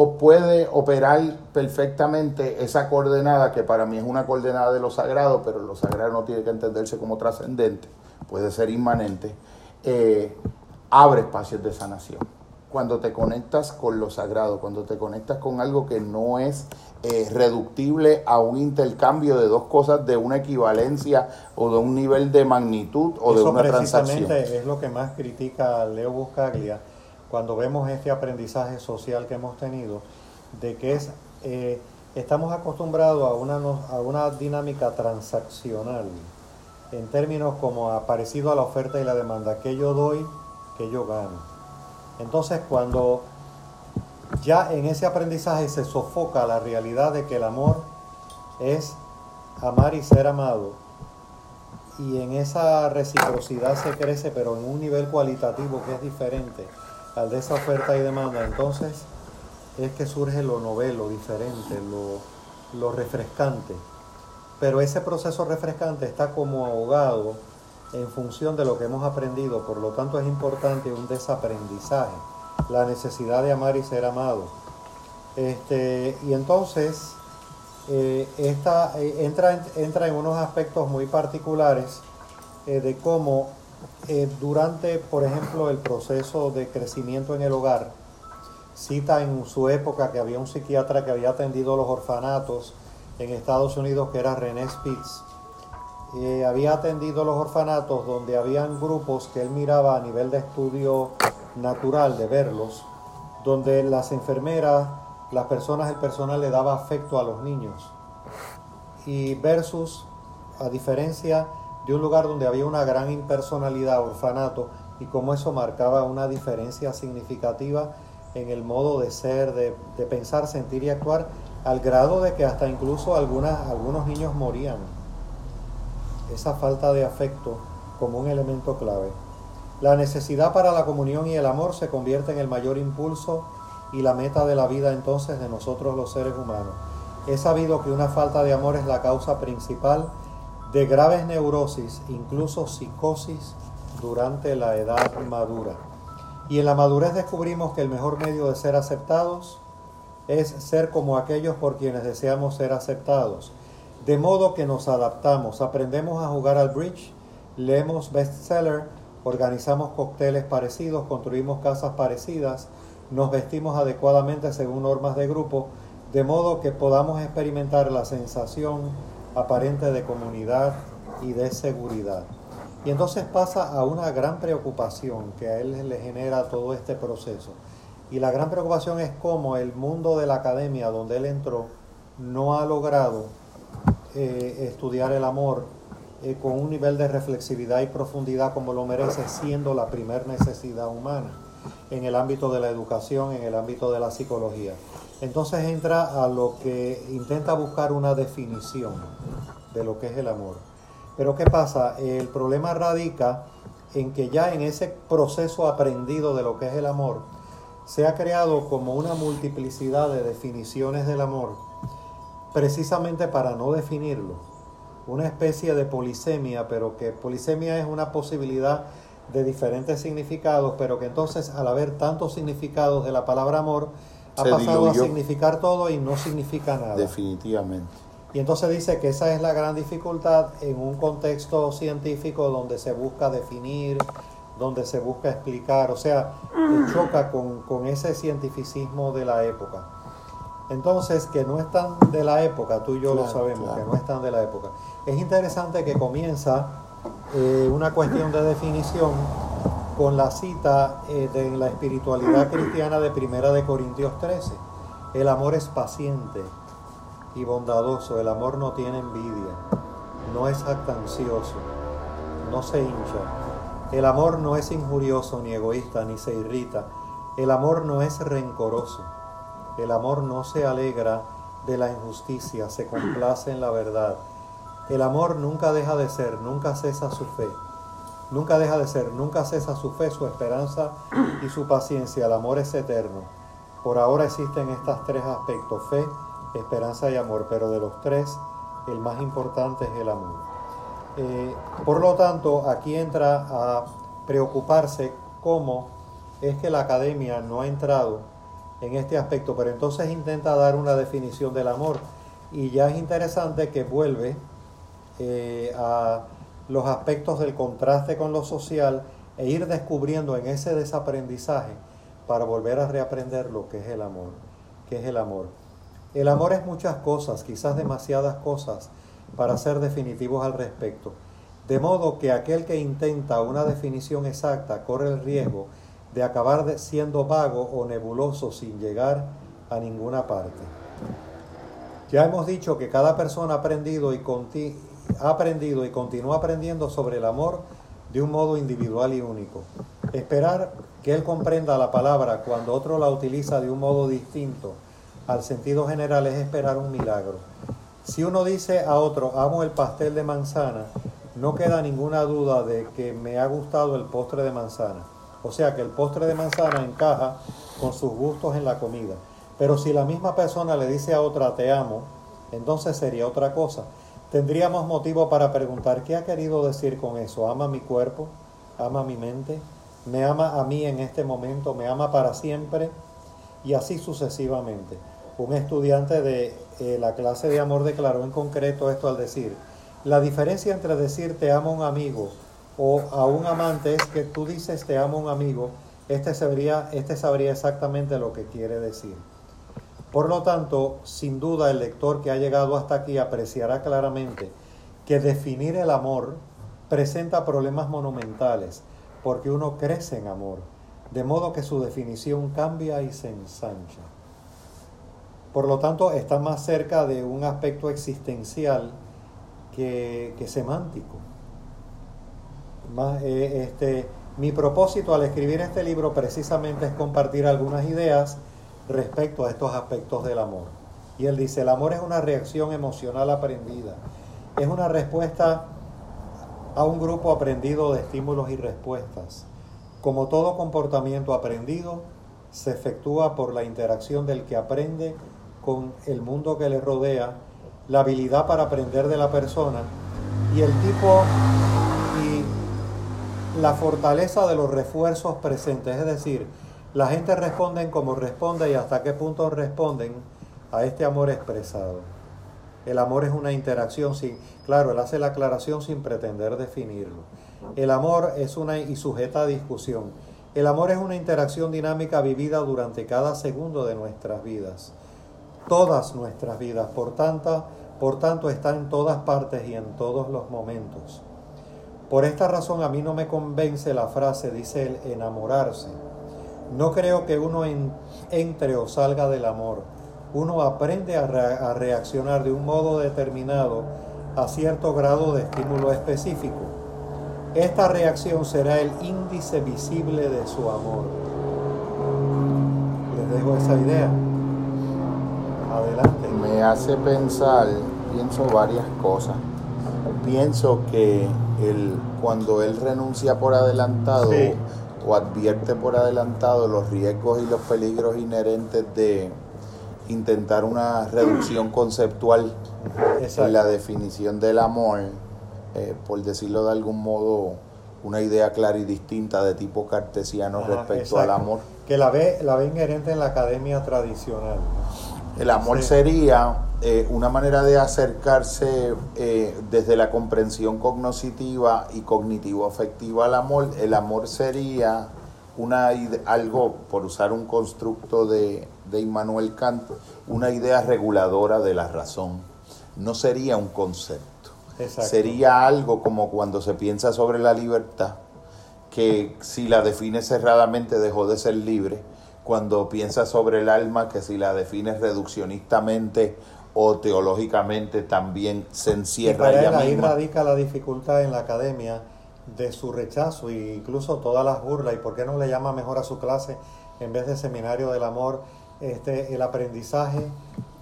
o puede operar perfectamente esa coordenada, que para mí es una coordenada de lo sagrado, pero lo sagrado no tiene que entenderse como trascendente, puede ser inmanente, eh, abre espacios de sanación. Cuando te conectas con lo sagrado, cuando te conectas con algo que no es eh, reductible a un intercambio de dos cosas de una equivalencia o de un nivel de magnitud o de Eso una transacción. precisamente es lo que más critica Leo Buscaglia cuando vemos este aprendizaje social que hemos tenido, de que eh, estamos acostumbrados a una, no- a una dinámica transaccional, en términos como ha parecido a la oferta y la demanda, que yo doy, que yo gano. Entonces cuando ya en ese aprendizaje se sofoca la realidad de que el amor es amar y ser amado, y en esa reciprocidad se crece, pero en un nivel cualitativo que es diferente al de esa oferta y demanda, entonces es que surge lo novel, lo diferente, lo, lo refrescante. pero ese proceso refrescante está como ahogado en función de lo que hemos aprendido, por lo tanto es importante un desaprendizaje, la necesidad de amar y ser amado. Este, y entonces eh, esta, eh, entra, entra en unos aspectos muy particulares eh, de cómo durante, por ejemplo, el proceso de crecimiento en el hogar, cita en su época que había un psiquiatra que había atendido los orfanatos en Estados Unidos, que era René Spitz. había atendido los orfanatos donde habían grupos que él miraba a nivel de estudio natural, de verlos, donde las enfermeras las personas, el personal le daba afecto a los niños. Y versus, a diferencia de un lugar donde había una gran impersonalidad, orfanato, y cómo eso marcaba una diferencia significativa en el modo de ser, de, pensar, sentir y actuar, al grado de que hasta incluso algunos niños morían. Esa falta de afecto como un elemento clave. La necesidad para la comunión y el amor se convierte en el mayor impulso y la meta de la vida entonces de nosotros los seres humanos. He sabido que una falta de amor es la causa principal de graves neurosis, incluso psicosis, durante la edad madura. Y en la madurez descubrimos que el mejor medio de ser aceptados es ser como aquellos por quienes deseamos ser aceptados. De modo que nos adaptamos, aprendemos a jugar al bridge, leemos bestseller, organizamos cócteles parecidos, construimos casas parecidas, nos vestimos adecuadamente según normas de grupo, de modo que podamos experimentar la sensación aparente de comunidad y de seguridad. Y entonces pasa a una gran preocupación que a él le genera todo este proceso. Y la gran preocupación es cómo el mundo de la academia donde él entró no ha logrado eh, estudiar el amor eh, con un nivel de reflexividad y profundidad como lo merece, siendo la primer necesidad humana en el ámbito de la educación, en el ámbito de la psicología. Entonces entra a lo que intenta buscar una definición de lo que es el amor. Pero ¿qué pasa? El problema radica en que ya en ese proceso aprendido de lo que es el amor, se ha creado como una multiplicidad de definiciones del amor, precisamente para no definirlo. Una especie de polisemia, pero que polisemia es una posibilidad de diferentes significados, pero que entonces al haber tantos significados de la palabra amor, ha pasado a significar todo y no significa nada. Definitivamente. Y entonces dice que esa es la gran dificultad en un contexto científico donde se busca definir, donde se busca explicar, o sea, choca con, con ese cientificismo de la época. Entonces, que no están de la época, tú y yo lo sabemos, que no están de la época. Es interesante que comienza eh, una cuestión de definición con la cita eh, de la espiritualidad cristiana de Primera de Corintios 13. El amor es paciente y bondadoso, el amor no tiene envidia, no es jactancioso, no se hincha. El amor no es injurioso ni egoísta ni se irrita. El amor no es rencoroso. El amor no se alegra de la injusticia, se complace en la verdad el amor nunca deja de ser, nunca cesa su fe. Nunca deja de ser, nunca cesa su fe, su esperanza y su paciencia. El amor es eterno. Por ahora existen estos tres aspectos, fe, esperanza y amor, pero de los tres el más importante es el amor. Eh, por lo tanto, aquí entra a preocuparse cómo es que la academia no ha entrado en este aspecto, pero entonces intenta dar una definición del amor. Y ya es interesante que vuelve eh, a los aspectos del contraste con lo social e ir descubriendo en ese desaprendizaje para volver a reaprender lo que es el amor, que es el amor. El amor es muchas cosas, quizás demasiadas cosas, para ser definitivos al respecto. De modo que aquel que intenta una definición exacta corre el riesgo de acabar siendo vago o nebuloso sin llegar a ninguna parte. Ya hemos dicho que cada persona ha aprendido y, ha aprendido y continúa aprendiendo sobre el amor de un modo individual y único. Esperar que él comprenda la palabra cuando otro la utiliza de un modo distinto al sentido general es esperar un milagro. Si uno dice a otro, amo el pastel de manzana, no queda ninguna duda de que me ha gustado el postre de manzana. O sea que el postre de manzana encaja con sus gustos en la comida. Pero si la misma persona le dice a otra, te amo, entonces sería otra cosa. Tendríamos motivo para preguntar, ¿qué ha querido decir con eso? ¿Ama mi cuerpo? ¿Ama mi mente? ¿Me ama a mí en este momento? ¿Me ama para siempre? Y así sucesivamente. Un estudiante de eh, la clase de amor declaró en concreto esto al decir, la diferencia entre decir te amo a un amigo o a un amante es que tú dices te amo a un amigo, este este sabría exactamente lo que quiere decir. Por lo tanto, sin duda el lector que ha llegado hasta aquí apreciará claramente que definir el amor presenta problemas monumentales, porque uno crece en amor, de modo que su definición cambia y se ensancha. Por lo tanto, está más cerca de un aspecto existencial que, semántico. Eh, este, mi propósito al escribir este libro precisamente es compartir algunas ideas respecto a estos aspectos del amor. Y él dice, el amor es una reacción emocional aprendida, es una respuesta a un grupo aprendido de estímulos y respuestas. Como todo comportamiento aprendido, se efectúa por la interacción del que aprende con el mundo que le rodea, la habilidad para aprender de la persona y el tipo y la fortaleza de los refuerzos presentes, es decir, la gente responde como responde y hasta qué punto responden a este amor expresado. El amor es una interacción sin, claro, él hace la aclaración sin pretender definirlo. El amor es una y sujeta a discusión. El amor es una interacción dinámica vivida durante cada segundo de nuestras vidas. Todas nuestras vidas, por tanto, por tanto, está en todas partes y en todos los momentos. Por esta razón a mí no me convence la frase, dice él, enamorarse no creo que uno entre o salga del amor. Uno aprende a, reaccionar de un modo determinado a cierto grado de estímulo específico. Esta reacción será el índice visible de su amor. Les dejo esa idea. Adelante. Me hace pensar, pienso varias cosas. Pienso que él, cuando él renuncia por adelantado, o advierte por adelantado los riesgos y los peligros inherentes de intentar una reducción <clears throat> conceptual en la definición del amor, eh, por decirlo de algún modo, una idea clara y distinta de tipo cartesiano respecto al amor. Que la ve, la ve inherente en la academia tradicional. El amor sería eh, una manera de acercarse eh, desde la comprensión cognoscitiva y cognitivo-afectiva al amor. El amor sería una algo, por usar un constructo de, de Immanuel Kant, una idea reguladora de la razón. No sería un concepto. Sería algo como cuando se piensa sobre la libertad, que si la define cerradamente dejó de ser libre cuando piensas sobre el alma, que si la defines reduccionistamente o teológicamente también se encierra. Y para ahí radica la dificultad en la academia de su rechazo e incluso todas las burlas y por qué no le llama mejor a su clase en vez de seminario del amor este el aprendizaje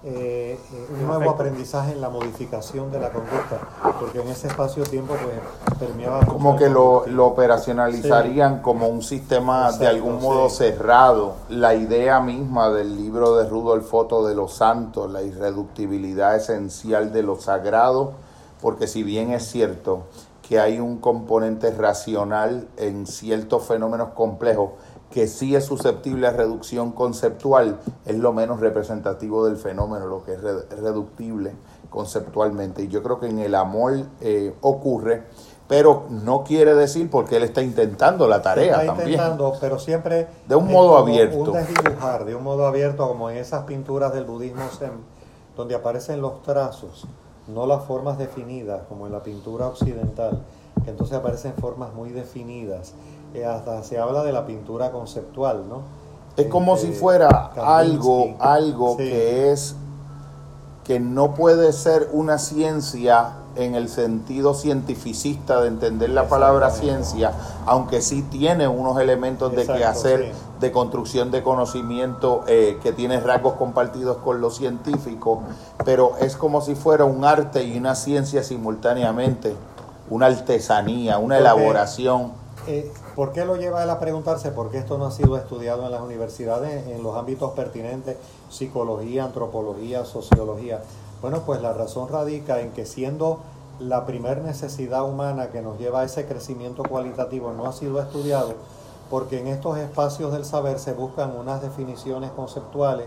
eh, eh, un nuevo aprendizaje en la modificación de la conducta, porque en ese espacio-tiempo pues permeaba... Como que lo, operacionalizarían como un sistema de algún modo cerrado. La idea misma del libro de Rudolf Otto de los Santos, la irreductibilidad esencial de lo sagrado, porque si bien es cierto que hay un componente racional en ciertos fenómenos complejos, que sí es susceptible a reducción conceptual, es lo menos representativo del fenómeno, lo que es reductible conceptualmente. Y yo creo que en el amor eh, ocurre, pero no quiere decir porque él está intentando la tarea está intentando, pero siempre de un modo abierto. Un desdibujar, de un modo abierto, como en esas pinturas del budismo donde aparecen los trazos, no las formas definidas, como en la pintura occidental, que entonces aparecen formas muy definidas hasta se habla de la pintura conceptual, ¿no? Es como si este, fuera algo, algo que es que no puede ser una ciencia en el sentido cientificista de entender la palabra ciencia, aunque sí tiene unos elementos de que hacer de construcción de conocimiento eh, que tiene rasgos compartidos con los científicos, pero es como si fuera un arte y una ciencia simultáneamente, una artesanía, una elaboración. Eh, ¿Por qué lo lleva él a preguntarse por qué esto no ha sido estudiado en las universidades en los ámbitos pertinentes, psicología, antropología, sociología? Bueno, pues la razón radica en que siendo la primer necesidad humana que nos lleva a ese crecimiento cualitativo no ha sido estudiado, porque en estos espacios del saber se buscan unas definiciones conceptuales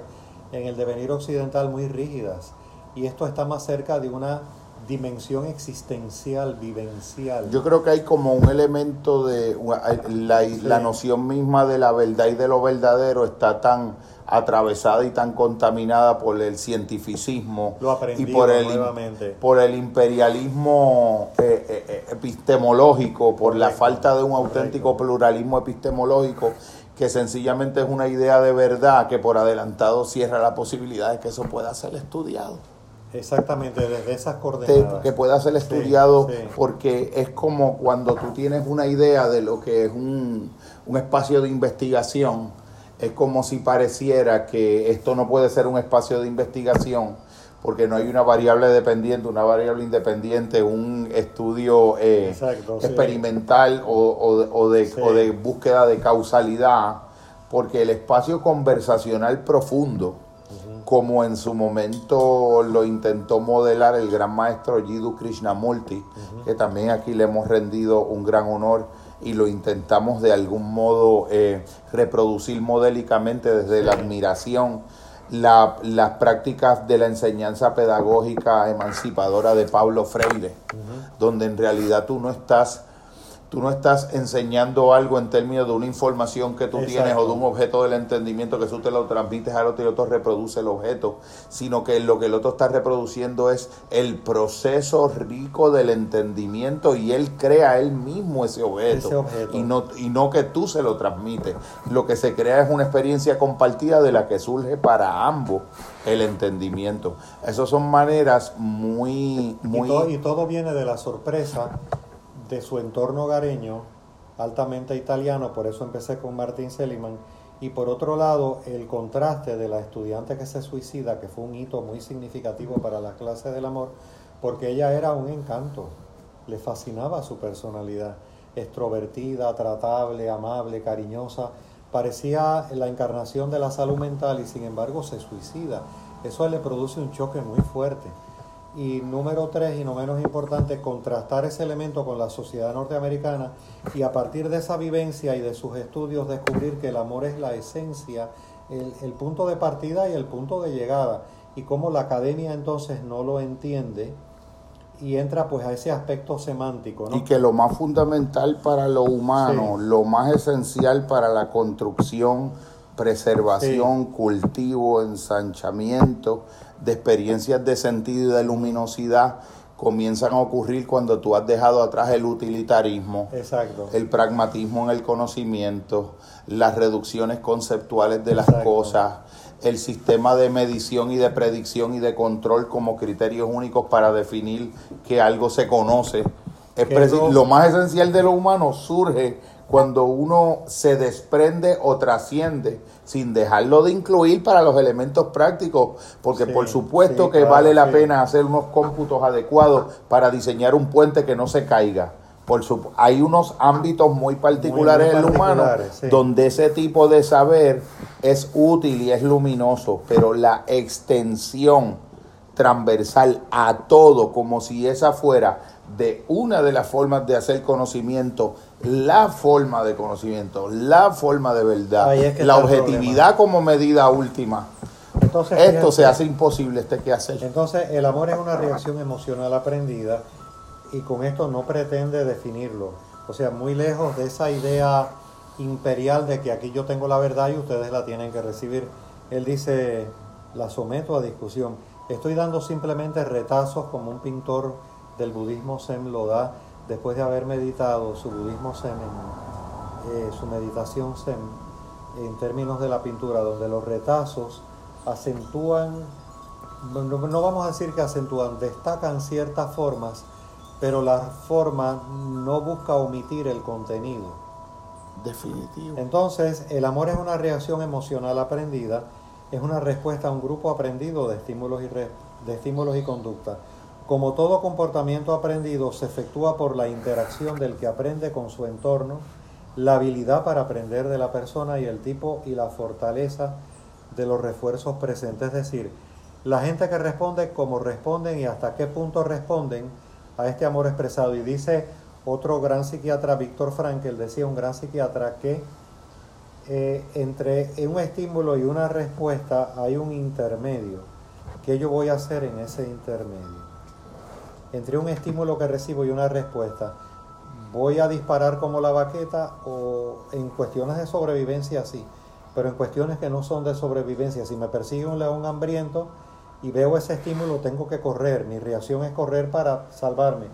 en el devenir occidental muy rígidas, y esto está más cerca de una dimensión existencial, vivencial. Yo creo que hay como un elemento de la, la noción misma de la verdad y de lo verdadero está tan atravesada y tan contaminada por el cientificismo y por el, por el imperialismo eh, eh, eh, epistemológico, por la falta de un auténtico pluralismo epistemológico que sencillamente es una idea de verdad que por adelantado cierra la posibilidad de que eso pueda ser estudiado. Exactamente, desde esas coordenadas. que pueda ser estudiado porque es como cuando tú tienes una idea de lo que es un, un espacio de investigación es como si pareciera que esto no puede ser un espacio de investigación porque no hay una variable dependiente, una variable independiente, un estudio eh, experimental o, de, búsqueda de causalidad, porque el espacio conversacional profundo, como en su momento lo intentó modelar el gran maestro Jiddu Krishnamurti, que también aquí le hemos rendido un gran honor, y lo intentamos de algún modo eh, reproducir modélicamente desde la admiración las prácticas de la enseñanza pedagógica emancipadora de Pablo Freire, donde en realidad tú no estás Tú no estás enseñando algo en términos de una información que tú tienes o de un objeto del entendimiento que tú te lo transmites al otro y el otro reproduce el objeto, sino que lo que el otro está reproduciendo es el proceso rico del entendimiento y él crea él mismo ese objeto, Y, no, y no que tú se lo transmites. Lo que se crea es una experiencia compartida de la que surge para ambos el entendimiento. Esas son maneras muy... muy... y todo viene de la sorpresa de su entorno hogareño, altamente italiano, por eso empecé con Martín Seligman, y por otro lado el contraste de la estudiante que se suicida, que fue un hito muy significativo para la clase del amor, porque ella era un encanto, le fascinaba su personalidad, extrovertida, tratable, amable, cariñosa, parecía la encarnación de la salud mental y sin embargo se suicida. Eso le produce un choque muy fuerte. Y número tres, y no menos importante, contrastar ese elemento con la sociedad norteamericana y a partir de esa vivencia y de sus estudios descubrir que el amor es la esencia, el, punto de partida y el punto de llegada. Y cómo la academia entonces no lo entiende y entra pues a ese aspecto semántico. Y que lo más fundamental para lo humano, lo más esencial para la construcción, preservación, cultivo, ensanchamiento, de experiencias de sentido y de luminosidad comienzan a ocurrir cuando tú has dejado atrás el utilitarismo, el pragmatismo en el conocimiento, las reducciones conceptuales de las cosas, el sistema de medición y de predicción y de control como criterios únicos para definir que algo se conoce. Es lo más esencial de lo humano surge cuando uno se desprende o trasciende sin dejarlo de incluir para los elementos prácticos, porque por supuesto que vale la pena hacer unos cómputos adecuados para diseñar un puente que no se caiga. Por hay unos ámbitos muy particulares en el humano donde ese tipo de saber es útil y es luminoso, pero la extensión transversal a todo, como si esa fuera de una de las formas de hacer conocimiento, la forma de conocimiento, la forma de verdad, la objetividad como medida última. Entonces, Esto se hace imposible, este que hacer. Entonces, el amor es una reacción emocional aprendida y con esto no pretende definirlo. O sea, muy lejos de esa idea imperial de que aquí yo tengo la verdad y ustedes la tienen que recibir. Él dice, la someto a discusión. Estoy dando simplemente retazos como un pintor del budismo Zen lo da después de haber meditado su budismo Zen, eh, su meditación Zen, en términos de la pintura, donde los retazos acentúan, no, vamos a decir que acentúan, destacan ciertas formas, pero la forma no busca omitir el contenido. Definitivo. Entonces, el amor es una reacción emocional aprendida, es una respuesta a un grupo aprendido de estímulos y, de estímulos y conducta. Como todo comportamiento aprendido se efectúa por la interacción del que aprende con su entorno, la habilidad para aprender de la persona y el tipo y la fortaleza de los refuerzos presentes. Es decir, la gente que responde, cómo responden y hasta qué punto responden a este amor expresado. Y dice otro gran psiquiatra, Víctor Frankel, decía un gran psiquiatra que eh, entre un estímulo y una respuesta hay un intermedio. ¿Qué yo voy a hacer en ese intermedio? Entre un estímulo que recibo y una respuesta, ¿voy a disparar como la baqueta o en cuestiones de sobrevivencia sí? Pero en cuestiones que no son de sobrevivencia, si me persigue un león hambriento y veo ese estímulo, tengo que correr, mi reacción es correr para salvarme.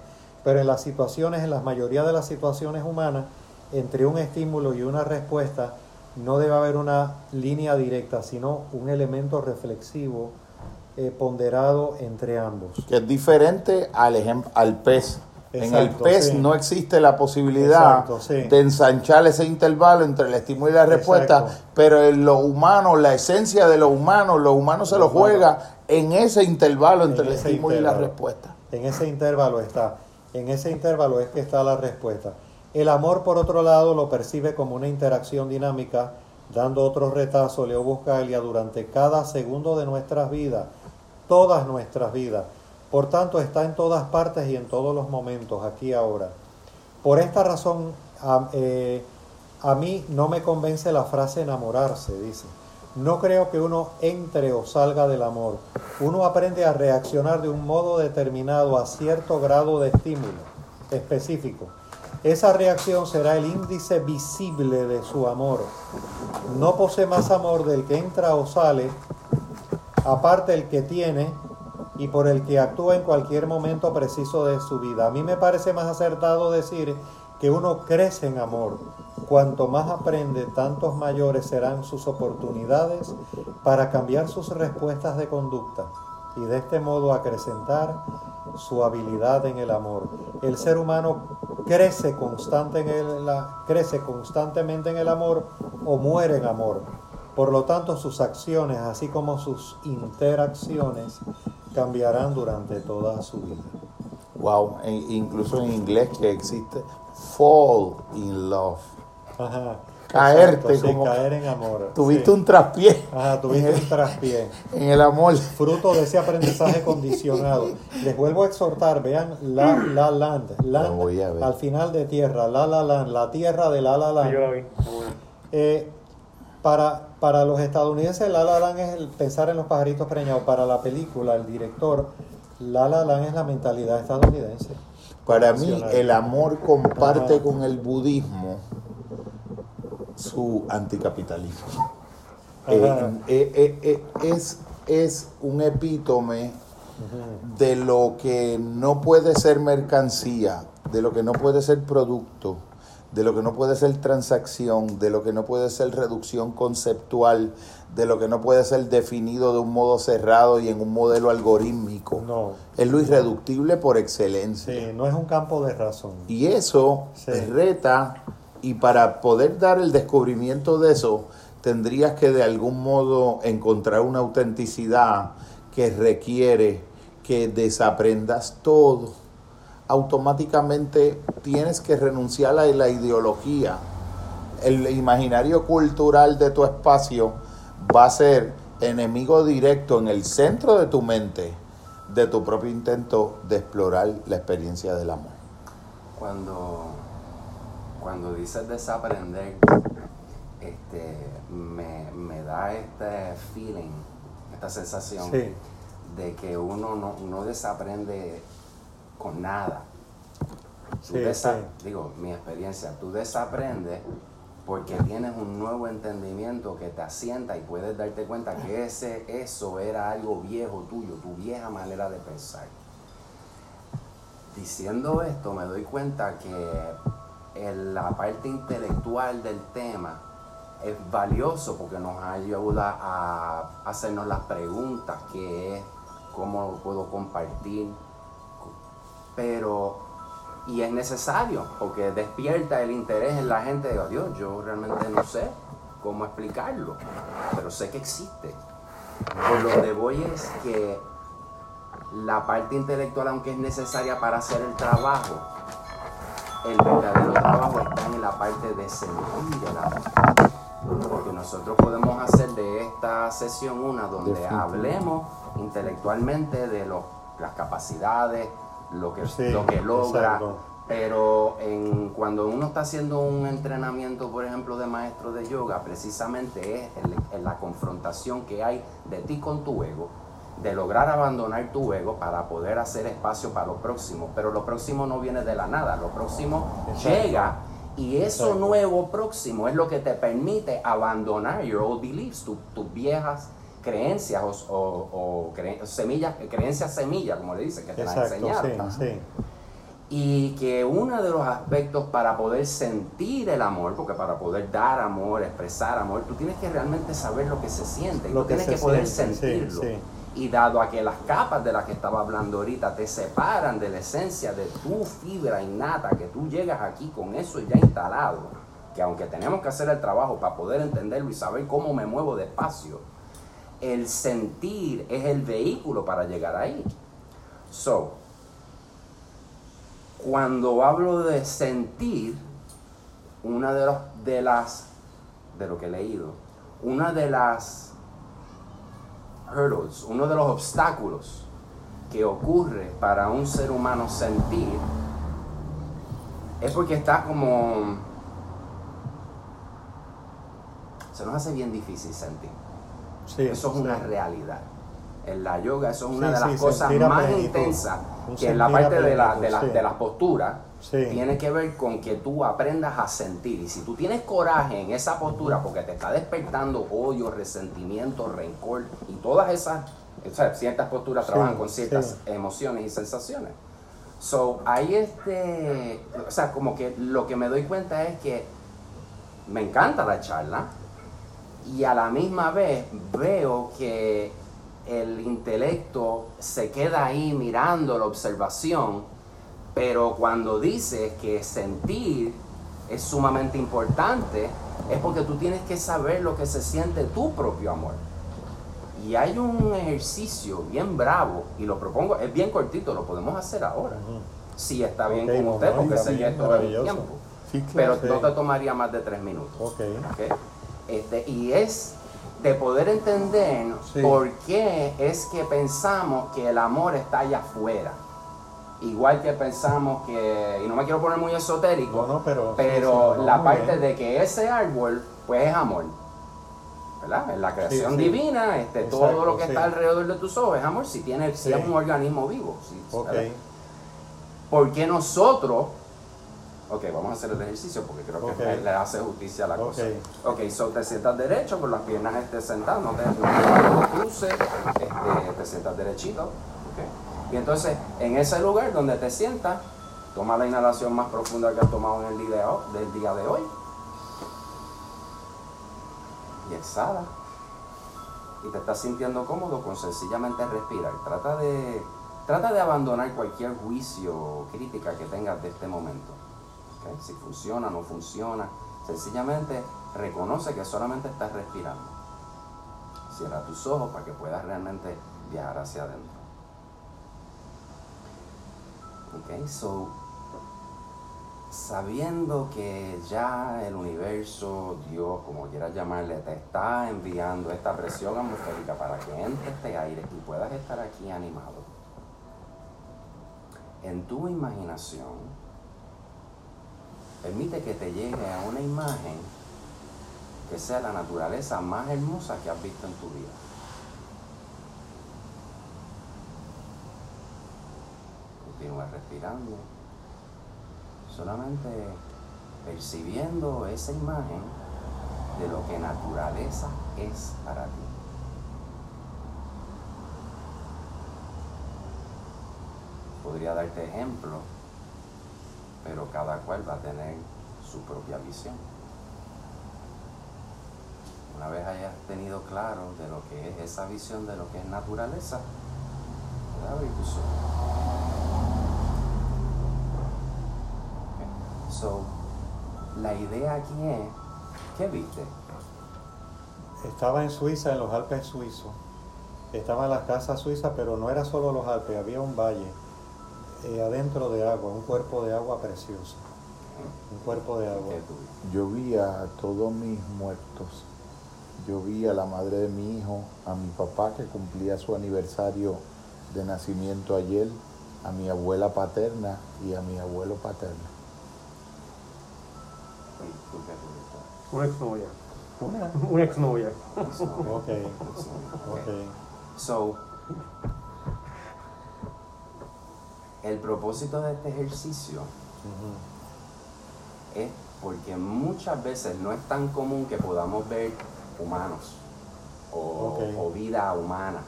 Pero en las situaciones, en la mayoría de las situaciones humanas, entre un estímulo y una respuesta, no debe haber una línea directa, sino un elemento reflexivo eh, ponderado entre ambos. Que es diferente al, al pez. en el pez sí. no existe la posibilidad Exacto, sí. de ensanchar ese intervalo entre el estímulo y la respuesta, Exacto. pero en lo humano, la esencia de lo humano, lo humano se lo juega en ese intervalo entre En el estímulo y la respuesta. En ese intervalo está. En ese intervalo es que está la respuesta. El amor, por otro lado, lo percibe como una interacción dinámica, dando otro retazo, Leo Buscaglia, durante cada segundo de nuestras vidas, todas nuestras vidas. Por tanto, está en todas partes y en todos los momentos, aquí ahora. Por esta razón, a, eh, a mí no me convence la frase enamorarse, dice. No creo que uno entre o salga del amor. Uno aprende a reaccionar de un modo determinado a cierto grado de estímulo específico. Esa reacción será el índice visible de su amor. No posee más amor del que entra o sale, aparte el que tiene y por el que actúa en cualquier momento preciso de su vida. A mí me parece más acertado decir que uno crece en amor. Cuanto más aprende, tantos mayores serán sus oportunidades para cambiar sus respuestas de conducta y de este modo acrecentar su habilidad en el amor. El ser humano crece, crece constantemente en el amor o muere en amor. Por lo tanto, sus acciones, así como sus interacciones, cambiarán durante toda su vida. Wow, e- incluso en inglés que existe fall in love. Ajá. Caerte Exacto, sí, como- caer en amor. Tuviste sí. un traspié Ajá, tuviste un traspié. <laughs> en el amor. Fruto de ese aprendizaje condicionado. Les vuelvo a exhortar, vean La La Land. Land voy a ver. al final de tierra, La La Land, la tierra de La La Sí, Land. yo la vi. Eh, para, para los estadounidenses, La La Land es el pensar en los pajaritos preñados. Para la película, el director, La La Land es la mentalidad estadounidense. Para mí el amor comparte Ajá. con el budismo su anticapitalismo. Eh, eh, eh, es, es un epítome de lo que no puede ser mercancía, de lo que no puede ser producto, de lo que no puede ser transacción, de lo que no puede ser reducción conceptual, de lo que no puede ser definido de un modo cerrado y en un modelo algorítmico. No, Es lo irreductible por excelencia. sí, no es un campo de razón. Y eso Sí. reta, y para poder dar el descubrimiento de eso, tendrías que de algún modo encontrar una autenticidad que requiere que desaprendas todo. Automáticamente tienes que renunciar a la ideología. El imaginario cultural de tu espacio va a ser enemigo directo en el centro de tu mente de tu propio intento de explorar la experiencia del amor. Cuando, cuando dices desaprender, este, me, me da este feeling, esta sensación Sí. de que uno no, no desaprende con nada. Tú Sí, desa- sí. Digo, mi experiencia, tú desaprendes porque tienes un nuevo entendimiento que te asienta y puedes darte cuenta que ese, eso era algo viejo tuyo, tu vieja manera de pensar. Diciendo esto, me doy cuenta que el- la parte intelectual del tema es valioso porque nos ayuda a hacernos las preguntas, qué es, cómo lo puedo compartir, pero y es necesario porque despierta el interés en la gente de Dios, yo realmente no sé cómo explicarlo, pero sé que existe. Por lo que voy es que la parte intelectual, aunque es necesaria para hacer el trabajo, el verdadero trabajo está en la parte de sentir el amor. Porque nosotros podemos hacer de esta sesión una donde hablemos intelectualmente de los- las capacidades, lo que, Sí, lo que logra. exacto. Pero en, cuando uno está haciendo un entrenamiento, por ejemplo, de maestro de yoga, precisamente es el- la confrontación que hay de ti con tu ego, de lograr abandonar tu ego para poder hacer espacio para lo próximo. Pero lo próximo no viene de la nada, lo próximo Exacto. llega. Y eso Exacto. nuevo próximo es lo que te permite abandonar your old beliefs, tu- tus viejas creencias o, o- o cre- semillas, creencias semillas, como le dicen, que te las Exacto, enseñaron. sí, sí. Y que uno de los aspectos para poder sentir el amor, porque para poder dar amor, expresar amor, tú tienes que realmente saber lo que se siente, Lo tú que tienes que poder siente, sentirlo. sí. Y dado a que las capas de las que estaba hablando ahorita te separan de la esencia de tu fibra innata, que tú llegas aquí con eso ya instalado, que aunque tenemos que hacer el trabajo para poder entenderlo y saber cómo me muevo despacio, el sentir es el vehículo para llegar ahí. So, cuando hablo de sentir, una de, los, de las, de lo que he leído, una de las hurdles, uno de los obstáculos que ocurre para un ser humano sentir, es porque está como, se nos hace bien difícil sentir. Sí, Eso es una realidad. En la yoga eso es una de las cosas más plenitud. intensas Un que en la parte de, la, de, plenitud, la- sí. de las posturas Sí. tiene que ver con que tú aprendas a sentir. Y si tú tienes coraje en esa postura porque te está despertando odio, resentimiento, rencor y todas esas, ciertas posturas Sí, trabajan con ciertas sí. emociones y sensaciones. So, ahí este, o sea, como que lo que me doy cuenta es que me encanta la charla y a la misma vez veo que el intelecto se queda ahí mirando la observación, pero cuando dices que sentir es sumamente importante, es porque tú tienes que saber lo que se siente tu propio amor. Y hay un ejercicio bien bravo, y lo propongo, es bien cortito, lo podemos hacer ahora. Si está bien con no, usted, porque sé que esto es tiempo. Sí, Pero no te tomaría más de tres minutos. Ok. ¿ok? Este, y es de poder entender Sí. por qué es que pensamos que el amor está allá afuera. Igual que pensamos que, y no me quiero poner muy esotérico, No, no, pero- pero sí, sí, no, la parte bien. de que ese árbol, pues es amor. ¿Verdad? En la creación divina, este, todo lo que está alrededor de tus ojos es amor, si, tiene, si es un organismo vivo. si- Ok. ¿verdad? ¿Por qué nosotros? Ok, vamos a hacer el ejercicio porque creo que le hace justicia a la Ok. cosa. Ok, so te sientas derecho con las piernas este, sentadas, no te, no te cruces, este, te sientas derechito. ok. Y entonces, en ese lugar donde te sientas, toma la inhalación más profunda que has tomado en el día del día de hoy. Y exhala. Y te estás sintiendo cómodo con sencillamente respirar. Trata de, trata de abandonar cualquier juicio o crítica que tengas de este momento. Si funciona, no funciona. Sencillamente reconoce que solamente estás respirando. Cierra tus ojos para que puedas realmente viajar hacia adentro. Ok, so sabiendo que ya el universo, Dios, como quieras llamarle, te está enviando esta presión atmosférica para que entre este aire y puedas estar aquí animado. En tu imaginación, permite que te llegue a una imagen que sea la naturaleza más hermosa que has visto en tu vida. Continúa respirando solamente percibiendo esa imagen de lo que naturaleza es para ti. Podría darte ejemplo, pero cada cual va a tener su propia visión. Una vez hayas tenido claro de lo que es esa visión de lo que es naturaleza, puedes abrir tus ojos. So, la idea aquí es, ¿qué viste? Estaba en Suiza, en los Alpes suizos. Estaba en las casas suizas, pero no era solo los Alpes, había un valle eh, adentro de agua, un cuerpo de agua precioso. Un cuerpo de agua. Yo vi a todos mis muertos. Yo vi a la madre de mi hijo, a mi papá que cumplía su aniversario de nacimiento ayer, a mi abuela paterna y a mi abuelo paterno. Una <laughs> exnovia. Una exnovia. Ok, Ok. ok. So, el propósito de este ejercicio es porque muchas veces no es tan común que podamos ver humanos o, vida humana.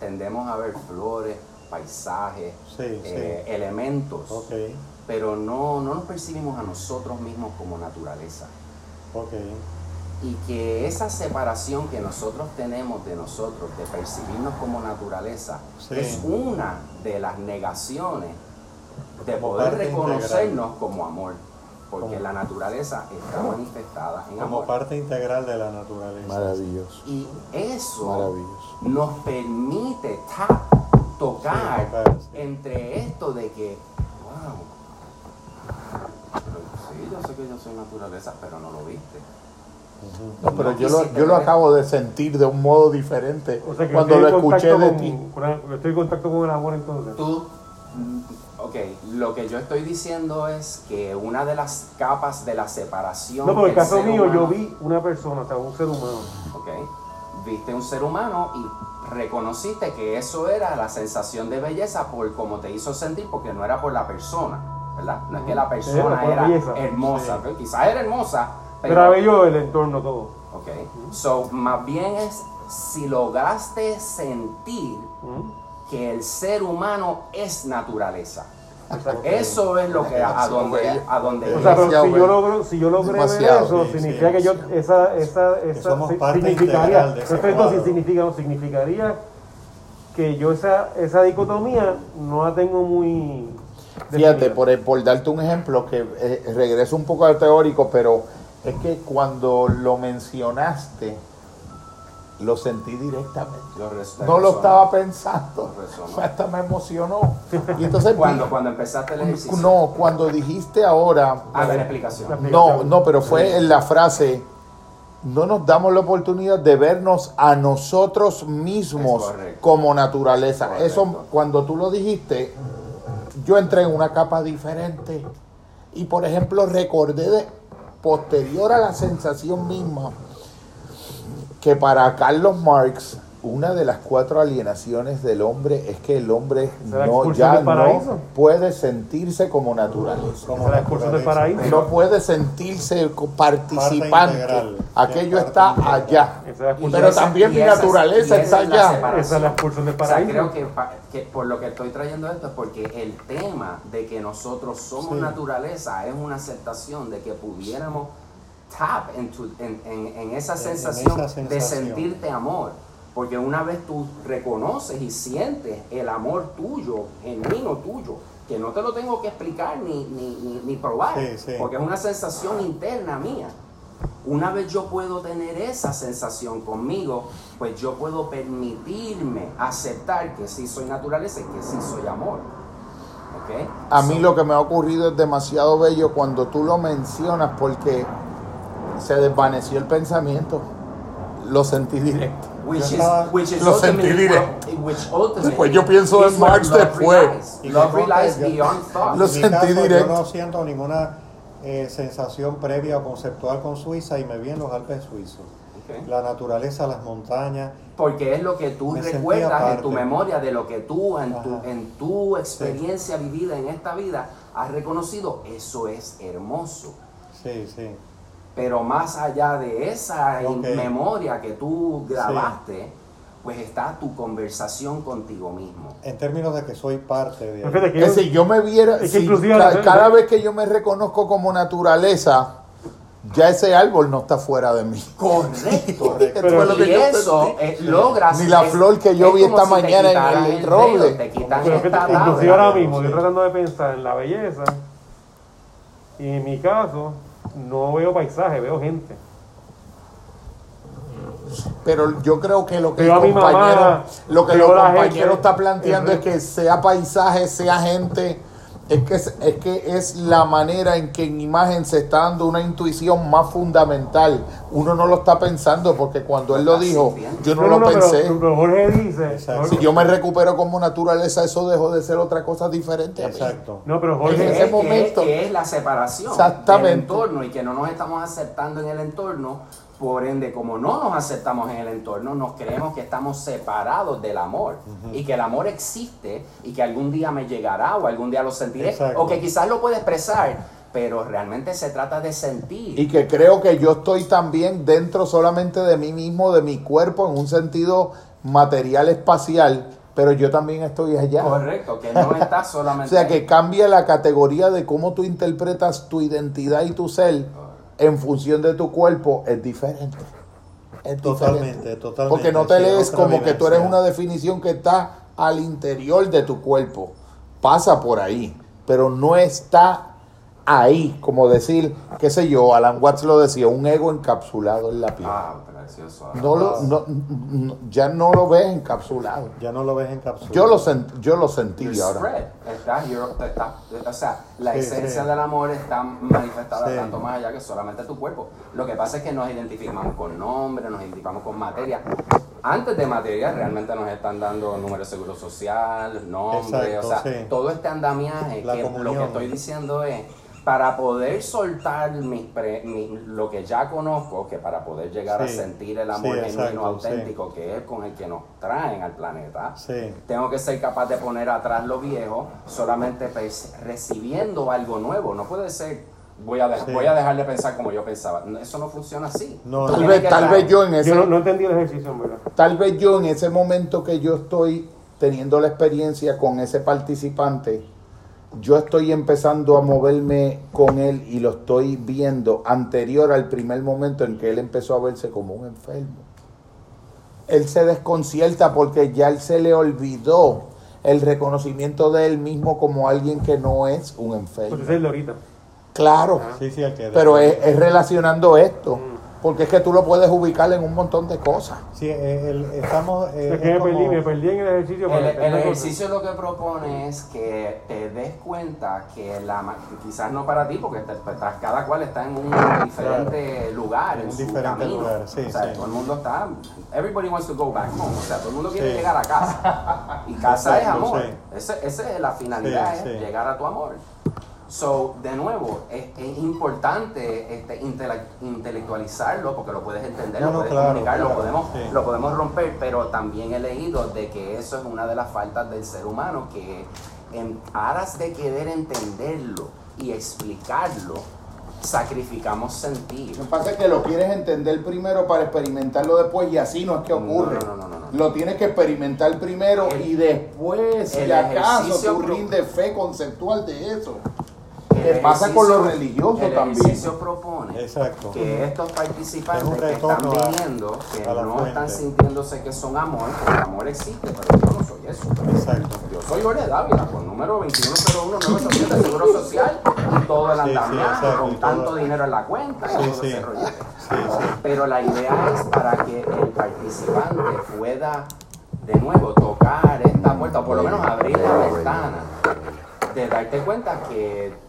Tendemos a ver flores, paisajes, Sí, eh, elementos, pero no, no nos percibimos a nosotros mismos como naturaleza. Y que esa separación que nosotros tenemos de nosotros, de percibirnos como naturaleza, Sí. es una de las negaciones de Como poder reconocernos como amor. Porque Como- la naturaleza está manifestada en Como amor. parte integral de la naturaleza. Maravilloso, Y eso maravilloso. nos permite tap, tocar Sí, tocar, sí. entre esto de que, wow, pero sí, yo sé que yo soy naturaleza, pero no lo viste. No, pero No yo lo, yo lo acabo de sentir de un modo diferente O sea que cuando lo escuché de con- ti. con- estoy en contacto con el amor entonces. Tú, mm, ok, lo que yo estoy diciendo es que una de las capas de la separación. No, pero en el caso mío yo humano- vi una persona, o sea, un ser humano. Ok, viste un ser humano y reconociste que eso era la sensación de belleza por cómo te hizo sentir, porque no era por la persona, ¿verdad? No es que la persona Era era hermosa, Sí. quizás era hermosa, pero. Era bello el entorno todo. Ok, so más bien es si lograste sentir ¿Mm? que el ser humano es naturaleza. Eso es lo que a, a donde a donde O sea, pero si yo logro, si yo logré ver eso, significa que yo, esa, esa, esa, significaría, diciendo si significa, no, significaría que yo esa, esa dicotomía no la tengo muy Fíjate, definida. por, por darte un ejemplo, que eh, regreso un poco al teórico, pero es que cuando lo mencionaste, lo sentí directamente. Res- No lo estaba pensando, hasta me emocionó. Y entonces, <laughs> Cuando, cuando empezaste el ejercicio. no, cuando dijiste ahora, A ver, explicación. no, no, pero fue en la frase, no nos damos la oportunidad de vernos a nosotros mismos como naturaleza. Eso, cuando tú lo dijiste, yo entré en una capa diferente. Y por ejemplo, recordé de, posterior a la sensación misma, que para Carlos Marx, una de las cuatro alienaciones del hombre es que el hombre ¿Será la no, ya no puede sentirse como naturaleza. Como Esa la naturaleza. paraíso. No puede sentirse participante. Aquello Es está allá. Esa es Pero esa- también mi esa naturaleza está esa es allá. Esa es la expulsión del O sea, paraíso. creo que, por lo que estoy trayendo esto es porque el tema de que nosotros somos Sí. naturaleza es una aceptación de que pudiéramos tap into- en, en- en esa, En- en sensación esa de sentirte amor. Porque una vez tú reconoces y sientes el amor tuyo, genuino tuyo, que no te lo tengo que explicar ni, ni, ni, ni probar, Sí, sí. porque es una sensación interna mía. Una vez yo puedo tener esa sensación conmigo, pues yo puedo permitirme aceptar que sí soy naturaleza y que sí soy amor. ¿Ok? A mí lo que me ha ocurrido es demasiado bello cuando tú lo mencionas porque se desvaneció el pensamiento. Lo sentí directo. Which is, which is Lo ultimately Después yo pienso en where Marx después. Lo sentí directo. Yo no siento ninguna eh, sensación previa o conceptual con Suiza y me vi en los Alpes suizos. Ok. La naturaleza, las montañas. Porque es lo que tú Me recuerdas en tu memoria de lo que tú, en tu, Ajá. en tu experiencia vivida en esta vida, has reconocido. Eso es hermoso. Sí, sí. Pero más allá de esa Ok. memoria que tú grabaste, pues está tu conversación contigo mismo. En términos de que soy parte de Pero fíjate que Es yo- decir, yo me viera, Es que si cada vez que yo me reconozco como naturaleza, ya ese árbol no está fuera de mí. Correcto. <laughs> Correcto. Lo y eso eh, logras. Ni la es- flor que yo es vi esta si mañana en el velo, roble. Te quitan Pero esta fíjate, tabla. inclusive ahora sí. mismo estoy tratando de pensar en la belleza y en mi caso no veo paisaje, veo gente. Pero yo creo que lo que el Veo compañero, mamá, lo que los compañeros está planteando es que sea paisaje, sea gente, Es que es, es que es la manera en que en imagen se está dando una intuición más fundamental. Uno no lo está pensando porque cuando él lo dijo, yo no, lo pensé. Pero, Jorge dice. Exacto. Si yo me recupero como naturaleza, eso dejó de ser otra cosa diferente. a mí. Exacto. No, pero En Jorge. que, momento. que es la separación Exactamente. del entorno y que no nos estamos aceptando en el entorno. Por ende, como no nos aceptamos en el entorno, nos creemos que estamos separados del amor y que el amor existe y que algún día me llegará o algún día lo sentiré Exacto. o que quizás lo pueda expresar, pero realmente se trata de sentir. Y que creo que yo estoy también dentro solamente de mí mismo, de mi cuerpo, en un sentido material espacial, pero yo también estoy allá. Correcto, que no <laughs> está O solamente. sea, que cambia la categoría de cómo tú interpretas tu identidad y tu ser en función de tu cuerpo, es diferente. Es Totalmente, diferente. totalmente. Porque no te Sí, lees como que tú eres una definición que está al interior de tu cuerpo. Pasa por ahí, pero no está ahí, como decir, qué sé yo, Alan Watts lo decía, un ego encapsulado en la piel. Ah, precioso. No lo, no, no- ya no lo ves encapsulado. Ya no lo ves en cápsula. Yo lo, sent- yo lo sentí You're ahora. Está, you're- está- o sea, la Sí, esencia sí. del amor está manifestada Sí. tanto más allá que solamente tu cuerpo. Lo que pasa es que nos identificamos con nombre, nos identificamos con materia. Antes de materia realmente nos están dando número de seguro social, nombre, Exacto, o sea, sí. todo este andamiaje La que lo que estoy diciendo es para poder soltar mis pre- mi- lo que ya conozco, que para poder llegar a sentir el amor Sí, genuino, exacto, auténtico, que es con el que nos traen al planeta, Sí. tengo que ser capaz de poner atrás lo viejo, solamente pues, recibiendo algo nuevo. No puede ser, voy a, de- Sí. voy a dejar de pensar como yo pensaba. No, Eso no funciona así. No, Tal vez, tal vez yo en ese Yo no, no entendí el ejercicio, verdad. Tal vez yo en ese momento que yo estoy teniendo la experiencia con ese participante, yo estoy empezando a moverme con él y lo estoy viendo anterior al primer momento en que él empezó a verse como un enfermo. Él se desconcierta porque ya él se le olvidó el reconocimiento de él mismo como alguien que no es un Pues enfermo. ese es el de ahorita. Claro, Sí, sí, el que pero es, es relacionando esto, porque es que tú lo puedes ubicar en un montón de cosas. Sí, eh, el- estamos. eh, es que es me como- perdí, me perdí en el ejercicio. El, ejercicio lo que propone es que te des cuenta que la ma- quizás no para ti, porque te- te- cada cual está en un diferente lugar, En en, un su diferente camino. lugar, sí, o sea, sí. todo el mundo está, everybody wants to go back home, o sea, todo el mundo quiere Sí. llegar a casa. Y <laughs> casa es amor. sí. Ese- Esa es la finalidad, Sí, es sí. llegar a tu amor. So, de nuevo, es, es importante este, intele- intelectualizarlo porque lo puedes entender, No, lo puedes claro, comunicar, lo podemos, sí. lo podemos romper, pero también he leído de que eso es una de las faltas del ser humano, que en aras de querer entenderlo y explicarlo, sacrificamos sentir. Lo que pasa es que lo quieres entender primero para experimentarlo después y así no es que No, ocurre. no, no, no, no. Lo tienes que experimentar primero El- y después, si el acaso, tú rindes fe conceptual de eso. El ¿Qué pasa con lo ejercicio- religioso el también? ejercicio propone Exacto. que estos Es participantes que están viniendo, que no fuente. están sintiéndose que son amor, porque el amor existe, pero yo no soy eso. Exacto. Yo soy Jorge Dávila, con número 2101 del Seguro Social y todo el Sí, sí, andamiaje, exacto, con y todo. tanto dinero en la cuenta y Sí, todo sí. ese. Sí, sí. Pero la idea es para que el participante pueda de nuevo tocar esta puerta, o por lo menos abrir la ventana, de darte cuenta que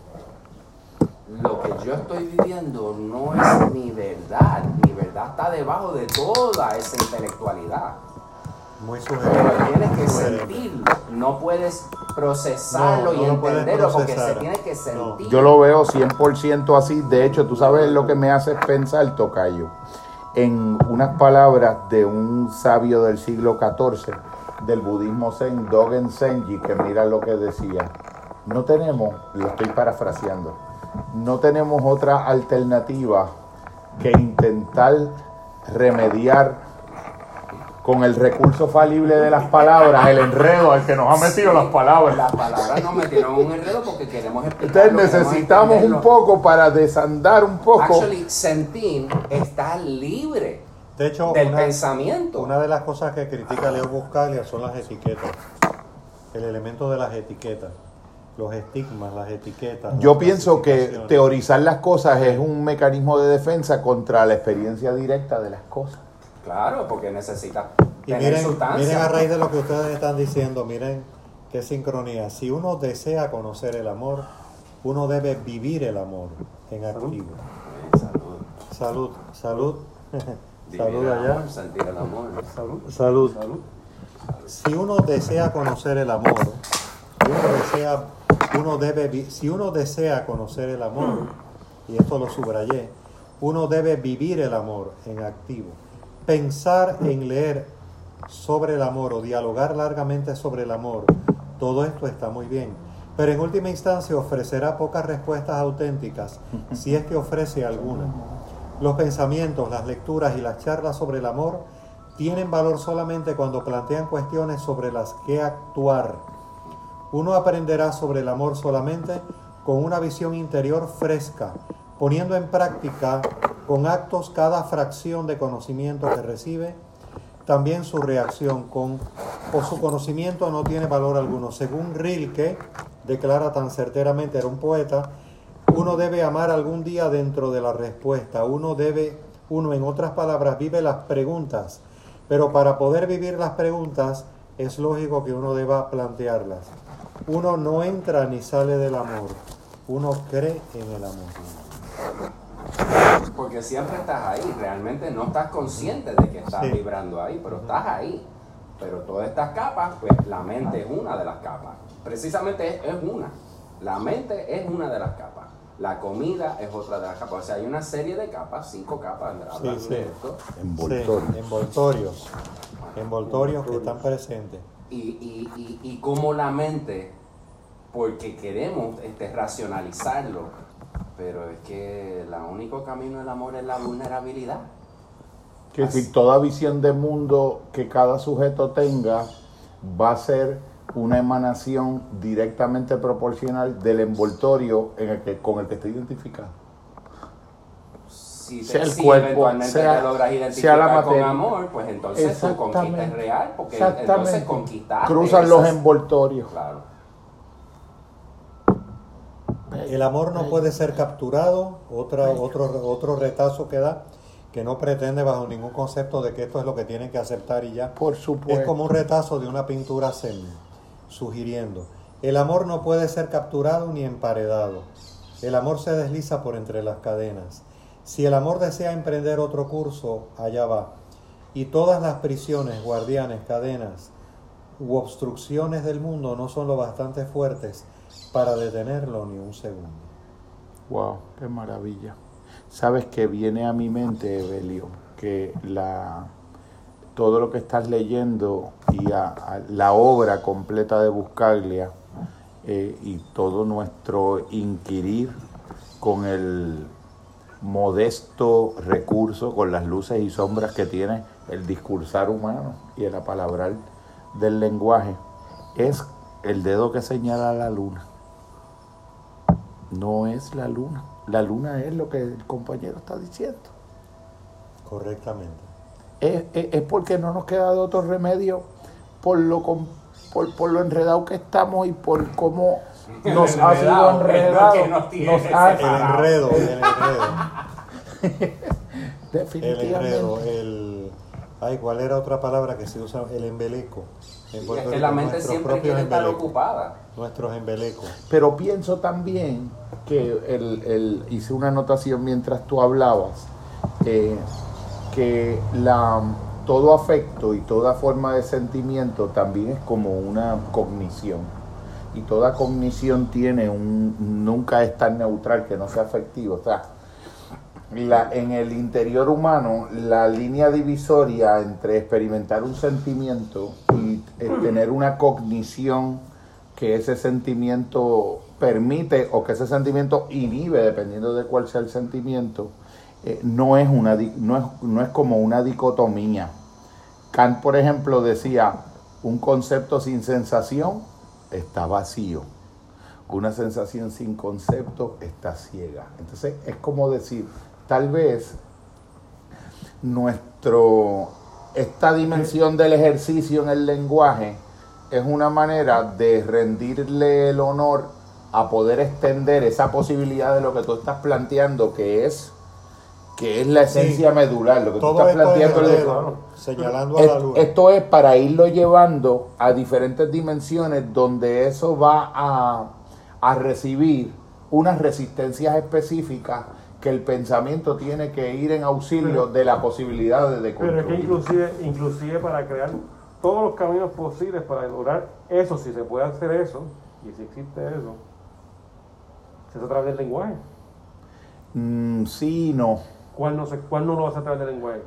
lo que yo estoy viviendo no es mi verdad, mi verdad está debajo de toda esa intelectualidad. Muy Pero tienes que sentirlo, no puedes procesarlo No, y no puedes entenderlo porque se tiene que No. sentir. Yo lo veo 100% así. De hecho, tú sabes lo que me hace pensar, Tocayo, en unas palabras de un sabio del siglo XIV del budismo zen, Dogen Senji, que mira lo que decía. No tenemos, lo estoy parafraseando, no tenemos otra alternativa que intentar remediar con el recurso falible de las palabras, el enredo al que nos ha metido las palabras. Las palabras nos metieron un enredo porque queremos explicar. Entonces necesitamos un poco para desandar un poco. Actually, sentir está libre De hecho, del una, pensamiento. una de las cosas que critica Leo Buscaglia son las etiquetas. El elemento de las etiquetas. Los estigmas, las etiquetas. Yo las pienso que teorizar las cosas es un mecanismo de defensa contra la experiencia directa de las cosas. Claro, porque necesita Y tener miren, sustancia. miren a raíz de lo que ustedes están diciendo, miren Qué sincronía. Si uno desea conocer el amor, uno debe vivir el amor en activo. Eh, salud. Salud, salud. Salud allá. amor, sentir el amor. Salud. Salud. Salud. Si uno desea conocer el amor, uno desea, si uno desea conocer el amor, y esto lo subrayé, uno debe vivir el amor en activo. Pensar en leer sobre el amor o dialogar largamente sobre el amor, todo esto está muy bien. Pero en última instancia ofrecerá pocas respuestas auténticas, si es que ofrece alguna. Los pensamientos, las lecturas y las charlas sobre el amor tienen valor solamente cuando plantean cuestiones sobre las que actuar. Uno aprenderá sobre el amor solamente con una visión interior fresca, poniendo en práctica con actos cada fracción de conocimiento que recibe, también su reacción con o su conocimiento no tiene valor alguno. Según Rilke, declara tan certeramente, era un poeta, uno debe amar algún día dentro de la respuesta, uno debe, uno en otras palabras, vive las preguntas, pero para poder vivir las preguntas es lógico que uno deba plantearlas. Uno no entra ni sale del amor, uno cree en el amor. Porque siempre estás ahí, realmente no estás consciente de que estás Sí. vibrando ahí, pero estás ahí. Pero todas estas capas, pues la mente es una de las capas. Precisamente es, es una. La mente es una de las capas. La comida es otra de las capas. O sea, hay una serie de capas, cinco capas, sí. de esto. Envoltorio. Sí, envoltorios, envoltorios que están presentes. Y, y, y, y como la mente, porque queremos este, racionalizarlo, pero es que el único camino del amor es la vulnerabilidad. Que si toda visión de mundo que cada sujeto tenga va a ser una emanación directamente proporcional del envoltorio en el que, con el que esté identificado. Si, te, Sea el si cuerpo, eventualmente sea- te logras sea identificar la con amor, pues entonces tu conquista es real, porque Exactamente. entonces conquistaste. Cruzan los envoltorios. Claro. El amor no puede ser capturado, otra, otro, otro retazo que da, que no pretende bajo ningún concepto de que esto es lo que tienen que aceptar y ya. Por supuesto. Es como un retazo de una pintura zen, sugiriendo. El amor no puede ser capturado ni emparedado. El amor se desliza por entre las cadenas. Si el amor desea emprender otro curso, allá va. Y todas las prisiones, guardianes, cadenas u obstrucciones del mundo no son lo bastante fuertes para detenerlo ni un segundo. Wow, qué maravilla. Sabes que viene a mi mente, Evelio, que la todo lo que estás leyendo y la obra completa de Buscaglia eh, y todo nuestro inquirir con el modesto recurso, con las luces y sombras que tiene el discursar humano y el apalabrar del lenguaje, es el dedo que señala la luna no es la luna. La luna es lo que el compañero está diciendo. Correctamente. Es, es- es porque no nos queda de otro remedio por lo, por, por lo enredado que estamos y por cómo <laughs> nos ha sido enredado, nos Nos ha- El enredo, el enredo. <laughs> El definitivamente. enredo, el... Ay, ¿cuál era otra palabra que se usa? El embeleco. En Es que la mente nuestros siempre quiere estar embelecos. ocupada. Nuestros embelecos. Pero pienso también que el, el- hice una anotación mientras tú hablabas, eh, que la, todo afecto y toda forma de sentimiento también es como una cognición. Y toda cognición tiene un, nunca es tan neutral que no sea afectivo. O sea, en el interior humano, la línea divisoria entre experimentar un sentimiento y eh, tener una cognición que ese sentimiento permite o que ese sentimiento inhibe, dependiendo de cuál sea el sentimiento, eh, no, es una, no, es, no es como una dicotomía. Kant, por ejemplo, decía, un concepto sin sensación está vacío. Una sensación sin concepto está ciega. Entonces es como decir, tal vez nuestro esta dimensión del ejercicio en el lenguaje es una manera de rendirle el honor a poder extender esa posibilidad de lo que tú estás planteando, que es que es la esencia medular, lo que tú estás es planteando. es- dedo, señalando a es- la luna. esto es para irlo llevando a diferentes dimensiones donde eso va a, a recibir unas resistencias específicas que el pensamiento tiene que ir en auxilio Pero- de la posibilidad de Pero es que inclusive, inclusive para crear todos los caminos posibles para lograr eso, si se puede hacer eso, y si existe eso, se hace a través del lenguaje. Mm, sí, no. ¿Cuál no, se, ¿Cuál no lo hace a través del lenguaje?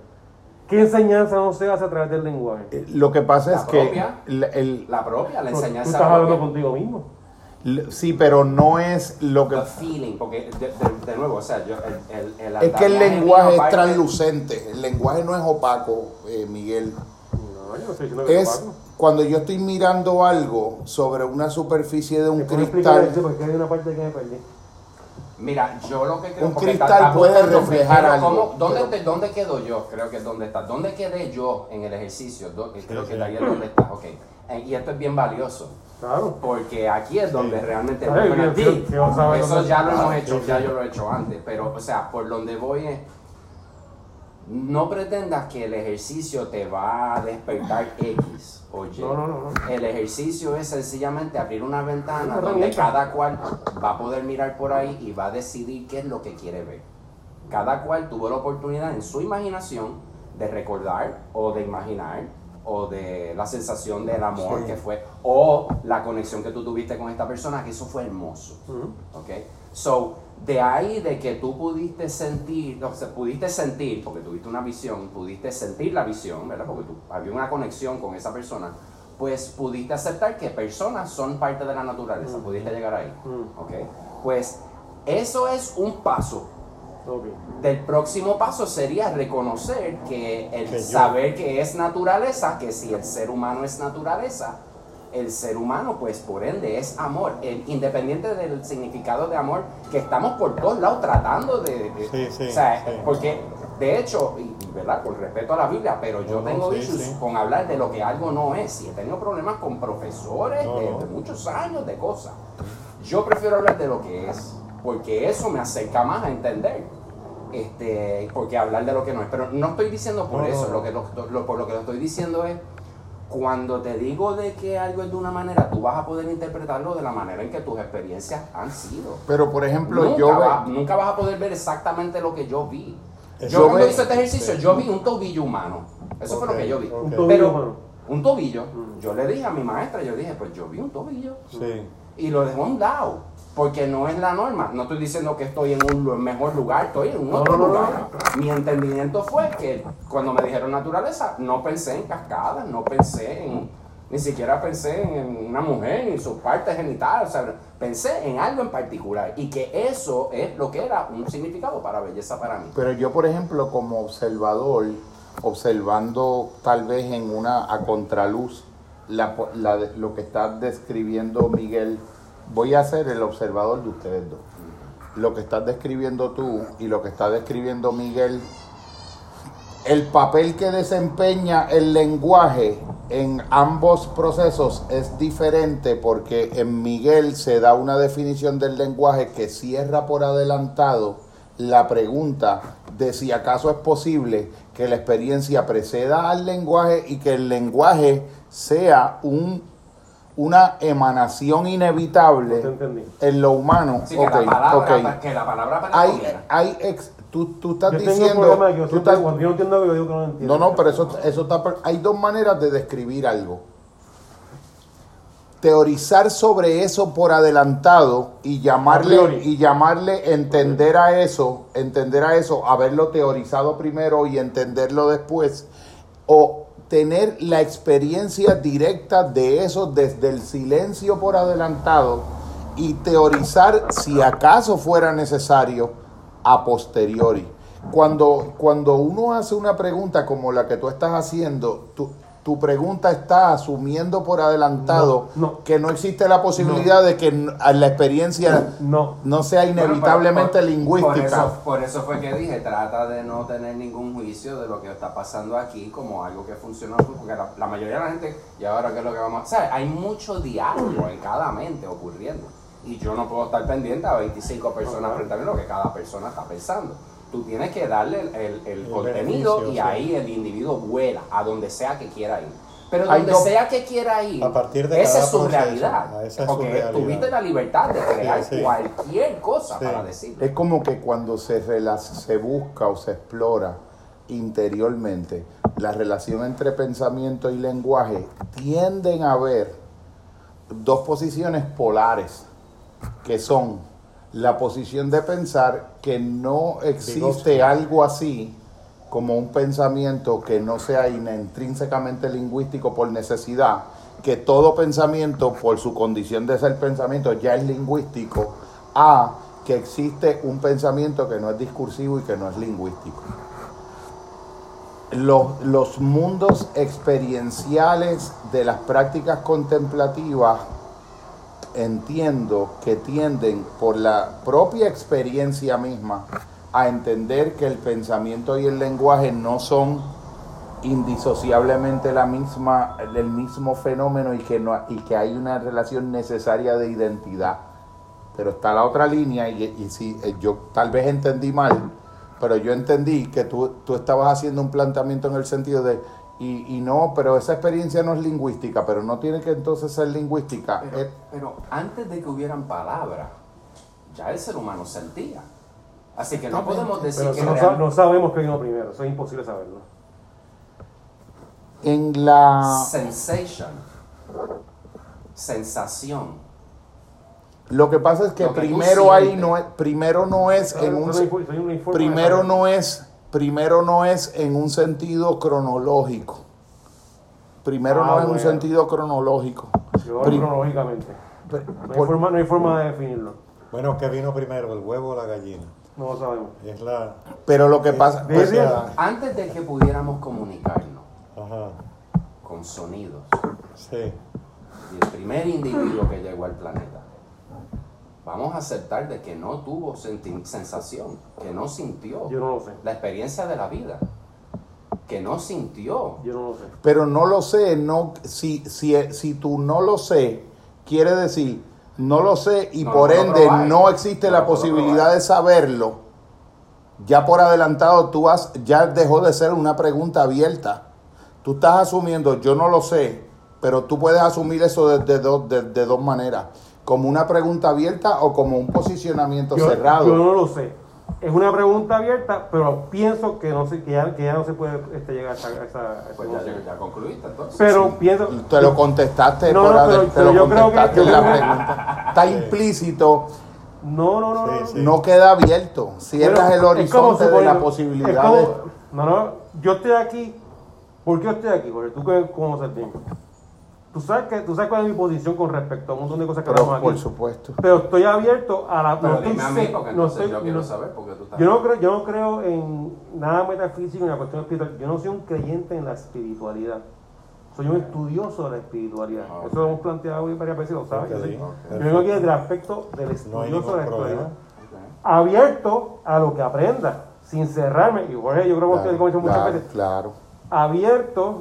¿Qué enseñanza no se hace a través del lenguaje? Eh, Lo que pasa La es que propia. el- el- La propia, la Tú enseñanza estás hablando propia. contigo mismo. sí, pero no es lo que The feeling, porque de, de- de nuevo, o sea, yo, el, el, el es que el lenguaje es translucente. El lenguaje no es opaco, eh, Miguel. No, yo no estoy diciendo que Es Paco. cuando yo estoy mirando algo sobre una superficie de un ¿Me puedes explicar cristal. eso? Porque hay una parte que me perdí. Mira, yo lo que creo Un cristal está- está puede buscando reflejar algo, cómo- ¿dónde, pero- te- ¿Dónde quedo yo? Creo que es donde está. ¿Dónde quedé yo en el ejercicio? Do- Creo que sí. de ahí es donde está. Ok. Eh, Y esto es bien valioso. Claro. Porque aquí es donde Sí. realmente Dios, a ti, eso ya lo Ah, hemos hecho, sí, ya sí. yo lo he hecho antes, pero o sea, por donde voy es no pretendas que el ejercicio te va a despertar X o Y. No, no, no, no. El ejercicio es sencillamente abrir una ventana Una donde cada cual va a poder mirar por ahí y va a decidir qué es lo que quiere ver. Cada cual tuvo la oportunidad en su imaginación de recordar o de imaginar o de la sensación del amor Sí. que fue o la conexión que tú tuviste con esta persona, que eso fue hermoso. ¿ok? So, de ahí de que tú pudiste sentir, o sea, pudiste sentir, porque tuviste una visión, pudiste sentir la visión, ¿verdad? Porque tú, había una conexión con esa persona, pues pudiste aceptar que personas son parte de la naturaleza, pudiste llegar ahí, Mm. ¿ok? Pues eso es un paso. Del próximo paso sería reconocer que el Que saber que es naturaleza, que si el ser humano es naturaleza, el ser humano, pues por ende es amor, El- independiente del significado de amor, que estamos por todos lados tratando de. de- Sí, sí, o sea, sí. porque de hecho, y, ¿verdad? Con respeto a la Biblia, pero yo No, tengo issues con hablar de lo que algo no es, y he tenido problemas con profesores No, de, no. de muchos años de cosas. Yo prefiero hablar de lo que es, porque eso me acerca más a entender. Este, porque hablar de lo que no es. Pero no estoy diciendo por eso. Lo que lo- lo- por lo que lo estoy diciendo es, cuando te digo de que algo es de una manera, tú vas a poder interpretarlo de la manera en que tus experiencias han sido. Pero por ejemplo, nunca, yo ve- nunca vas a poder ver exactamente lo que yo vi. Eso Yo cuando ve- hice este ejercicio, sí. yo vi un tobillo humano. Eso fue lo que yo vi. Un tobillo Pero humano. un tobillo, Mm. yo le dije a mi maestra, yo dije, pues yo vi un tobillo Sí. y lo dejó a un lado. Porque no es la norma. No estoy diciendo que estoy en un mejor lugar, estoy en un otro no, no, lugar. Mi entendimiento fue que cuando me dijeron naturaleza, no pensé en cascadas, no pensé en. Ni siquiera pensé en una mujer ni sus partes genitales. O sea, pensé en algo en particular. Y que eso es lo que era un significado para belleza para mí. Pero yo, por ejemplo, como observador, observando tal vez en una a contraluz la, la lo que está describiendo Miguel, voy a ser el observador de ustedes dos. Lo que estás describiendo tú y lo que está describiendo Miguel, el papel que desempeña el lenguaje en ambos procesos es diferente porque en Miguel se da una definición del lenguaje que cierra por adelantado la pregunta de si acaso es posible que la experiencia preceda al lenguaje y que el lenguaje sea un, una emanación inevitable No en lo humano. Así Ok, que, la palabra, ok. que la palabra para Hay, hay ex- tú, tú estás Yo diciendo... yo tú estás- cuando yo no entiendo yo digo que no lo entiendo. no, no, pero eso, eso está... Hay dos maneras de describir algo. Teorizar sobre eso por adelantado y llamarle, y llamarle entender a eso, entender a eso, haberlo teorizado primero y entenderlo después, o tener la experiencia directa de eso desde el silencio por adelantado y teorizar si acaso fuera necesario a posteriori. Cuando, cuando uno hace una pregunta como la que tú estás haciendo, tu, tu pregunta está asumiendo por adelantado No, no. que no existe la posibilidad de que la experiencia No. sea inevitablemente por- lingüística. Por eso, por eso fue que dije, trata de no tener ningún juicio de lo que está pasando aquí como algo que funcionó, porque la, la mayoría de la gente, y ahora qué es lo que vamos a hacer, hay mucho diálogo en cada mente ocurriendo. Y yo no puedo estar pendiente a 25 personas frente a mí, lo que cada persona está pensando. Tú tienes que darle el, el- el El contenido y sí. ahí el individuo vuela a donde sea que quiera ir. Pero donde dos- sea que quiera ir, A partir de esa es su proceso. realidad. Ah, esa es su porque realidad. tuviste la libertad de crear Sí, sí. cualquier cosa Sí. para decir. Es como que cuando se, rela- se busca o se explora interiormente la relación entre pensamiento y lenguaje, tienden a haber dos posiciones polares, que son la posición de pensar que no existe Vygotsky. algo así como un pensamiento que no sea intrínsecamente lingüístico por necesidad, que todo pensamiento por su condición de ser pensamiento ya es lingüístico, a que existe un pensamiento que no es discursivo y que no es lingüístico. Los, los mundos experienciales de las prácticas contemplativas entiendo que tienden por la propia experiencia misma a entender que el pensamiento y el lenguaje no son indisociablemente la misma, el mismo fenómeno y que, no, y que hay una relación necesaria de identidad. Pero está la otra línea y, y si eh, yo tal vez entendí mal, pero yo entendí que tú, tú estabas haciendo un planteamiento en el sentido de, y, y no, pero esa experiencia no es lingüística, pero no tiene que entonces ser lingüística. Pero, Eh, pero antes de que hubieran palabras, ya el ser humano sentía. Así que no podemos decir Pero que no, real- sa- no sabemos qué vino primero, eso es imposible saberlo. en la... sensation, sensación. Lo que pasa es que primero ahí no es, primero no es en un primero no es primero no es en un sentido cronológico. Primero Ah, no es en un sentido cronológico. Yo Pri- cronológicamente. No hay, por- forma, no hay forma de definirlo. Bueno, ¿qué vino primero, el huevo o la gallina? No lo sabemos. Es la... pero lo que pasa pues, Antes de que pudiéramos comunicarnos Ajá, con sonidos, sí. y el primer individuo que llegó al planeta, vamos a aceptar de que no tuvo sensación, que no sintió Yo no lo sé. la experiencia de la vida, que no sintió. Yo no lo sé. pero no lo sé, no si si si tú no lo sé, quiere decir no lo sé y No por ende probar. no existe No la posibilidad probar. de saberlo. Ya por adelantado tú has ya dejó de ser una pregunta abierta. Tú estás asumiendo, yo no lo sé, pero tú puedes asumir eso de, de dos- de- de dos maneras, como una pregunta abierta o como un posicionamiento Yo, cerrado. yo no lo sé. Es una pregunta abierta, pero pienso que no se, que ya, que ya no se puede este, llegar a esa, a esa- Pues ya, ya concluiste entonces. Pero pienso. Te lo contestaste, No, por no, pero- te pero lo yo creo que- contestaste yo en la <laughs> pregunta. Está implícito, No, no, no, no. Sí, sí. no queda abierto. Cierras Pero el horizonte de la posibilidad como- de... No, no, yo estoy aquí. ¿Por qué estoy aquí? Porque tú que conoces el tiempo. Tú sabes, que, tú sabes cuál es mi posición con respecto a un montón de cosas que Pero, hablamos aquí. por supuesto. Pero estoy abierto a la. Pero no estoy dime a mí, porque no estoy- yo quiero no- saber por qué tú estás Yo no, creo, yo no creo en nada metafísico, en la cuestión espiritual. Yo no soy un creyente en la espiritualidad. Soy un estudioso de la espiritualidad. Ah. Eso lo hemos planteado varias veces, lo sabes. Yo, soy- ok. yo vengo aquí desde el aspecto del estudioso de la espiritualidad. Abierto a lo que aprenda, sin cerrarme. Y Jorge, yo creo que usted, como he dicho muchas claro, veces, claro. abierto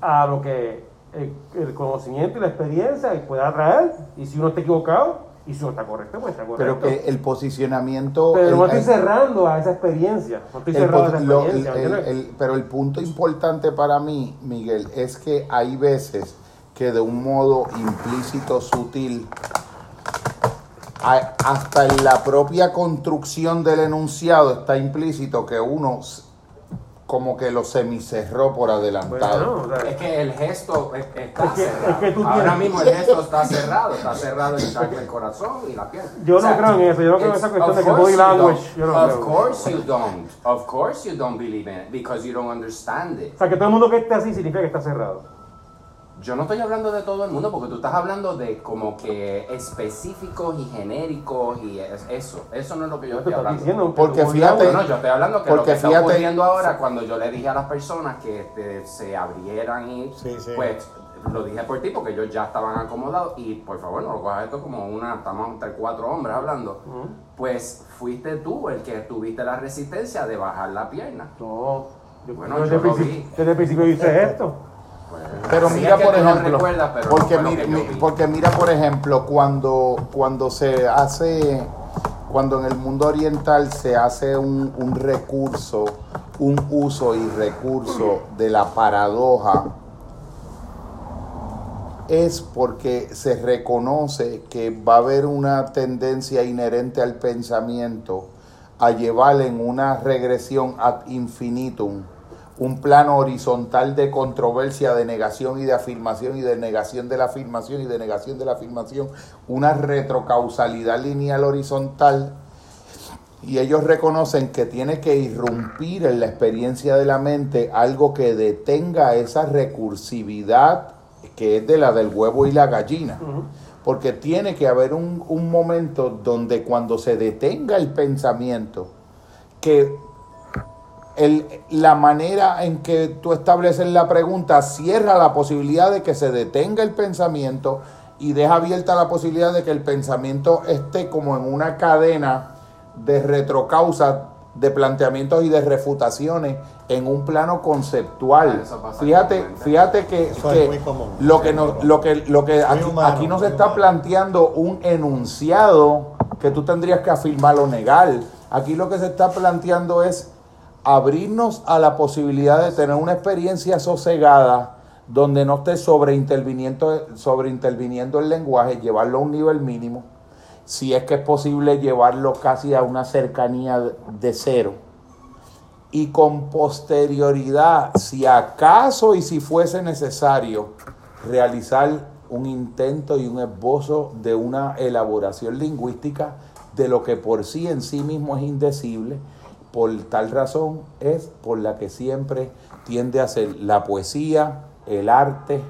a lo que el, el conocimiento y la experiencia pueda traer. Y si uno está equivocado, y si uno está correcto, pues está correcto. Pero que el posicionamiento... Pero el- no estoy el- cerrando a esa experiencia. No estoy cerrando a esa experiencia. pero el punto importante para mí, Miguel, es que hay veces que de un modo implícito, sutil, hasta en la propia construcción del enunciado está implícito que uno como que lo semicerró por adelantado. Bueno, o sea, Es que el gesto es- está Es que- cerrado. es que tú Ahora tienes- mismo el gesto está cerrado. Está cerrado el chakra del corazón y la piel. Yo no creo en eso, yo no creo en esa cuestión of de que course body you language, yo no Of creo. course you don't. Of course you don't believe in it because you don't understand it. o sea, que todo el mundo que esté así significa que está cerrado. Yo no estoy hablando de todo el mundo porque tú estás hablando de como que específicos y genéricos y es- eso. Eso no es lo que yo estoy hablando. diciendo. que Porque fíjate- No, yo estoy hablando que lo que está fíjate- ocurriendo ahora, cuando yo le dije a las personas que este, se abrieran y Sí, sí. pues lo dije por ti porque ellos ya estaban acomodados y por favor no lo cojas esto como una, estamos entre cuatro hombres hablando. Pues fuiste tú el que tuviste la resistencia de bajar la pierna. No, yo, Bueno, yo yo desde, el lo principio, vi. desde el principio hice esto. Pero mira, por ejemplo, pero mira, mi- porque mira, por ejemplo, cuando, cuando se hace, cuando en el mundo oriental se hace un, un recurso, un uso y recurso de la paradoja, es porque se reconoce que va a haber una tendencia inherente al pensamiento a llevar en una regresión ad infinitum un plano horizontal de controversia, de negación y de afirmación y de negación de la afirmación y de negación de la afirmación, una retrocausalidad lineal horizontal. Y ellos reconocen que tiene que irrumpir en la experiencia de la mente algo que detenga esa recursividad que es de la del huevo y la gallina. Porque tiene que haber un, un momento donde cuando se detenga el pensamiento, que el, la manera en que tú estableces la pregunta cierra la posibilidad de que se detenga el pensamiento y deja abierta la posibilidad de que el pensamiento esté como en una cadena de retrocausa de planteamientos y de refutaciones en un plano conceptual. Fíjate, fíjate que, común. lo que nos, lo que, lo que aquí, humano, aquí nos está humano. planteando un enunciado que tú tendrías que afirmar o negar. Aquí lo que se está planteando es abrirnos a la posibilidad de tener una experiencia sosegada donde no esté sobreinterviniendo, sobreinterviniendo el lenguaje, llevarlo a un nivel mínimo, si es que es posible llevarlo casi a una cercanía de cero. Y con posterioridad, si acaso y si fuese necesario, realizar un intento y un esbozo de una elaboración lingüística de lo que por sí en sí mismo es indecible. Por tal razón es por la que siempre tiende a ser la poesía, el arte,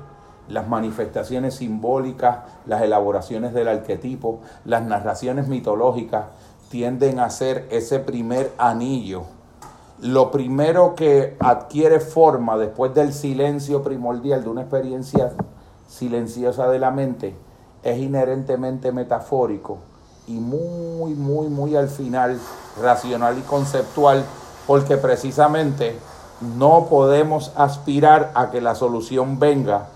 las manifestaciones simbólicas, las elaboraciones del arquetipo, las narraciones mitológicas, tienden a ser ese primer anillo. Lo primero que adquiere forma después del silencio primordial de una experiencia silenciosa de la mente es inherentemente metafórico y muy, muy, muy al final racional y conceptual, porque precisamente no podemos aspirar a que la solución venga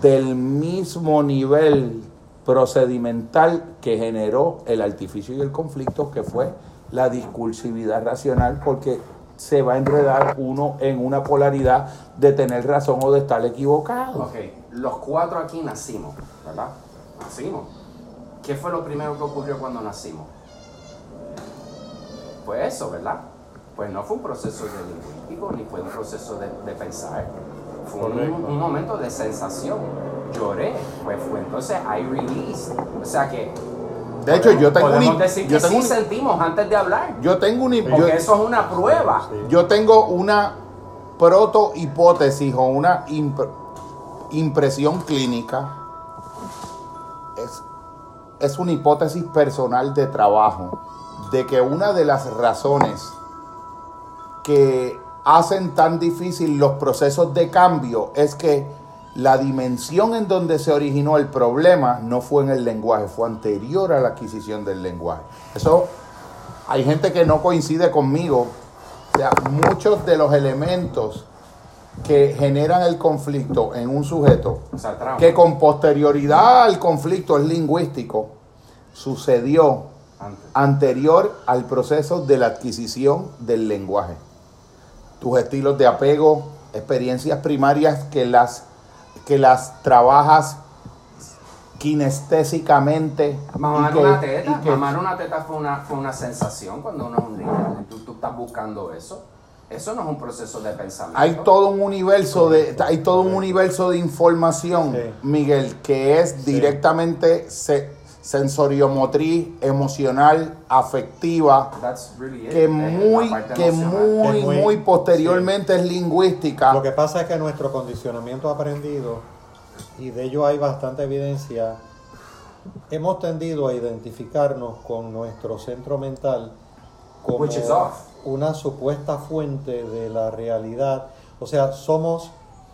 del mismo nivel procedimental que generó el artificio y el conflicto, que fue la discursividad racional, porque se va a enredar uno en una polaridad de tener razón o de estar equivocado. Ok, los cuatro aquí nacimos, ¿verdad? Nacimos. ¿Qué fue lo primero que ocurrió cuando nacimos? Pues eso, ¿verdad? Pues no fue un proceso de lingüístico, ni fue un proceso de, de pensar. Fue un, momento de sensación. Lloré, pues fue entonces I released. O sea que. De hecho, yo tengo podemos un- decir yo que tengo sí un- sentimos antes de hablar. Yo tengo una, Porque yo- eso es una prueba. Yo tengo una proto hipótesis o una imp- impresión clínica. Es, es una hipótesis personal de trabajo de que una de las razones que hacen tan difícil los procesos de cambio es que la dimensión en donde se originó el problema no fue en el lenguaje, fue anterior a la adquisición del lenguaje. Eso hay gente que no coincide conmigo. O sea, muchos de los elementos que generan el conflicto en un sujeto, que con posterioridad al conflicto es lingüístico, sucedió Antes. anterior al proceso de la adquisición del lenguaje. Tus estilos de apego, experiencias primarias que las, que las trabajas kinestésicamente. Mamar que- una teta, que- mamar una teta fue una, fue una sensación cuando uno es un niño. Tú, tú estás buscando eso. Eso no es un proceso de pensamiento. Hay todo un universo de hay todo un universo de información, Sí. Miguel, que es directamente se- sensoriomotriz, emocional, afectiva, That's really it. que muy que emocional. muy Es muy- muy posteriormente es lingüística. Lo que pasa es que nuestro condicionamiento aprendido, y de ello hay bastante evidencia, hemos tendido a identificarnos con nuestro centro mental como Which is off. Una supuesta fuente de la realidad. O sea, somos,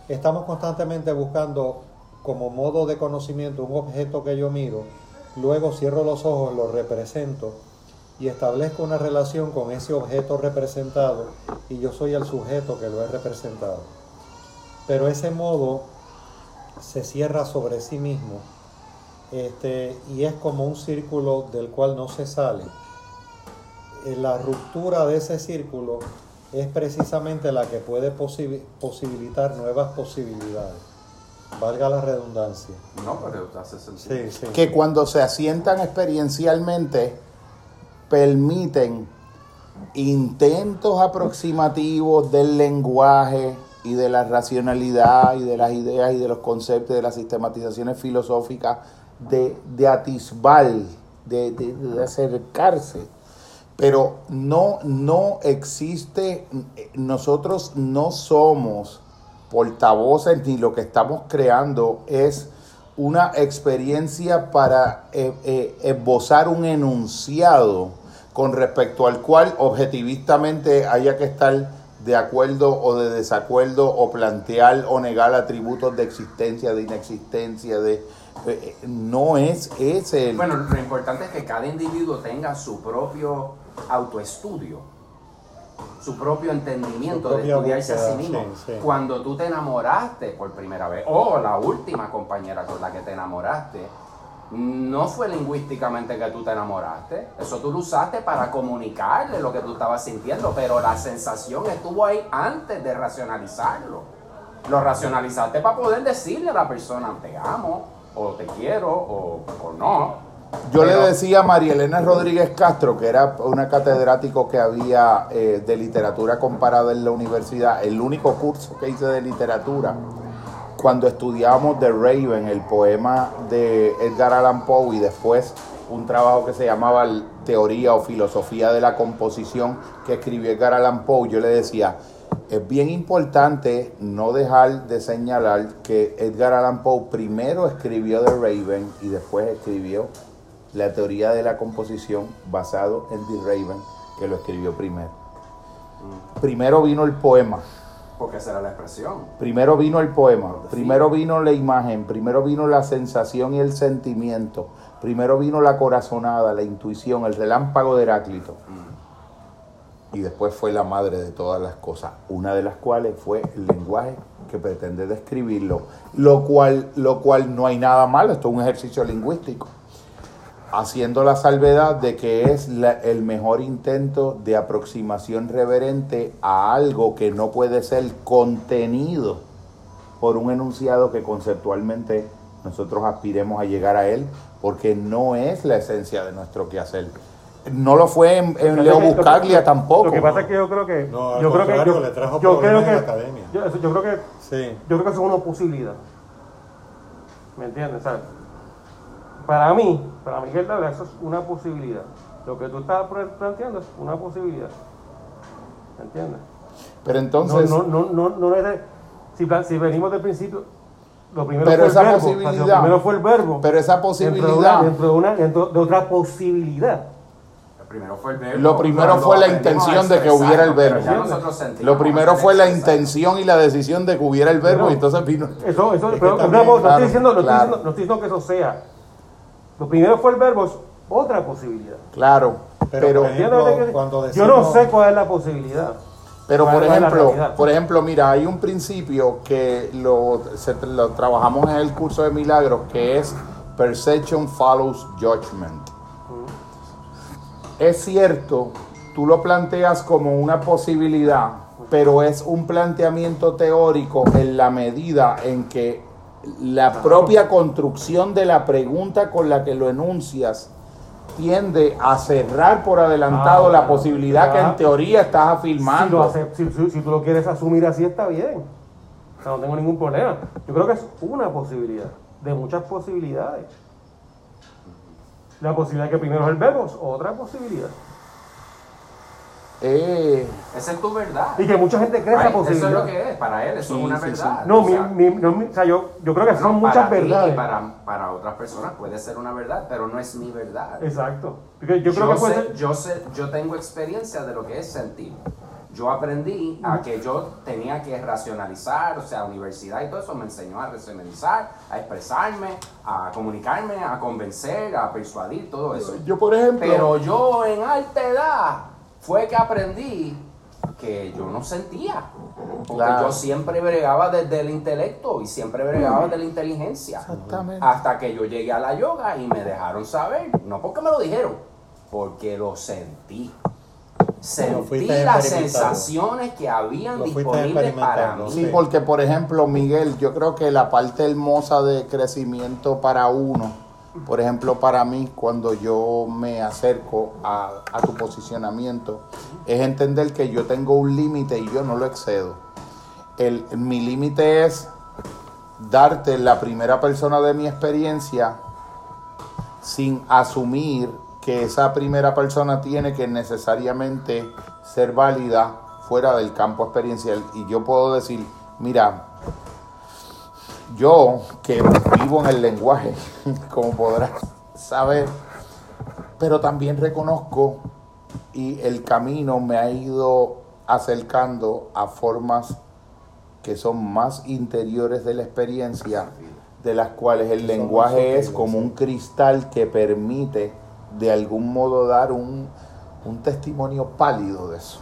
estamos constantemente buscando como modo de conocimiento un objeto que yo miro, luego cierro los ojos, lo represento y establezco una relación con ese objeto representado y yo soy el sujeto que lo he representado. Pero ese modo se cierra sobre sí mismo este, y es como un círculo del cual no se sale. Eh, la ruptura de ese círculo es precisamente la que puede posibi- posibilitar nuevas posibilidades. Valga la redundancia. No, pero hace sentido. Sí, sí. que cuando se asientan experiencialmente permiten intentos aproximativos del lenguaje y de la racionalidad y de las ideas y de los conceptos y de las sistematizaciones filosóficas de, de de- de acercarse. Pero no, no existe, eh, nosotros no somos portavoces ni lo que estamos creando es una experiencia para eh, eh, esbozar un enunciado con respecto al cual objetivistamente haya que estar de acuerdo o de desacuerdo o plantear o negar atributos de existencia, de inexistencia, de... eh, no es ese el... Bueno, lo importante es que cada individuo tenga su propio autoestudio, su propio entendimiento Su de estudiarse a sí búsqueda, mismo. sí, sí. Cuando tú te enamoraste por primera vez, o la última compañera con la que te enamoraste, no fue lingüísticamente que tú te enamoraste, eso tú lo usaste para comunicarle lo que tú estabas sintiendo, pero la sensación estuvo ahí antes de racionalizarlo. Lo racionalizaste para poder decirle a la persona, te amo, o te quiero, o, o no. Yo Pero- le decía a María Elena Rodríguez Castro, que era una catedrático que había eh, de literatura comparada en la universidad, el único curso que hice de literatura, cuando estudiábamos The Raven, el poema de Edgar Allan Poe, y después un trabajo que se llamaba Teoría o Filosofía de la Composición, que escribió Edgar Allan Poe, yo le decía, es bien importante no dejar de señalar que Edgar Allan Poe primero escribió The Raven y después escribió la teoría de la composición basado en The Raven, que lo escribió primero. Primero vino el poema, Porque esa era la expresión. primero vino el poema, primero vino la imagen, primero vino la sensación y el sentimiento, primero vino la corazonada, la intuición, el relámpago de Heráclito. Y después fue la madre de todas las cosas, una de las cuales fue el lenguaje que pretende describirlo, lo cual, lo cual no hay nada malo, esto es un ejercicio lingüístico, haciendo la salvedad de que es la- el mejor intento de aproximación reverente a algo que no puede ser contenido por un enunciado que conceptualmente nosotros aspiremos a llegar a él, porque no es la esencia de nuestro quehacer. No lo fue en, en Leo Buscaglia tampoco. Lo que pasa es que yo creo que. No, al yo creo que yo, le trajo yo creo problemas que en la academia. Yo, creo que Sí. yo creo que eso es una posibilidad. ¿Me entiendes? ¿Sabes? Para mí, para Miguel Dávila, eso es una posibilidad. Lo que tú estás planteando es una posibilidad. ¿Me entiendes? Pero entonces, no, no, no, no, no es de- si, venimos del principio, lo primero Pero fue esa el verbo. lo primero fue el verbo. pero esa posibilidad, dentro de, una- dentro de otra posibilidad. Primero fue el verbo, Lo primero fue la intención de que hubiera el verbo. lo primero fue la intención y la decisión de que hubiera el verbo, Pero- y entonces vino. Eso, eso, pero, no, estoy diciendo, no estoy diciendo que eso sea. Lo primero fue el verbo, es otra posibilidad. Claro, Pero, pero, por ejemplo, ¿Entiendes lo que- cuando Yo no decimos- sé cuál es la posibilidad. Pero ¿Cuál por ejemplo, por ejemplo, mira, hay un principio que lo, se- lo trabajamos en el curso de milagros que es perception follows judgment. Es cierto, tú lo planteas como una posibilidad, pero es un planteamiento teórico en la medida en que la propia construcción de la pregunta con la que lo enuncias tiende a cerrar por adelantado Ah, la posibilidad que en teoría estás Si, lo afirmando. si- si- si tú lo quieres asumir así, está bien. O sea, no tengo ningún problema. Yo creo que es una posibilidad, de muchas posibilidades. La posibilidad que primero es el verbo, es otra posibilidad. Eh, Esa es tu verdad. Y que mucha gente cree esa Right, Eso posibilidad. es lo que es, para él, eso Sí, es una sí, sí. verdad. No, O mi, sea, mi- no, mi- o sea, yo, yo creo que no, son muchas y verdades. Para, para otras personas puede ser una verdad, pero no es mi verdad. Exacto. Porque yo creo yo, que puede sé, ser- yo, sé, yo tengo experiencia de lo que es sentir. Yo aprendí a que yo tenía que racionalizar, o sea, universidad y todo eso me enseñó a racionalizar, a expresarme, a comunicarme, a convencer, a persuadir, todo eso. yo, por ejemplo, Pero yo en alta edad fue que aprendí que yo no sentía. Porque Claro. yo siempre bregaba desde el intelecto y siempre bregaba desde la inteligencia. Exactamente. Hasta que yo llegué a la yoga y me dejaron saber. No porque me lo dijeron, porque lo sentí. Sentí las sensaciones que habían disponibles para mí. Sí, Sí. porque por ejemplo, Miguel, yo creo que la parte hermosa de crecimiento para uno, por ejemplo, para mí, cuando yo me acerco a, tu posicionamiento, es entender que yo tengo un límite y yo no lo excedo. Mi límite es darte la primera persona de mi experiencia sin asumir que esa primera persona tiene que necesariamente ser válida fuera del campo experiencial. Y yo puedo decir, mira, yo que vivo en el lenguaje, <laughs> como podrás saber, pero también reconozco y el camino me ha ido acercando a formas que son más interiores de la experiencia, de las cuales el lenguaje es como un cristal que permite de algún modo dar un, un testimonio pálido de eso.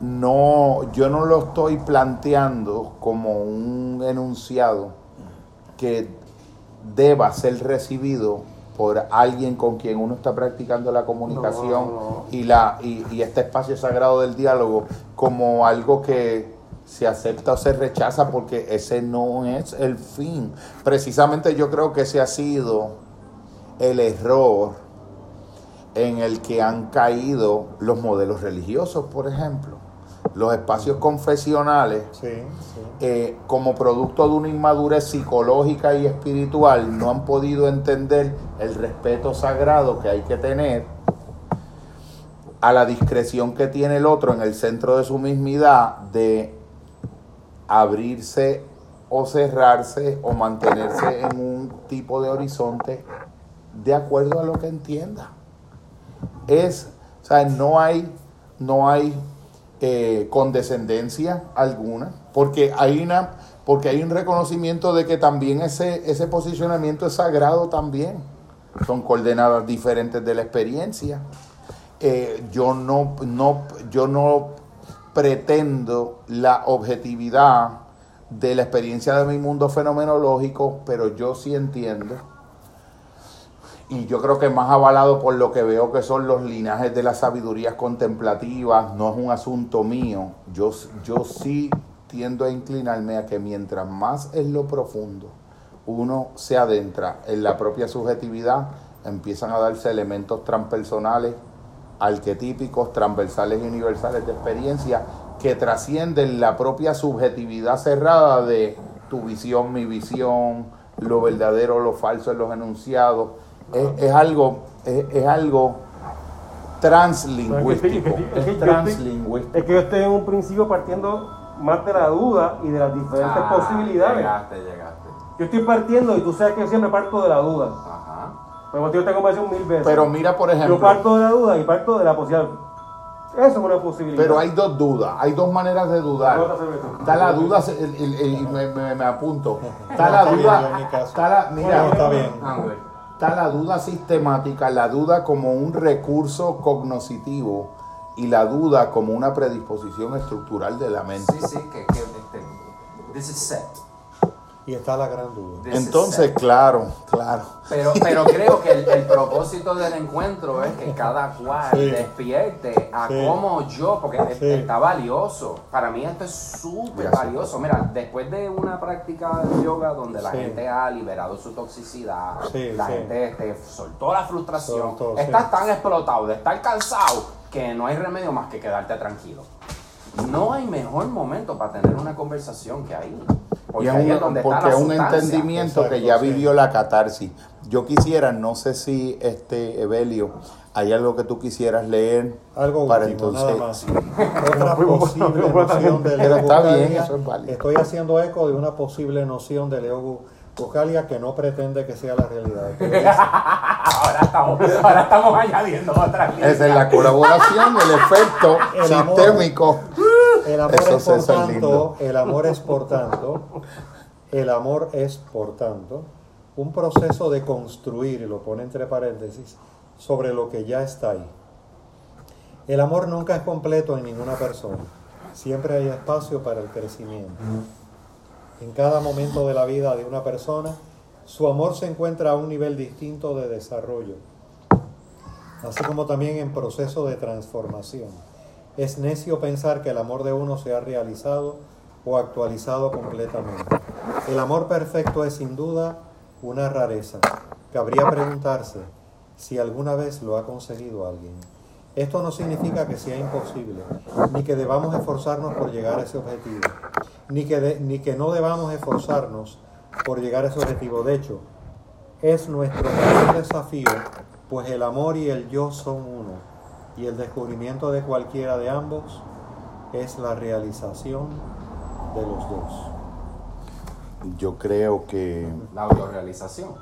No, yo no lo estoy planteando como un enunciado que deba ser recibido por alguien con quien uno está practicando la comunicación No, no, no. y la y, y este espacio sagrado del diálogo como algo que se acepta o se rechaza porque ese no es el fin. Precisamente yo creo que ese ha sido el error en el que han caído los modelos religiosos, por ejemplo. Los espacios confesionales Sí, sí. eh, como producto de una inmadurez psicológica y espiritual, no han podido entender el respeto sagrado que hay que tener a la discreción que tiene el otro en el centro de su mismidad de abrirse o cerrarse o mantenerse en un tipo de horizonte de acuerdo a lo que entienda. Es, o sea, no hay, no hay eh, condescendencia alguna, porque hay una, porque hay un reconocimiento de que también ese, ese posicionamiento es sagrado también. Son coordenadas diferentes de la experiencia. Eh, yo no, no, yo no pretendo la objetividad de la experiencia de mi mundo fenomenológico, pero yo sí entiendo y yo creo que más avalado por lo que veo que son los linajes de las sabidurías contemplativas, no es un asunto mío. Yo, yo sí tiendo a inclinarme a que mientras más en lo profundo uno se adentra en la propia subjetividad, empiezan a darse elementos transpersonales, arquetípicos, transversales y universales de experiencia que trascienden la propia subjetividad cerrada de tu visión, mi visión, lo verdadero, lo falso en los enunciados. Es, es algo, es, es algo translingüístico. Es que- yo translingüístico. Es que yo estoy en un principio partiendo más de la duda y de las diferentes Ah, posibilidades. Llegaste, llegaste. Yo estoy partiendo y tú sabes que yo siempre parto de la duda. Ajá. Hemos tenido esta conversación mil veces. Pero mira, por yo ejemplo, parto de la duda y parto de la posibilidad. Eso es una posibilidad. pero hay dos dudas, hay dos maneras de dudar. Está la duda, el- el- el- y me, me- me apunto. Está No, la está yo duda, está la, mira, No, está bien. Ah. Está la duda sistemática, la duda como un recurso cognoscitivo y la duda como una predisposición estructural de la mente. Sí, sí, que, que este, this is set. Y está la gran duda. Entonces, claro, claro. Pero, pero creo que el, el propósito del encuentro es que cada cual Sí. despierte a Sí. cómo yo, porque Sí. está valioso. Para mí esto es súper valioso. Mira, después de una práctica de yoga donde la Sí. gente ha liberado su toxicidad, Sí, la sí. gente este, soltó la frustración, Soltó, sí. estás tan explotado de estar cansado que no hay remedio más que quedarte tranquilo. No hay mejor momento para tener una conversación que ahí. Y Porque un- es donde está porque la es un entendimiento que ya sí. vivió la catarsis. Yo quisiera, no sé si este Evelio, hay algo que tú quisieras leer Algo para último, entonces. nada más. <laughs> Otra posible noción de Pero Leo está bien, eso es válido. Estoy haciendo eco de una posible noción de Leo Bu- Buscalia que no pretende que sea la realidad. <laughs> ahora, estamos, ahora estamos añadiendo otra Esa es la colaboración, el efecto El amor. El amor Eso es por tanto, lindo. el amor es por tanto, el amor es por tanto un proceso de construir, y lo pone entre paréntesis, sobre lo que ya está ahí. El amor nunca es completo en ninguna persona. Siempre hay espacio para el crecimiento. En cada momento de la vida de una persona, su amor se encuentra a un nivel distinto de desarrollo, así como también en proceso de transformación. Es necio pensar que el amor de uno se ha realizado o actualizado completamente. El amor perfecto es sin duda una rareza. Cabría preguntarse si alguna vez lo ha conseguido alguien. Esto no significa que sea imposible, ni que debamos esforzarnos por llegar a ese objetivo, ni que, ni que no debamos esforzarnos por llegar a ese objetivo. De hecho, es nuestro mayor desafío, pues el amor y el yo son uno, y el descubrimiento de cualquiera de ambos es la realización de los dos. Yo creo que La autorrealización.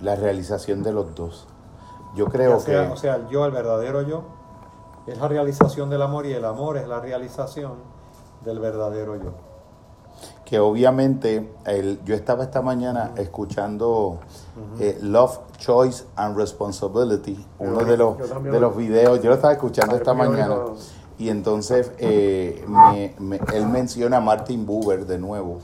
la realización de los dos. Yo creo sea- que o sea, el yo, el verdadero yo, es la realización del amor y el amor es la realización del verdadero yo. que obviamente el- yo estaba esta mañana escuchando eh, Love, Choice and Responsibility, uno de los, de lo- los videos, yo lo estaba escuchando esta mañana y entonces eh, me- me- él menciona a Martin Buber de nuevo,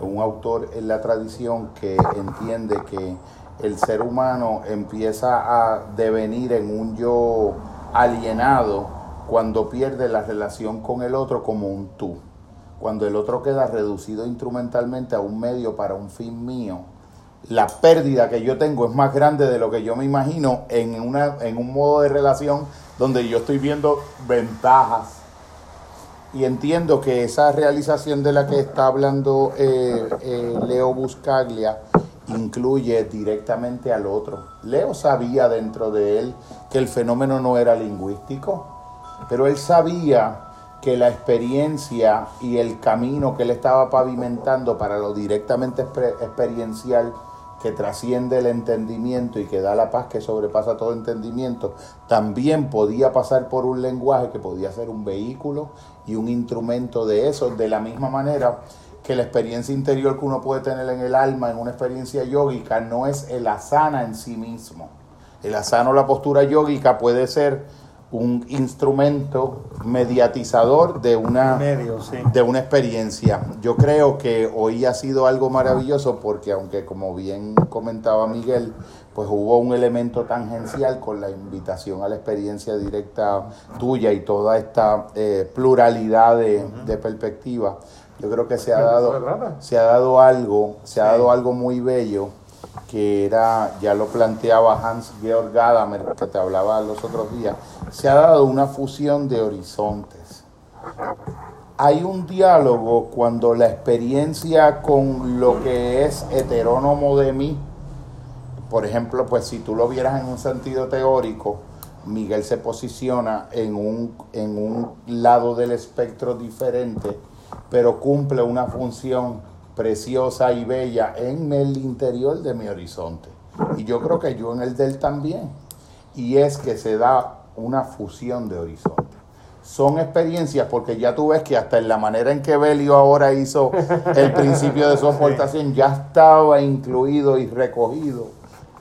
un autor en la tradición que entiende que el ser humano empieza a devenir en un yo alienado cuando pierde la relación con el otro como un tú cuando el otro queda reducido instrumentalmente a un medio para un fin mío, la pérdida que yo tengo es más grande de lo que yo me imagino en, una, en un modo de relación donde yo estoy viendo ventajas. Y entiendo que esa realización de la que está hablando eh, eh, Leo Buscaglia incluye directamente al otro. Leo sabía dentro de él que el fenómeno no era lingüístico, pero él sabía que la experiencia y el camino que él estaba pavimentando para lo directamente exper- experiencial que trasciende el entendimiento y que da la paz que sobrepasa todo entendimiento, también podía pasar por un lenguaje que podía ser un vehículo y un instrumento de eso, de la misma manera que la experiencia interior que uno puede tener en el alma, en una experiencia yógica, no es el asana en sí mismo. El asana o la postura yógica puede ser un instrumento mediatizador de una, Medio, sí. de una experiencia. Yo creo que hoy ha sido algo maravilloso porque aunque como bien comentaba Miguel, pues hubo un elemento tangencial con la invitación a la experiencia directa tuya y toda esta eh, pluralidad de, de perspectivas. Yo creo que se ha dado, se ha dado algo, se ha dado algo muy bello que era, ya lo planteaba Hans Georg Gadamer, que te hablaba los otros días, se ha dado una fusión de horizontes. Hay un diálogo cuando la experiencia con lo que es heterónomo de mí, por ejemplo, pues si tú lo vieras en un sentido teórico, Miguel se posiciona en un, en un lado del espectro diferente, pero cumple una función preciosa y bella en el interior de mi horizonte. Y yo creo que yo en el de él también. Y es que se da una fusión de horizontes. Son experiencias porque ya tú ves que hasta en la manera en que Belio ahora hizo el principio de su <laughs> aportación ya estaba incluido y recogido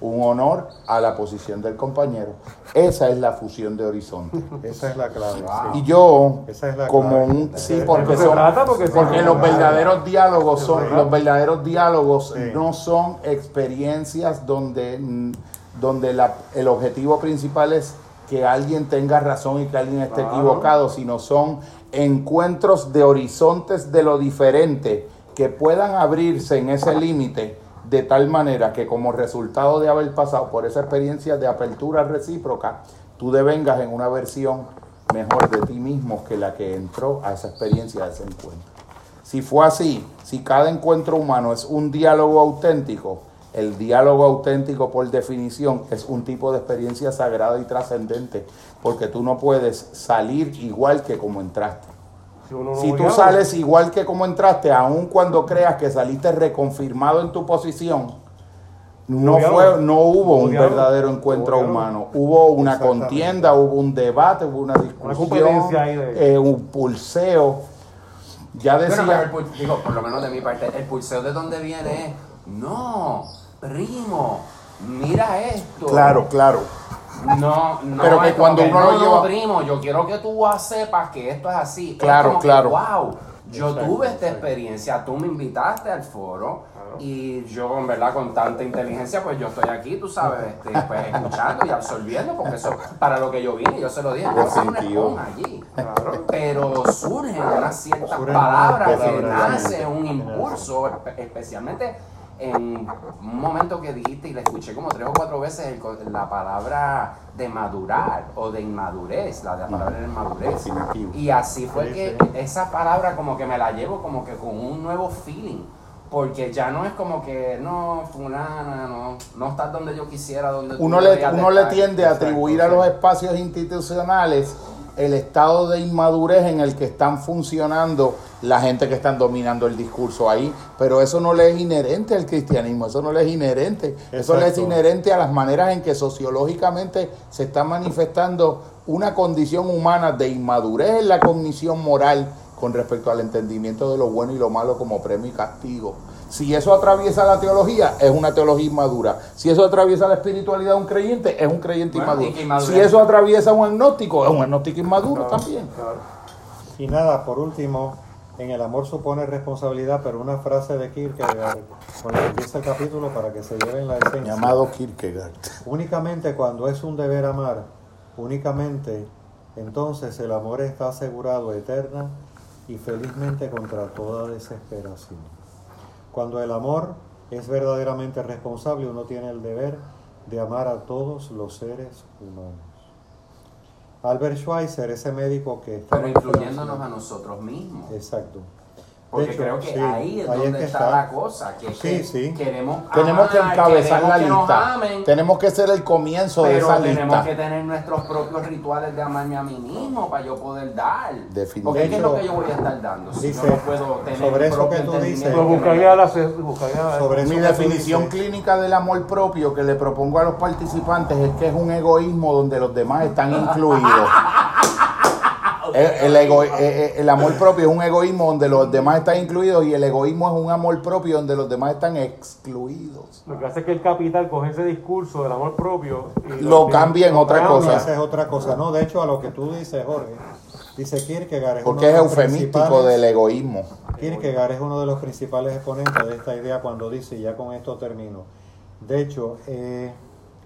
un honor a la posición del compañero. Esa es la fusión de horizonte. <laughs> Esa es la clave. Y yo, Esa es la como clave. un sí, porque son, porque los verdaderos diálogos son, los verdaderos diálogos Sí. no son experiencias donde, donde la- el objetivo principal es que alguien tenga razón y que alguien esté Claro. equivocado, sino son encuentros de horizontes de lo diferente que puedan abrirse en ese límite de tal manera que como resultado de haber pasado por esa experiencia de apertura recíproca, tú devengas en una versión mejor de ti mismo que la que entró a esa experiencia, a ese encuentro. Si fue así, si cada encuentro humano es un diálogo auténtico, el diálogo auténtico por definición es un tipo de experiencia sagrada y trascendente, porque tú no puedes salir igual que como entraste. Si, uno no Si tú sales igual que como entraste, aun cuando creas que saliste reconfirmado en tu posición, no, fue, no hubo un verdadero encuentro humano. Hubo una contienda, hubo un debate, hubo una discusión, de- eh, un pulseo. Ya Bueno, pero el decía, digo, por lo menos de mi parte, el pulseo de dónde viene es, no, primo, mira esto. claro, claro. No, no, Pero que cuando uno no, lo no, lleva- primo, yo quiero que tú sepas que esto es así. Es Claro, como que, claro. wow, yo Exacto, tuve esta exacto. experiencia, tú me invitaste al foro y yo, en verdad, con tanta inteligencia, pues yo estoy aquí, tú sabes, este, pues escuchando y absorbiendo, porque eso para lo que yo vine, yo se lo dije, yo soy una allí. Claro. pero surgen unas ciertas Surgen palabras que nace un impulso, espe- especialmente en un momento que dijiste y le escuché como tres o cuatro veces el la palabra de madurar o de inmadurez, la, la palabra de inmadurez. Y así fue que esa palabra como que me la llevo como que con un nuevo feeling. Porque ya no es como que, no, fulana, no, no estás donde yo quisiera, donde tú Uno le, deberías de uno le tiende a atribuir a los espacios institucionales el estado de inmadurez en el que están funcionando la gente que están dominando el discurso ahí, pero eso no le es inherente al cristianismo, eso no le es inherente, eso le es inherente a las maneras en que sociológicamente se está manifestando una condición humana de inmadurez en la cognición moral con respecto al entendimiento de lo bueno y lo malo como premio y castigo. Si eso atraviesa la teología, es una teología inmadura. Si eso atraviesa la espiritualidad de un creyente, es un creyente Bueno, inmaduro. Si eso atraviesa a un agnóstico, es un agnóstico inmaduro Claro, también. claro. Y nada, por último, en el amor supone responsabilidad, pero una frase de Kierkegaard con la que empieza el capítulo para que se lleven la esencia. Llamado Kierkegaard. Únicamente cuando es un deber amar, únicamente entonces el amor está asegurado eterna y felizmente contra toda desesperación. Cuando el amor es verdaderamente responsable, uno tiene el deber de amar a todos los seres humanos. Albert Schweitzer, ese médico que está Pero incluyéndonos a nosotros mismos. Exacto. Porque hecho, creo que sí, ahí es ahí es donde que está, está. la cosa. Que, es Sí, que sí. queremos Tenemos que encabezar queremos la que nos lista. amen, Tenemos que ser el comienzo de pero esa tenemos lista. que tener nuestros propios rituales de amarme a mí mismo para yo poder dar. Definitivo. Porque ¿qué es lo que yo voy a estar dando? Si dice, yo no puedo tener sobre eso que tú dices- Pero me- buscaría la buscaría la- Sobre Mi definición clínica del amor propio que le propongo a los participantes es que es un egoísmo donde los demás están incluidos. <laughs> El, el ego- eh, eh, el amor propio es un egoísmo donde los demás están incluidos y el egoísmo es un amor propio donde los demás están excluidos. Lo que hace es que el capital coge ese discurso del amor propio y Lo cambia en otra cosa. Esa es otra cosa. No, de hecho, a lo que tú dices, Jorge, dice Kierkegaard es Porque uno es de los eufemístico del egoísmo. Kierkegaard es uno de los principales exponentes de esta idea cuando dice, y ya con esto termino, de hecho, eh,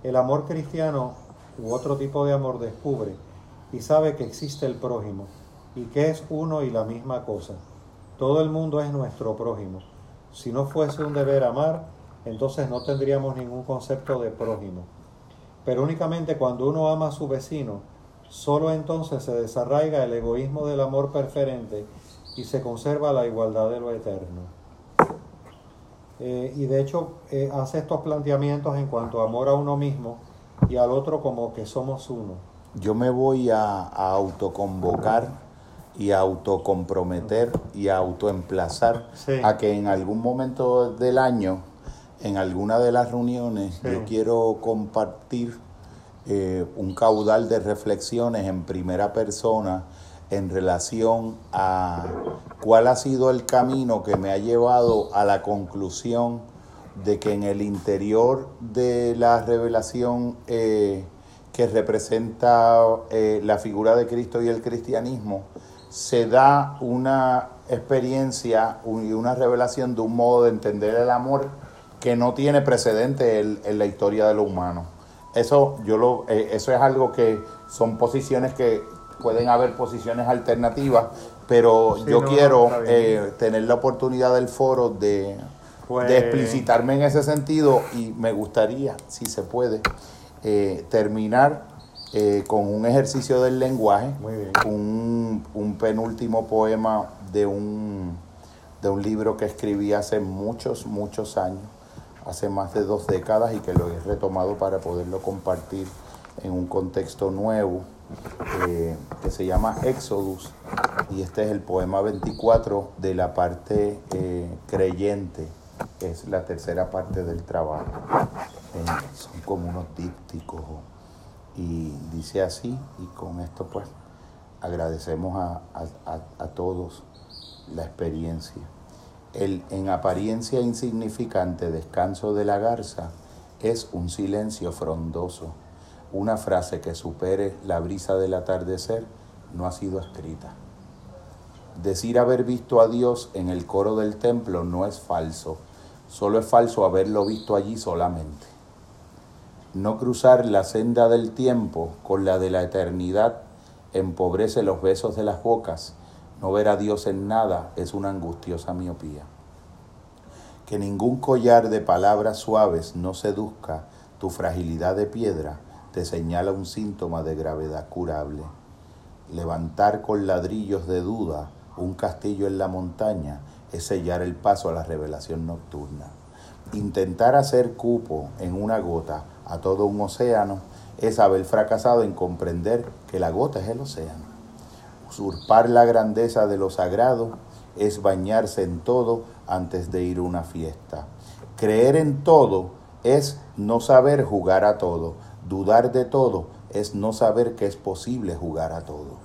el amor cristiano u otro tipo de amor descubre y sabe que existe el prójimo y que es uno y la misma cosa. Todo el mundo es nuestro prójimo. Si no fuese un deber amar, entonces no tendríamos ningún concepto de prójimo. Pero únicamente cuando uno ama a su vecino, solo entonces se desarraiga el egoísmo del amor preferente y se conserva la igualdad de lo eterno. Eh, y de hecho eh, hace estos planteamientos en cuanto a amor a uno mismo y al otro como que somos uno. Yo me voy a, a autoconvocar y a autocomprometer y a autoemplazar Sí. a que en algún momento del año, en alguna de las reuniones, Sí. yo quiero compartir eh, un caudal de reflexiones en primera persona en relación a cuál ha sido el camino que me ha llevado a la conclusión de que en el interior de la revelación eh, que representa eh, la figura de Cristo y el cristianismo, se da una experiencia y una revelación de un modo de entender el amor que no tiene precedente en, en la historia de lo humano. Eso, yo lo, eh, eso es algo que son posiciones que pueden haber posiciones alternativas, pero Sí, yo no, quiero eh, tener la oportunidad del foro de, Pues- de explicitarme en ese sentido y me gustaría, si se puede, eh, terminar eh, con un ejercicio del lenguaje, Muy bien. un, un penúltimo poema de un, de un libro que escribí hace muchos, muchos años, hace más de dos décadas y que lo he retomado para poderlo compartir en un contexto nuevo eh, que se llama Exodus y este es el poema 24 de la parte creyente, es la tercera parte del trabajo. Eh, son como unos dípticos y dice así y con esto pues agradecemos a, a- a- todos la experiencia. El en apariencia insignificante descanso de la garza es un silencio frondoso. Una frase que supere la brisa del atardecer no ha sido escrita. Decir haber visto a Dios en el coro del templo no es falso, solo es falso haberlo visto allí solamente. No cruzar la senda del tiempo con la de la eternidad empobrece los besos de las bocas. No ver a Dios en nada es una angustiosa miopía. Que ningún collar de palabras suaves no seduzca tu fragilidad de piedra te señala un síntoma de gravedad curable. Levantar con ladrillos de duda un castillo en la montaña es sellar el paso a la revelación nocturna. Intentar hacer cupo en una gota a todo un océano es haber fracasado en comprender que la gota es el océano. Usurpar la grandeza de lo sagrado es bañarse en todo antes de ir a una fiesta. Creer en todo es no saber jugar a todo. Dudar de todo es no saber que es posible jugar a todo.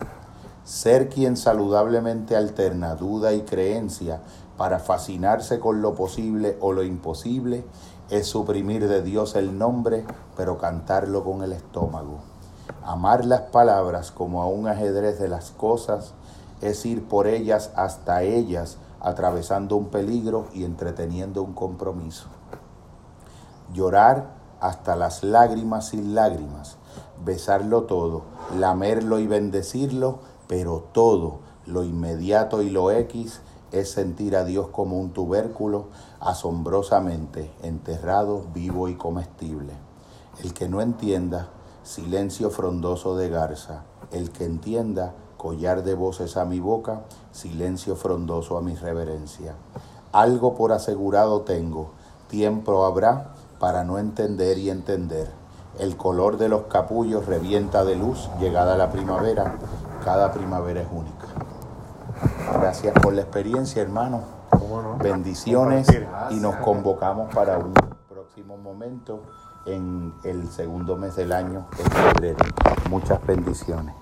Ser quien saludablemente alterna duda y creencia para fascinarse con lo posible o lo imposible es suprimir de Dios el nombre, pero cantarlo con el estómago. Amar las palabras como a un ajedrez de las cosas es ir por ellas hasta ellas, atravesando un peligro y entreteniendo un compromiso. Llorar hasta las lágrimas sin lágrimas, besarlo todo, lamerlo y bendecirlo, pero todo, lo inmediato y lo X, es sentir a Dios como un tubérculo asombrosamente enterrado, vivo y comestible. El que no entienda, silencio frondoso de garza. El que entienda, collar de voces a mi boca, silencio frondoso a mi reverencia. Algo por asegurado tengo, tiempo habrá para no entender y entender. El color de los capullos revienta de luz, llegada la primavera, cada primavera es única. Gracias por la experiencia, hermano. Bendiciones y nos convocamos para un próximo momento en el segundo mes del año, en febrero. Muchas bendiciones.